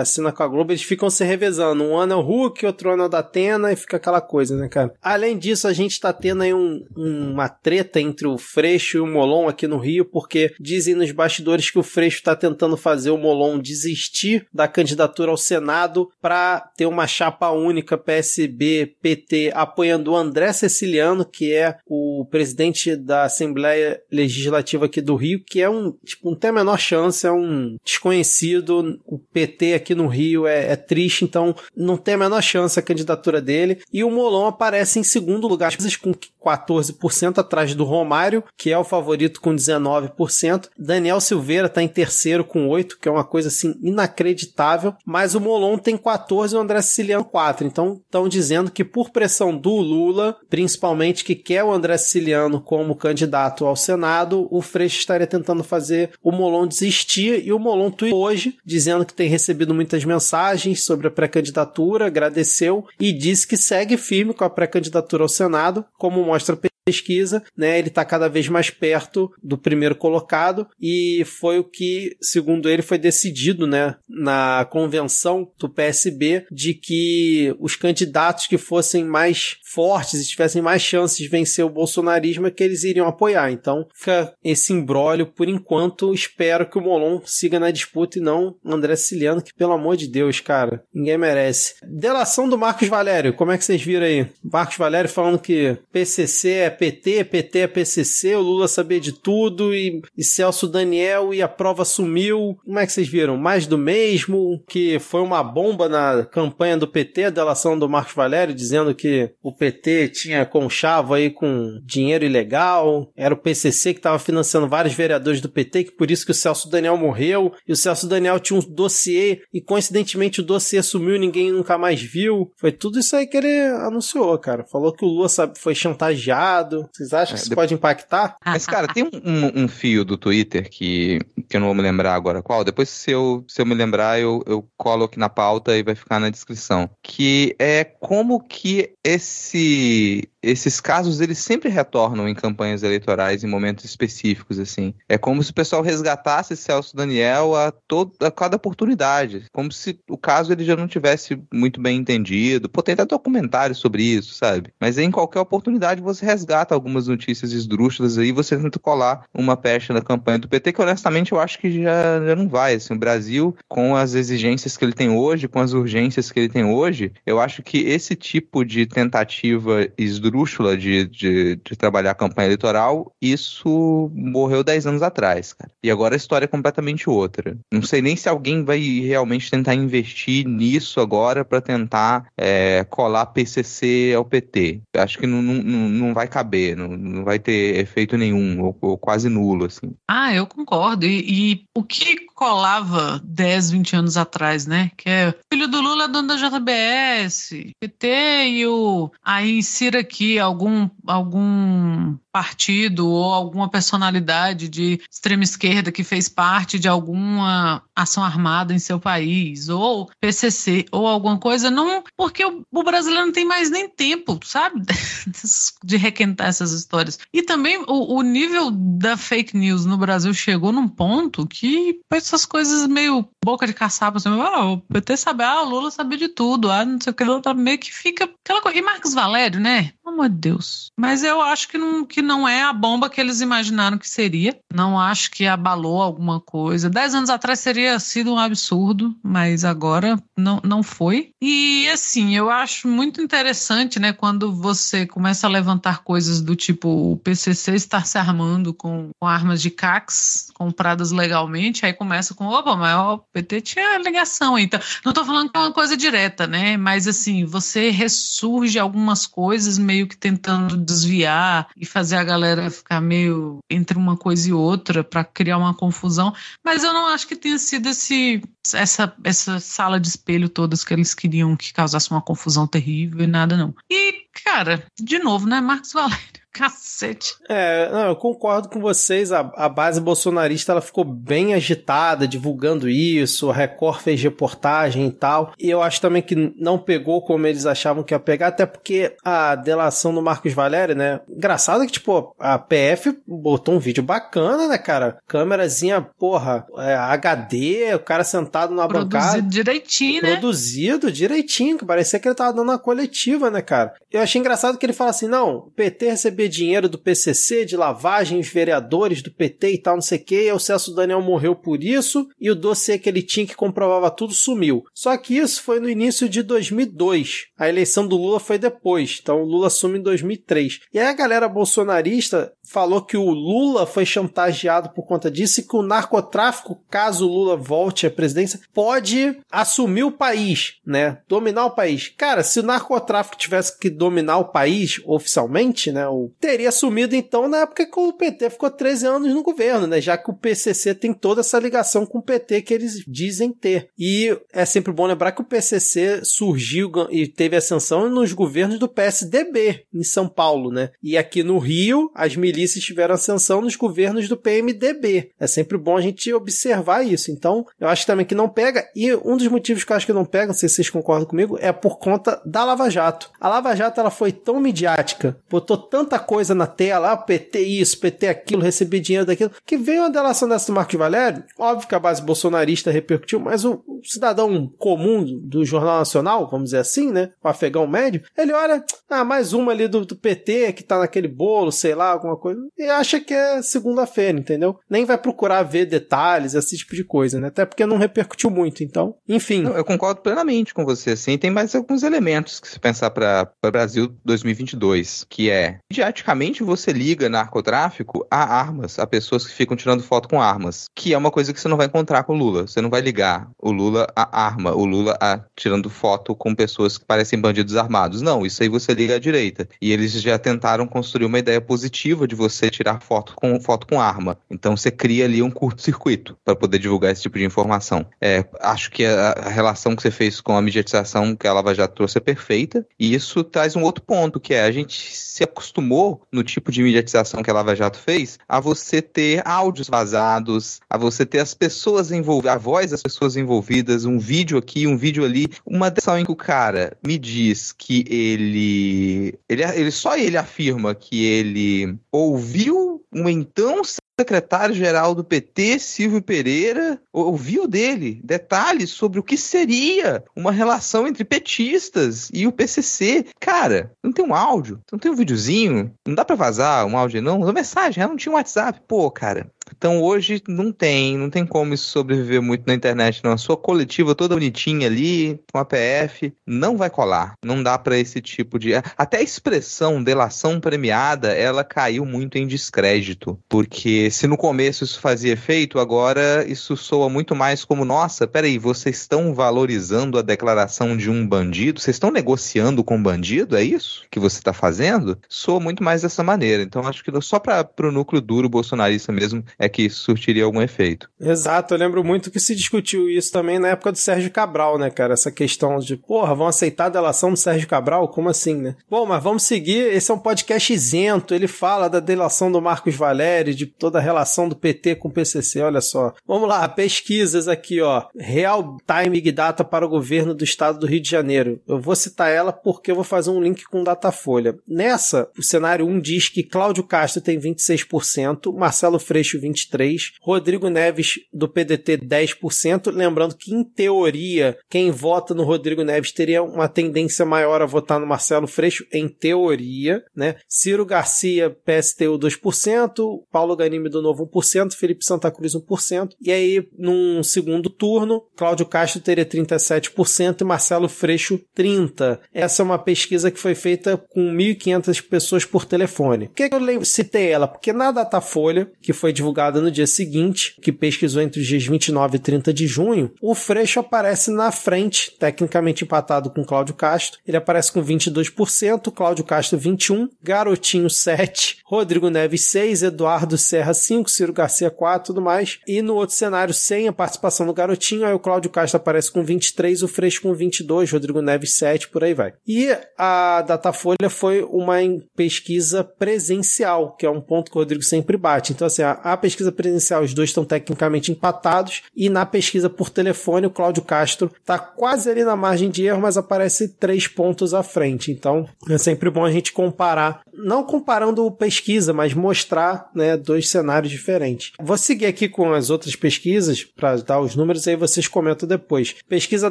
assina com a Globo, eles ficam se revezando. Um ano é o Huck, outro ano é o da Atena e fica aquela coisa, né, cara? Além disso, a gente tá tendo aí um, uma treta entre o Freixo e o Molon aqui no Rio, porque dizem nos bastidores que o Freixo tá tentando fazer o Molon desistir da candidatura ao Senado para ter uma chapa única PSB, PT apoiando o André Ceciliano, que é o presidente da Assembleia Legislativa aqui do Rio, que é um, tipo, não tem a menor chance, é um desconhecido. O PT aqui no Rio é, é triste, então não tem a menor chance a candidatura dele. E o Molon aparece em segundo lugar, com 14% atrás do Romário, que é o favorito com 19%. Daniel Silveira está em terceiro com 8%, que é uma coisa assim inacreditável. Mas o Molon tem 14% e o André Siciliano 4%. Então estão dizendo que por pressão do Lula, principalmente que quer o André Siciliano como candidato ao Senado, o Freixo estaria tentando fazer o Molon desistir. E o Molon tweetou hoje dizendo que tem recebido muitas mensagens sobre a pré-candidatura, agradeceu e disse que segue firme com a pré-candidatura ao Senado, como mostra pesquisa, né, ele está cada vez mais perto do primeiro colocado e foi o que, segundo ele, foi decidido, né, na convenção do PSB de que os candidatos que fossem mais fortes e tivessem mais chances de vencer o bolsonarismo é que eles iriam apoiar. Então, fica esse imbróglio por enquanto. Espero que o Molon siga na disputa e não André Siciliano, que pelo amor de Deus, cara, ninguém merece. Delação do Marcos Valério, como é que vocês viram aí? Marcos Valério falando que PCC é PT, PT é PCC, o Lula sabia de tudo e, e Celso Daniel e a prova sumiu. Como é que vocês viram? Mais do mesmo, que foi uma bomba na campanha do PT, a delação do Marcos Valério, dizendo que o PT tinha conchavo aí com dinheiro ilegal, era o PCC que estava financiando vários vereadores do PT, que por isso que o Celso Daniel morreu, e o Celso Daniel tinha um dossiê, e coincidentemente o dossiê sumiu e ninguém nunca mais viu. Foi tudo isso aí que ele anunciou, cara. Falou que o Lula sabe, foi chantageado, vocês acham que é, isso pode impactar? Mas, cara, tem um, um, um, fio do Twitter que, que eu não vou me lembrar agora qual. Depois, se eu, se eu me lembrar, eu, eu colo aqui na pauta e vai ficar na descrição. Que é como que esse si esses casos eles sempre retornam em campanhas eleitorais em momentos específicos assim. É como se o pessoal resgatasse Celso Daniel a toda a cada oportunidade, como se o caso ele já não tivesse muito bem entendido. Pô, tem até documentários sobre isso, sabe? Mas em qualquer oportunidade você resgata algumas notícias esdrúxulas aí, você tenta colar uma pecha na campanha do PT que honestamente eu acho que já, já não vai. Assim, o Brasil com as exigências que ele tem hoje, com as urgências que ele tem hoje, eu acho que esse tipo de tentativa esdrúxula esdrúxula de, de, de, trabalhar a campanha eleitoral, isso morreu 10 anos atrás, cara. E agora a história é completamente outra. Não sei nem se alguém vai realmente tentar investir nisso agora para tentar é, colar PCC ao PT. Acho que não, não, não vai caber, não, não vai ter efeito nenhum, ou, ou quase nulo, assim. Ah, eu concordo. E, e o que colava 10, 20 anos atrás, né? Que é filho do Lula, dono da JBS, PT e o. Aí insira aqui que algum, algum partido ou alguma personalidade de extrema esquerda que fez parte de alguma ação armada em seu país, ou PCC, ou alguma coisa, não, porque o, o brasileiro não tem mais nem tempo, sabe, de requentar essas histórias. E também o, o nível da fake news no Brasil chegou num ponto que essas coisas meio boca de caçapa, assim, ah, o PT sabe, ah, o Lula sabia de tudo, ah, não sei o que, tá meio que fica aquela coisa. E Marcos Valério, né? Amor de Deus. Mas eu acho que não, que não é a bomba que eles imaginaram que seria. Não acho que abalou alguma coisa. Dez anos atrás seria sido um absurdo, mas agora não, não foi. E assim, eu acho muito interessante, né, quando você começa a levantar coisas do tipo o PCC estar se armando com, com armas de CACs compradas legalmente, aí começa com, opa, mas o PT tinha ligação. Então, não estou falando que é uma coisa direta, né, mas assim, você ressurge algumas coisas meio que tentando desviar e fazer a galera galera ficar meio entre uma coisa e outra para criar uma confusão, mas eu não acho que tenha sido esse, essa, essa sala de espelho todas que eles queriam que causasse uma confusão terrível e nada não. E, cara, de novo, né, Marcos Valério? Cacete. É, não, eu concordo com vocês. A, a, base bolsonarista ela ficou bem agitada, divulgando isso. A Record fez reportagem e tal. E eu acho também que não pegou como eles achavam que ia pegar, até porque a delação do Marcos Valério, né? Engraçado que, tipo, a PF botou um vídeo bacana, né, cara? Câmerazinha, porra, é, HD, o cara sentado na Produzido bancada. Produzido direitinho, né? Produzido direitinho, que parecia que ele tava dando uma coletiva, né, cara? Eu achei engraçado que ele fala assim: não, o PT recebeu receber dinheiro do PCC, de lavagem, os vereadores do PT e tal, não sei o que, o Celso Daniel morreu por isso, e o dossiê que ele tinha que comprovava tudo sumiu. Só que isso foi no início de 2002. A eleição do Lula foi depois, então o Lula assume em 2003. E aí a galera bolsonarista falou que o Lula foi chantageado por conta disso e que o narcotráfico, caso o Lula volte à presidência, pode assumir o país, né? Dominar o país. Cara, se o narcotráfico tivesse que dominar o país oficialmente, né? Teria assumido então na época que o PT ficou 13 anos no governo, né? Já que o PCC tem toda essa ligação com o PT que eles dizem ter. E é sempre bom lembrar que o PCC surgiu e teve ascensão nos governos do PSDB em São Paulo, né? E aqui no Rio, as milícias milícias tiveram ascensão nos governos do PMDB. É sempre bom a gente observar isso. Então, eu acho também que não pega. E um dos motivos que eu acho que não pega, não sei se vocês concordam comigo, é por conta da Lava Jato. A Lava Jato ela foi tão midiática, botou tanta coisa na tela, ah, PT isso, PT aquilo, recebi dinheiro daquilo, que veio uma delação dessa do Marcos Valério. Óbvio que a base bolsonarista repercutiu, mas o cidadão comum do Jornal Nacional, vamos dizer assim, né? O afegão médio, ele olha, ah, mais uma ali do, do PT que tá naquele bolo, sei lá, alguma coisa, e acha que é segunda-feira, entendeu? Nem vai procurar ver detalhes, esse tipo de coisa, né? Até porque não repercutiu muito, então, enfim. Não, eu concordo plenamente com você, assim, tem mais alguns elementos que se pensar para Brasil 2022, que é, mediaticamente você liga narcotráfico a armas, a pessoas que ficam tirando foto com armas, que é uma coisa que você não vai encontrar com o Lula. Você não vai ligar o Lula a arma, o Lula a tirando foto com pessoas que parecem bandidos armados. Não, isso aí você liga à direita. E eles já tentaram construir uma ideia positiva de de você tirar foto com, foto com arma. Então você cria ali um curto-circuito para poder divulgar esse tipo de informação. É, acho que a, a, relação que você fez com a mediatização que a Lava Jato trouxe é perfeita. E isso traz um outro ponto, que é a gente se acostumou no tipo de mediatização que a Lava Jato fez a você ter áudios vazados, a você ter as pessoas envolvidas, a voz das pessoas envolvidas, um vídeo aqui, um vídeo ali. Uma decisão em que o cara me diz que ele, ele, ele só ele afirma que ele ouviu um então secretário-geral do PT, Silvio Pereira, ouviu dele detalhes sobre o que seria uma relação entre petistas e o PCC. Cara, não tem um áudio, não tem um videozinho, não dá para vazar um áudio não, uma mensagem, ela não tinha um WhatsApp. Pô, cara, então hoje não tem, não tem como isso sobreviver muito na internet, não. A sua coletiva toda bonitinha ali, com a PF, não vai colar. Não dá para esse tipo de. Até a expressão delação premiada, ela caiu muito em descrédito. Porque se no começo isso fazia efeito, agora isso soa muito mais como: nossa, peraí, vocês estão valorizando a declaração de um bandido? Vocês estão negociando com um bandido? É isso que você está fazendo? Soa muito mais dessa maneira. Então acho que só para o núcleo duro bolsonarista mesmo é que surtiria algum efeito. Exato, eu lembro muito que se discutiu isso também na época do Sérgio Cabral, né, cara? Essa questão de, porra, vão aceitar a delação do Sérgio Cabral? Como assim, né? Bom, mas vamos seguir. Esse é um podcast isento. Ele fala da delação do Marcos Valério, de toda a relação do PT com o PCC. Olha só. Vamos lá, pesquisas aqui, ó. Real Time Data para o governo do estado do Rio de Janeiro. Eu vou citar ela porque eu vou fazer um link com Datafolha. Nessa, o cenário 1 diz que Cláudio Castro tem 26%, Marcelo Freixo 23%, Rodrigo Neves do PDT 10%. Lembrando que, em teoria, quem vota no Rodrigo Neves teria uma tendência maior a votar no Marcelo Freixo, em teoria, né? Ciro Garcia, PSTU 2%, Paulo Ganime do Novo 1%, Felipe Santa Cruz 1%. E aí, num segundo turno, Cláudio Castro teria 37% e Marcelo Freixo 30%. Essa é uma pesquisa que foi feita com 1.500 pessoas por telefone. Por que eu citei ela? Porque na Datafolha, que foi divulgada no dia seguinte, que pesquisou entre os dias 29 e 30 de junho, o Freixo aparece na frente, tecnicamente empatado com Cláudio Castro. Ele aparece com 22%, Cláudio Castro 21%, Garotinho 7%, Rodrigo Neves 6%, Eduardo Serra 5%, Ciro Garcia 4% tudo mais. E no outro cenário, sem a participação do Garotinho, aí o Cláudio Castro aparece com 23%, o Freixo com 22%, Rodrigo Neves 7%, por aí vai. E a Datafolha foi uma pesquisa presencial, que é um ponto que o Rodrigo sempre bate. Então, assim, a, a pesquisa presencial, os dois estão tecnicamente empatados, e na pesquisa por telefone, o Cláudio Castro está quase ali na margem de erro, mas aparece três pontos à frente. Então, é sempre bom a gente comparar, não comparando pesquisa, mas mostrar né, dois cenários diferentes. Vou seguir aqui com as outras pesquisas para dar os números, aí vocês comentam depois. Pesquisa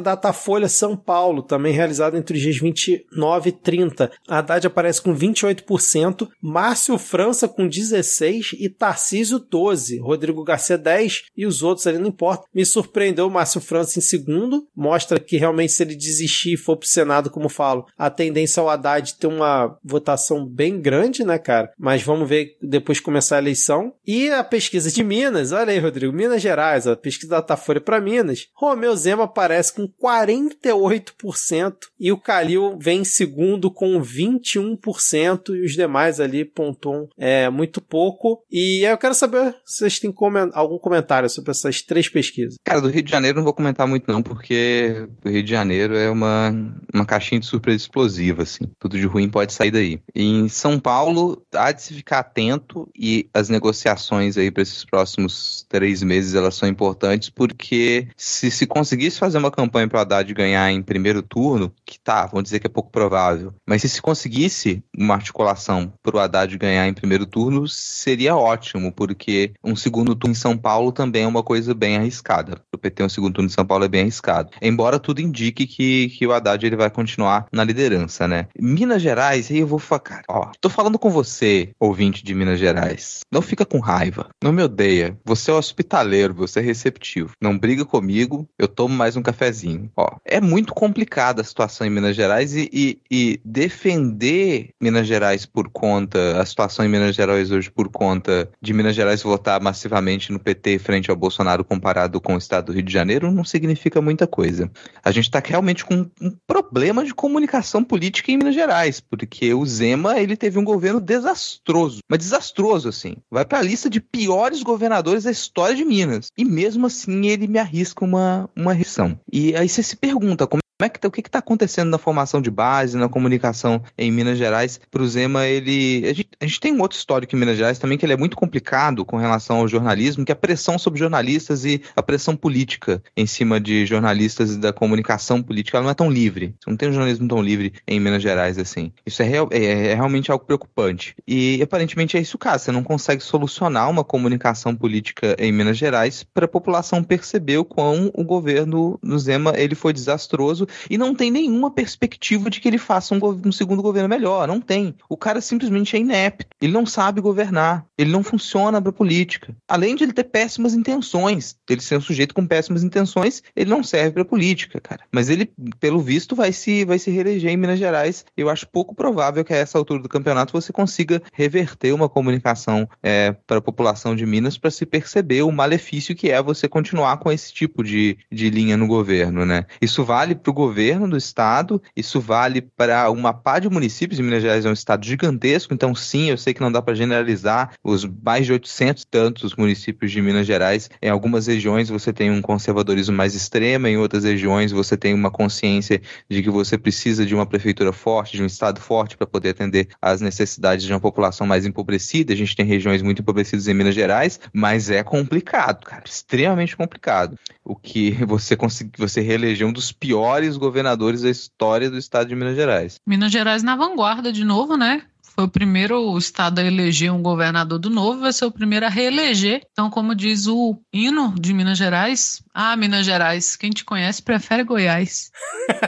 Datafolha São Paulo, também realizada entre os dias 29 e 30. A Haddad aparece com 28%, Márcio França com 16% e Tarcísio 12%, Rodrigo Garcia 10% e os outros ali não importa. Me surpreendeu o Márcio França em segundo, mostra que realmente se ele desistir e for pro Senado, como falo, a tendência ao Haddad ter uma votação bem grande, né, cara? Mas vamos ver depois começar a eleição. E a pesquisa de Minas, olha aí, Rodrigo, Minas Gerais, a pesquisa da Tafolha para Minas. Romeu Zema aparece com 48% e o Calil vem em segundo com 21% e os demais ali pontuam é, muito pouco. E eu quero saber vocês têm algum comentário sobre essas três pesquisas. Cara, do Rio de Janeiro não vou comentar muito não, porque o Rio de Janeiro é uma, uma caixinha de surpresa explosiva, assim. Tudo de ruim pode sair daí. Em São Paulo, há de se ficar atento e as negociações aí para esses próximos três meses, elas são importantes porque se se conseguisse fazer uma campanha para o Haddad ganhar em primeiro turno, que tá, vamos dizer que é pouco provável, mas se se conseguisse uma articulação para o Haddad ganhar em primeiro turno, seria ótimo, porque um segundo turno em São Paulo também é uma coisa bem arriscada. O PT um segundo turno em São Paulo é bem arriscado. Embora tudo indique que, que o Haddad ele vai continuar na liderança, né? Minas Gerais, aí eu vou falar, ó, tô falando com você, ouvinte de Minas Gerais. Não fica com raiva, não me odeia. Você é hospitaleiro, você é receptivo. Não briga comigo, eu tomo mais um cafezinho. Ó, é muito complicada a situação em Minas Gerais e, e, e defender Minas Gerais por conta, a situação em Minas Gerais hoje por conta de Minas Gerais votar massivamente no PT frente ao Bolsonaro comparado com o estado do Rio de Janeiro não significa muita coisa. A gente está realmente com um problema de comunicação política em Minas Gerais, porque o Zema ele teve um governo desastroso, mas desastroso assim. Vai para a lista de piores governadores da história de Minas. E mesmo assim ele me arrisca uma uma reação. E aí você se pergunta como como é que tá, o que está acontecendo na formação de base, na comunicação em Minas Gerais? Para o Zema, ele. A gente, a gente, tem um outro histórico em Minas Gerais também, que ele é muito complicado com relação ao jornalismo, que é a pressão sobre jornalistas e a pressão política em cima de jornalistas e da comunicação política. Ela não é tão livre. Não tem um jornalismo tão livre em Minas Gerais assim. Isso é, real, é, é realmente algo preocupante. E aparentemente é isso o caso. Você não consegue solucionar uma comunicação política em Minas Gerais para a população perceber o quão o governo do Zema ele foi desastroso e não tem nenhuma perspectiva de que ele faça um, um, segundo governo melhor. Não tem. O cara simplesmente é inepto. Ele não sabe governar. Ele não funciona para política. Além de ele ter péssimas intenções, ele ser um sujeito com péssimas intenções, ele não serve para política, cara. Mas ele, pelo visto, vai se, vai se reeleger em Minas Gerais. Eu acho pouco provável que a essa altura do campeonato você consiga reverter uma comunicação é, para a população de Minas para se perceber o malefício que é você continuar com esse tipo de, de linha no governo, né? Isso vale para governo do estado, isso vale para uma pá de municípios, Minas Gerais é um estado gigantesco, então sim, eu sei que não dá para generalizar os mais de 800 tantos municípios de Minas Gerais. Em algumas regiões você tem um conservadorismo mais extremo, em outras regiões você tem uma consciência de que você precisa de uma prefeitura forte, de um estado forte para poder atender às necessidades de uma população mais empobrecida. A gente tem regiões muito empobrecidas em Minas Gerais, mas é complicado, cara, extremamente complicado. O que você conseguiu, você reelegeu um dos piores governadores da história do estado de Minas Gerais. Minas Gerais na vanguarda de novo, né? Foi o primeiro estado a eleger um governador do novo, vai ser o primeiro a reeleger. Então, como diz o hino de Minas Gerais, ah, Minas Gerais, quem te conhece prefere Goiás.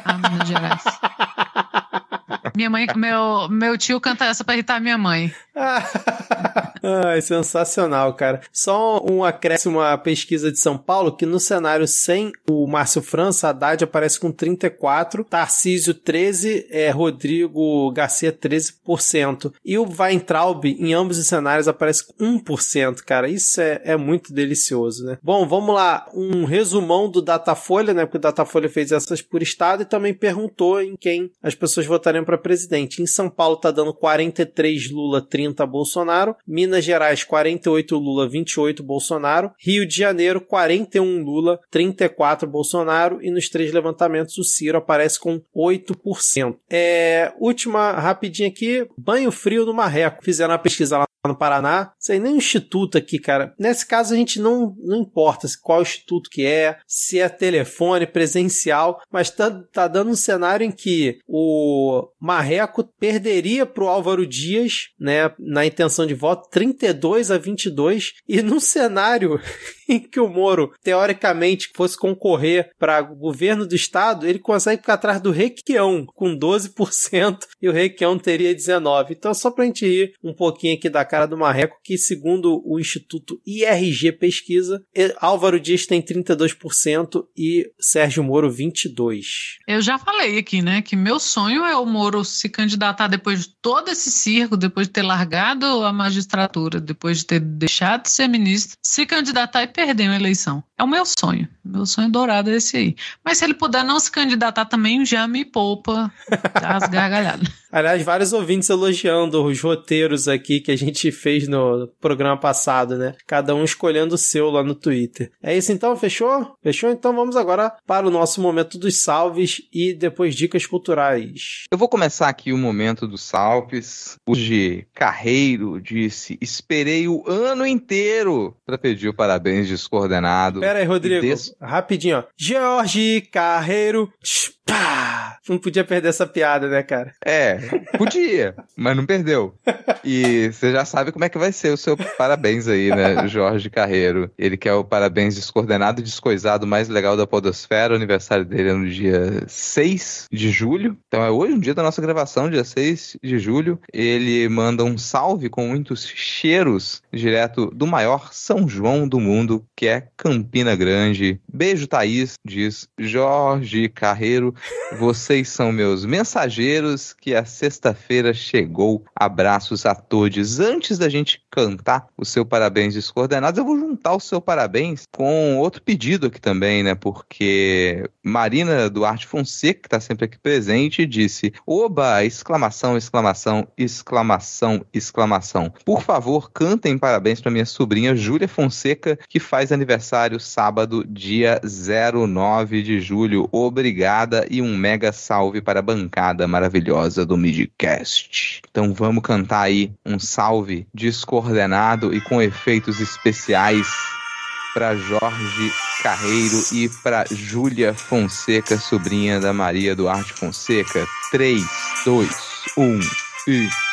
Ah, Minas Gerais. Minha mãe, meu, meu tio canta essa para irritar minha mãe. Ai, sensacional, cara. Só um acréscimo à pesquisa de São Paulo, que no cenário sem o Márcio França, Haddad aparece com 34, Tarcísio 13, é, Rodrigo Garcia 13%. E o Weintraub, em ambos os cenários, aparece com 1%, cara. Isso é, é muito delicioso, né? Bom, vamos lá. Um resumão do Datafolha, né? Porque o Datafolha fez essas por estado e também perguntou em quem as pessoas votariam para presidente. Em São Paulo tá dando 43 Lula, 30 Bolsonaro. Minas Gerais, 48 Lula, 28 Bolsonaro. Rio de Janeiro, 41 Lula, 34 Bolsonaro. E nos três levantamentos, o Ciro aparece com 8%. É, última rapidinha aqui: banho frio no Marreco. Fizeram uma pesquisa lá no Paraná, sei nem o instituto aqui, cara. Nesse caso a gente não, não importa qual instituto que é, se é telefone, presencial, mas tá, tá dando um cenário em que o Marreco perderia pro Álvaro Dias, né, na intenção de voto, 32 a 22, e num cenário em que o Moro, teoricamente, fosse concorrer para governo do estado, ele consegue ficar atrás do Requião, com 12%, e o Requião teria 19%. Então, só pra gente ir um pouquinho aqui da cara do Marreco, que segundo o Instituto IRG Pesquisa, Álvaro Dias tem 32% e Sérgio Moro 22%. Eu já falei aqui, né, que meu sonho é o Moro se candidatar depois de todo esse circo, depois de ter largado a magistratura, depois de ter deixado de ser ministro, se candidatar e perder uma eleição. É o meu sonho. Meu sonho dourado é esse aí. Mas se ele puder não se candidatar também, já me poupa as gargalhadas. Aliás, vários ouvintes elogiando os roteiros aqui que a gente fez no programa passado, né? Cada um escolhendo o seu lá no Twitter. É isso então? Fechou? Fechou? Então vamos agora para o nosso momento dos salves e depois dicas culturais. Eu vou começar aqui o momento dos salves. Hoje, Carreiro disse: Esperei o ano inteiro para pedir o parabéns descoordenado. Pera aí, Rodrigo. Des... Rapidinho, ó. Jorge Carreiro. Pá! Não podia perder essa piada, né, cara? É, podia, mas não perdeu. E você já sabe como é que vai ser o seu parabéns aí, né, Jorge Carreiro. Ele quer o parabéns descoordenado e descoisado mais legal da Podosfera. O aniversário dele é no dia 6 de julho. Então é hoje, um dia da nossa gravação, dia 6 de julho. Ele manda um salve com muitos cheiros direto do maior São João do mundo, que é Campina Grande. Beijo, Thaís, diz Jorge Carreiro. Vocês são meus mensageiros que a sexta-feira chegou. Abraços a todos. Antes da gente cantar o seu parabéns descoordenados, eu vou juntar o seu parabéns com outro pedido aqui também, né? Porque Marina Duarte Fonseca, que está sempre aqui presente, disse: Oba! Exclamação, exclamação, exclamação, exclamação. Por favor, cantem parabéns para minha sobrinha Júlia Fonseca, que faz aniversário sábado, dia 09 de julho. Obrigada e um mega salve para a bancada maravilhosa do Midcast. Então vamos cantar aí um salve descoordenado e com efeitos especiais para Jorge Carreiro e para Júlia Fonseca, sobrinha da Maria Duarte Fonseca. 3, 2, 1 e.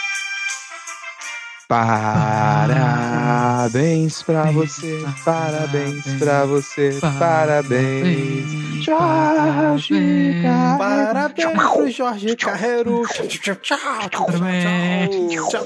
Parabéns pra você, parabéns pra você, parabéns, Jorge Parabéns pro Jorge Carreiro. Tchau, tchau, tchau, tchau,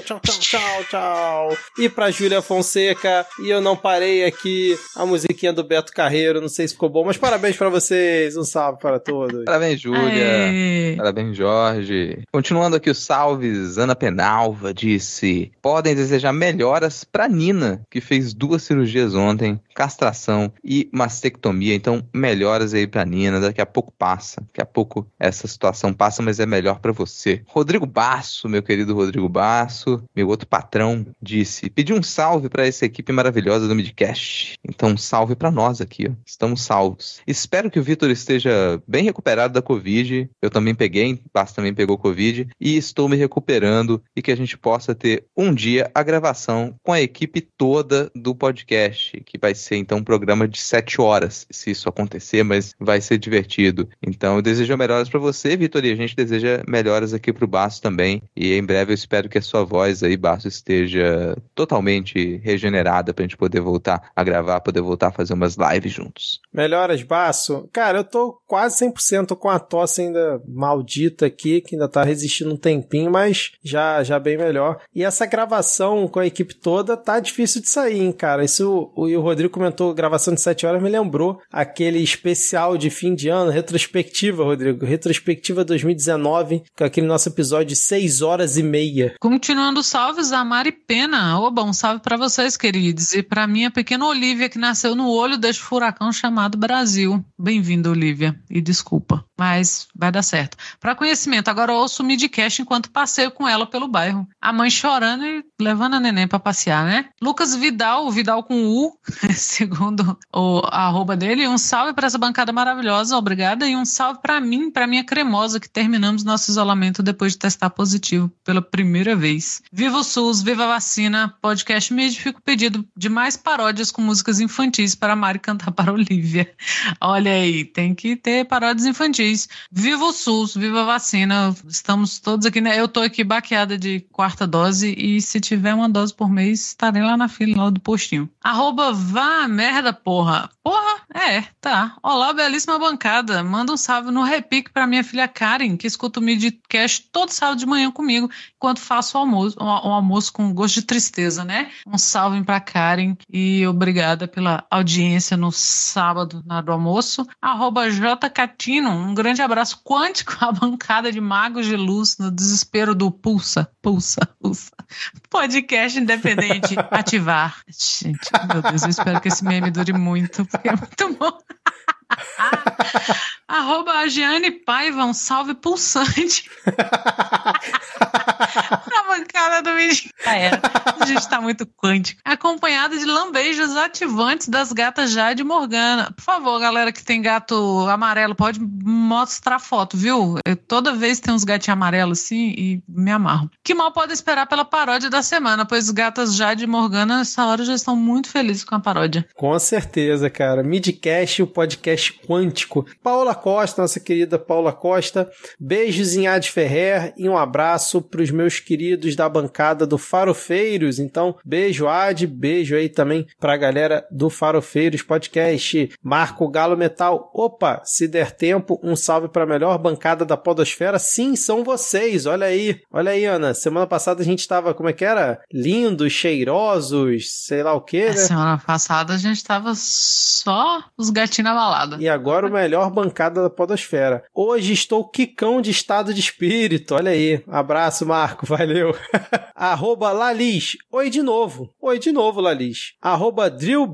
tchau, tchau, tchau, tchau. E pra Júlia Fonseca, e eu não parei aqui a musiquinha do Beto Carreiro, não sei se ficou bom, mas parabéns pra vocês, um salve para todos. Parabéns, Júlia. Parabéns, Jorge. Continuando aqui os salves, Ana Penalva disse: podem desejar melhoras pra Nina, que fez duas cirurgias ontem, castração e mastectomia. Então, melhoras aí pra Nina. Daqui a pouco passa. Daqui a pouco essa situação passa, mas é melhor para você. Rodrigo Basso, meu querido Rodrigo Basso, meu outro patrão, disse: pedi um salve para essa equipe maravilhosa do Midcast. Então, salve para nós aqui, ó. Estamos salvos. Espero que o Vitor esteja bem recuperado da Covid. Eu também peguei, Basso também pegou Covid e estou me recuperando e que a gente possa ter um dia a gravação com a equipe toda do podcast, que vai ser então um programa de sete horas, se isso acontecer, mas vai ser divertido. Então, eu desejo melhoras para você, Vitor, e a gente deseja melhoras aqui pro Basso também. E em breve eu espero que a sua voz aí, Basso, esteja totalmente regenerada pra gente poder voltar a gravar, poder voltar a fazer umas lives juntos. Melhoras, Basso. Cara, eu tô quase 100% com a tosse ainda maldita aqui, que ainda tá resistindo um tempinho, mas já, já bem melhor. E essa gravação com a equipe toda tá difícil de sair, hein, cara. Isso o, o Rodrigo comentou, gravação de 7 horas me lembrou aquele especial de fim de ano, retrospectiva, Rodrigo. Retrospectiva 2019, com aquele nosso episódio de 6 horas e meia. Continuando salves a Mari Pena. Oba, um salve para vocês, queridos. E para minha pequena Olivia, que nasceu no olho deste furacão chamado Brasil. Bem-vinda, Olivia. E desculpa, mas vai dar certo. Para conhecimento, agora eu ouço o midcast enquanto passeio com ela pelo bairro. A mãe chorando e levando a neném para passear, né? Lucas Vidal, Vidal com U, segundo o arroba dele. Um salve para essa bancada maravilhosa, obrigada. E um salve para mim, para minha cremosa, que terminamos nosso isolamento depois de testar positivo pela primeira vez. Viva o SUS, viva a vacina. Podcast me edifica o pedido de mais paródias com músicas infantis para a Mari cantar para a Olivia. Olha aí, tem que ter paródias infantis. Viva o SUS, viva a vacina. Estamos todos aqui, né? Eu tô aqui baqueada de quarta dose e se tiver uma dose por mês, estarei lá na fila lá do postinho. Arroba vá merda, porra. Porra, é, tá. Olá, belíssima bancada. Manda um salve no repique para minha filha Karen, que escuta o Midcast todo sábado de manhã comigo, enquanto faço o almoço, o, almoço com gosto de tristeza, né? Um salve para Karen e obrigada pela audiência no sábado na do almoço. Arroba J Catino, um grande abraço quântico à bancada de magos de luz no desespero do pulsa, pulsa, pulsa. Podcast independente, ativar. Gente, meu Deus, eu espero que esse meme dure muito, porque é muito bom. Arroba a Giane Paiva, um salve pulsante. Na bancada do vídeo. Ah, é. A gente tá muito quântico. Acompanhada de lambejos ativantes das gatas Jade Morgana. Por favor, galera que tem gato amarelo, pode mostrar foto, viu? Eu, toda vez tem uns gatinhos amarelos assim e me amarro. Que mal pode esperar pela paródia da semana, pois os gatas Jade Morgana, nessa hora, já estão muito felizes com a paródia. Com certeza, cara. Midcast, o podcast quântico. Paula Costa, nossa querida Paula Costa. Beijos em Ad Ferrer e um abraço para os meus queridos da bancada do Farofeiros. Então, beijo Ad, beijo aí também para a galera do Farofeiros Podcast. Marco Galo Metal. Opa, se der tempo, um salve para a melhor bancada da Podosfera. Sim, são vocês. Olha aí, olha aí, Ana. Semana passada a gente estava, como é que era? Lindos, cheirosos, sei lá o que, né? Semana passada a gente estava só os gatinhos na balada. E agora o melhor bancada da Podosfera. Hoje estou quicão de estado de espírito. Olha aí. Abraço, Marco. Valeu. Arroba Lalis. Oi de novo. Oi de novo, Lalis. Arroba Drill.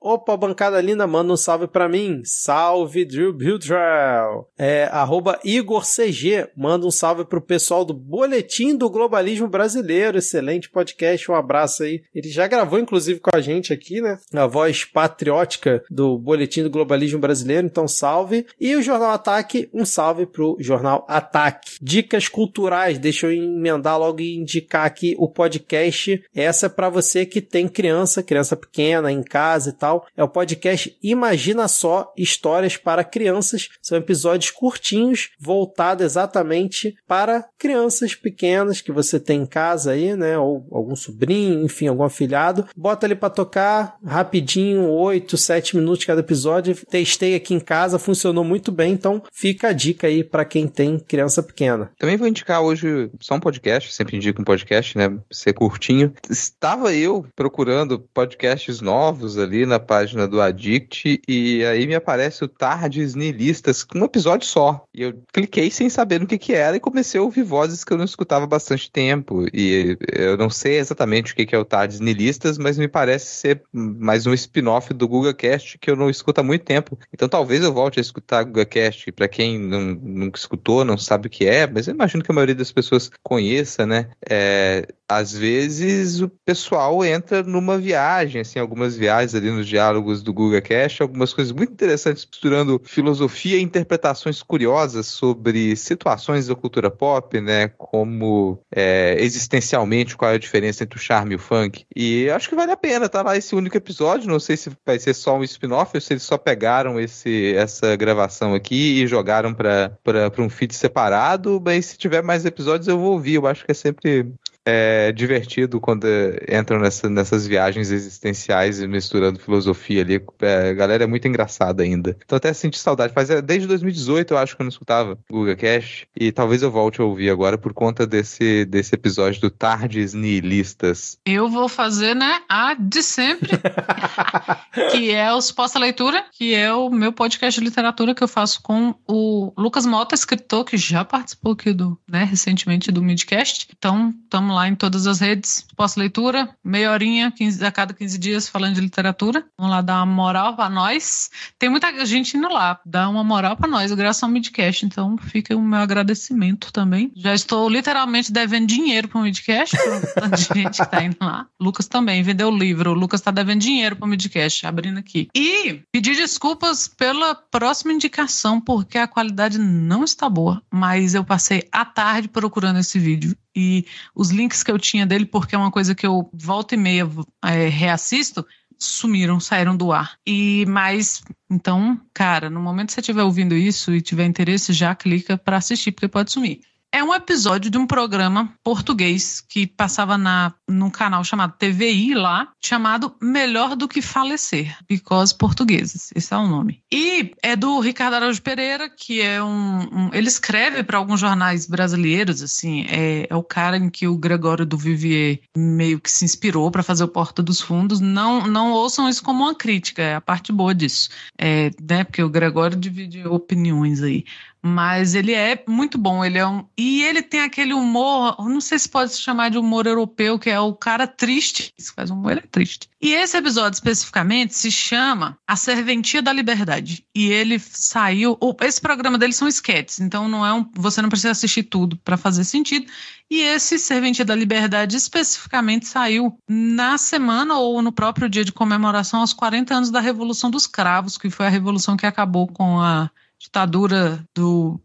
Opa, bancada linda, manda um salve pra mim. Salve, Drill Bidrell. É, arroba Igor CG. Manda um salve pro pessoal do Boletim do Globalismo Brasileiro. Excelente podcast. Um abraço aí. Ele já gravou, inclusive, com a gente aqui, né? A voz patriótica do Boletim do Globalismo Brasileiro. Então, salve. E o Jornal Ataque, um salve pro Jornal Ataque. Dicas culturais. Deixa eu emendar logo e indicar aqui o podcast. Essa é para você que tem criança, criança pequena em casa e tal. É o podcast Imagina Só Histórias para Crianças. São episódios curtinhos, voltados exatamente para crianças pequenas que você tem em casa aí, né? Ou algum sobrinho, enfim, algum afilhado. Bota ali para tocar rapidinho, 8, 7 minutos cada episódio. Testei aqui em casa, funcionou muito bem, então fica a dica aí para quem tem criança pequena. Também vou indicar hoje só um podcast, sempre indico podcast, né, ser curtinho. Estava eu procurando podcasts novos ali na página do Addict e aí me aparece o Tardes Nihilistas com um episódio só. E eu cliquei sem saber no que que era e comecei a ouvir vozes que eu não escutava bastante tempo. E eu não sei exatamente o que que é o Tardes Nihilistas, mas me parece ser mais um spin-off do GugaCast que eu não escuto há muito tempo. Então talvez eu volte a escutar GugaCast. Para quem não, nunca escutou, não sabe o que é, mas eu imagino que a maioria das pessoas conheça, né? É, às vezes o pessoal entra numa viagem, assim, algumas viagens ali nos diálogos do Google Cash, algumas coisas muito interessantes misturando filosofia e interpretações curiosas sobre situações da cultura pop, né? Como é, existencialmente qual é a diferença entre o charme e o funk. E acho que vale a pena, tá lá esse único episódio. Não sei se vai ser só um spin-off ou se eles só pegaram esse, essa gravação aqui e jogaram para um feed separado, mas se tiver mais episódios eu vou ouvir. Eu acho que é sempre é divertido quando entram nessa, nessas viagens existenciais e misturando filosofia ali. É, a galera é muito engraçada ainda. Então até senti saudade. Faz, é, desde 2018 eu acho que eu não escutava Google Cash. E talvez eu volte a ouvir agora por conta desse, desse episódio do Tardes Nihilistas. Eu vou fazer, né, a de sempre. que é o Suposta Leitura, que é o meu podcast de literatura que eu faço com o Lucas Mota, escritor, que já participou aqui do, né, recentemente do Midcast. Então, estamos lá em todas as redes. Pós-leitura, meia horinha 15, a cada 15 dias falando de literatura. Vamos lá dar uma moral para nós. Tem muita gente indo lá, dar uma moral para nós, graças ao Midcast. Então fica o meu agradecimento também. Já estou literalmente devendo dinheiro para o Midcast, para de gente que está indo lá. Lucas também vendeu o livro. O Lucas está devendo dinheiro para o Midcast, abrindo aqui. E pedir desculpas pela próxima indicação, porque a qualidade não está boa, mas eu passei a tarde procurando esse vídeo e os links que eu tinha dele, porque é uma coisa que eu volta e meia é, reassisto, sumiram, saíram do ar. E mas então, cara, no momento que você estiver ouvindo isso e tiver interesse, já clica para assistir, porque pode sumir. É um episódio de um programa português que passava na, num canal chamado TVI lá, chamado Melhor do que Falecer, Because Portugueses, esse é o nome. E é do Ricardo Araújo Pereira, que é um. um ele escreve para alguns jornais brasileiros, assim, é, é, o cara em que o Gregório do Vivier meio que se inspirou para fazer o Porta dos Fundos. Não, não ouçam isso como uma crítica, é a parte boa disso. É, né, porque o Gregório divide opiniões aí mas ele é muito bom. Ele é um e ele tem aquele humor, não sei se pode se chamar de humor europeu, que é o cara triste. Isso faz humor, ele é triste. E esse episódio especificamente se chama A Serventia da Liberdade. E ele saiu. Esse programa dele são esquetes, então não é um, você não precisa assistir tudo para fazer sentido. E esse Serventia da Liberdade especificamente saiu na semana ou no próprio dia de comemoração aos 40 anos da Revolução dos Cravos, que foi a revolução que acabou com a ditadura do,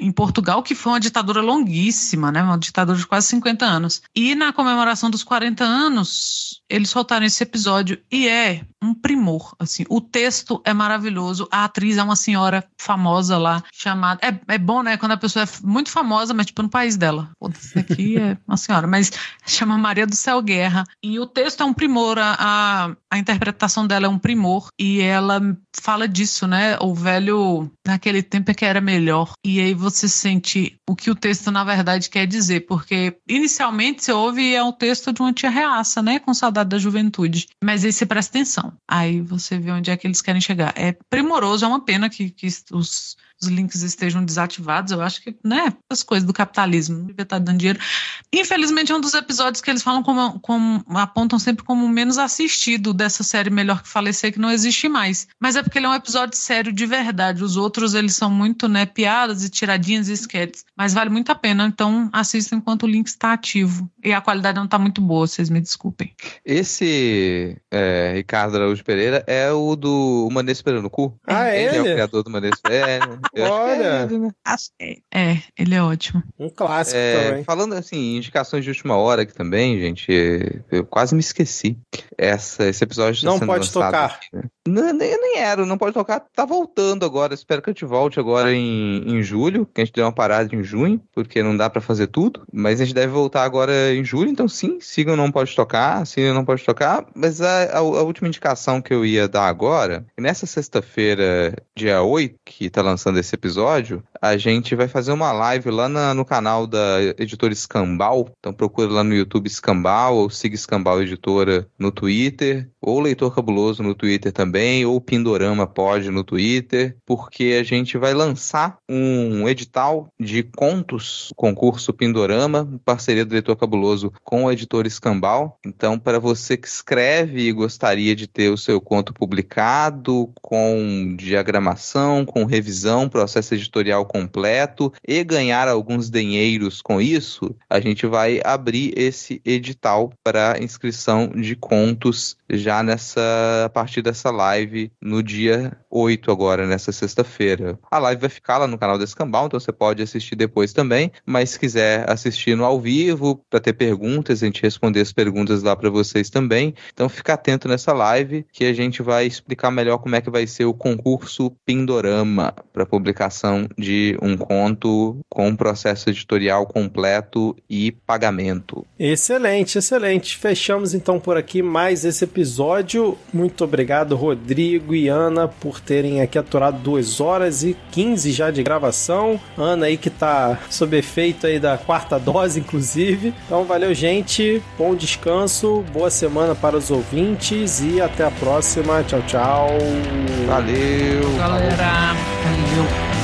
em Portugal, que foi uma ditadura longuíssima, né? uma ditadura de quase 50 anos. E na comemoração dos 40 anos, eles soltaram esse episódio e é um primor. Assim, o texto é maravilhoso, a atriz é uma senhora famosa lá, chamada. É, é bom, né? Quando a pessoa é muito famosa, mas tipo no país dela. Esse aqui é uma senhora, mas chama Maria do Céu Guerra. E o texto é um primor, a, a interpretação dela é um primor, e ela fala disso, né? O velho naquele tempo é que era melhor. E aí você sente o que o texto na verdade quer dizer, porque inicialmente você ouve é um texto de uma tia reaça, né, com saudade da juventude. Mas aí você presta atenção. Aí você vê onde é que eles querem chegar. É primoroso, é uma pena que, que os os links estejam desativados. Eu acho que, né, as coisas do capitalismo, não devia estar dando dinheiro. Infelizmente, é um dos episódios que eles falam como, como apontam sempre como o menos assistido dessa série Melhor que Falecer, que não existe mais. Mas é porque ele é um episódio sério de verdade. Os outros, eles são muito, né, piadas e tiradinhas e esquetes. Mas vale muito a pena, então assista enquanto o link está ativo. E a qualidade não está muito boa, vocês me desculpem. Esse é, Ricardo Araújo Pereira é o do Maneiro Esperando no Cu? Ah, é? Ele é o criador do Maneiro Esperando. Olha! É, é, ele é ótimo. Um clássico é, também. Falando assim, indicações de última hora aqui também, gente, eu quase me esqueci. Essa, esse episódio tá Não pode tocar. Aqui, né? não, nem, nem era, não pode tocar. Tá voltando agora. Espero que a gente volte agora em, em julho, que a gente deu uma parada em junho, porque não dá para fazer tudo. Mas a gente deve voltar agora em julho, então sim, sigam Não Pode Tocar, sigam Não Pode Tocar. Mas a, a, a última indicação que eu ia dar agora, nessa sexta-feira, dia 8, que tá lançando esse episódio, a gente vai fazer uma live lá na, no canal da editora Escambau. Então procura lá no YouTube Escambau, ou siga Escambau Editora no Twitter, ou Leitor Cabuloso no Twitter também, ou Pindorama pode no Twitter, porque a gente vai lançar um edital de contos, concurso Pindorama, parceria do Leitor Cabuloso com o editor Escambau. Então, para você que escreve e gostaria de ter o seu conto publicado, com diagramação, com revisão, processo editorial completo e ganhar alguns dinheiros com isso, a gente vai abrir esse edital para inscrição de contos já nessa a partir dessa live no dia 8 agora, nessa sexta-feira. A live vai ficar lá no canal da Escambau, então você pode assistir depois também, mas se quiser assistir no ao vivo para ter perguntas, a gente responder as perguntas lá para vocês também. Então fica atento nessa live que a gente vai explicar melhor como é que vai ser o concurso Pindorama para publicação de um conto com um processo editorial completo e pagamento. Excelente, excelente. Fechamos então por aqui mais esse episódio. Muito obrigado, Rodrigo e Ana, por terem aqui aturado 2 horas e 15 já de gravação. Ana aí que tá sob efeito aí da quarta dose, inclusive. Então valeu, gente. Bom descanso, boa semana para os ouvintes e até a próxima. Tchau, tchau. Valeu. Galera. Show.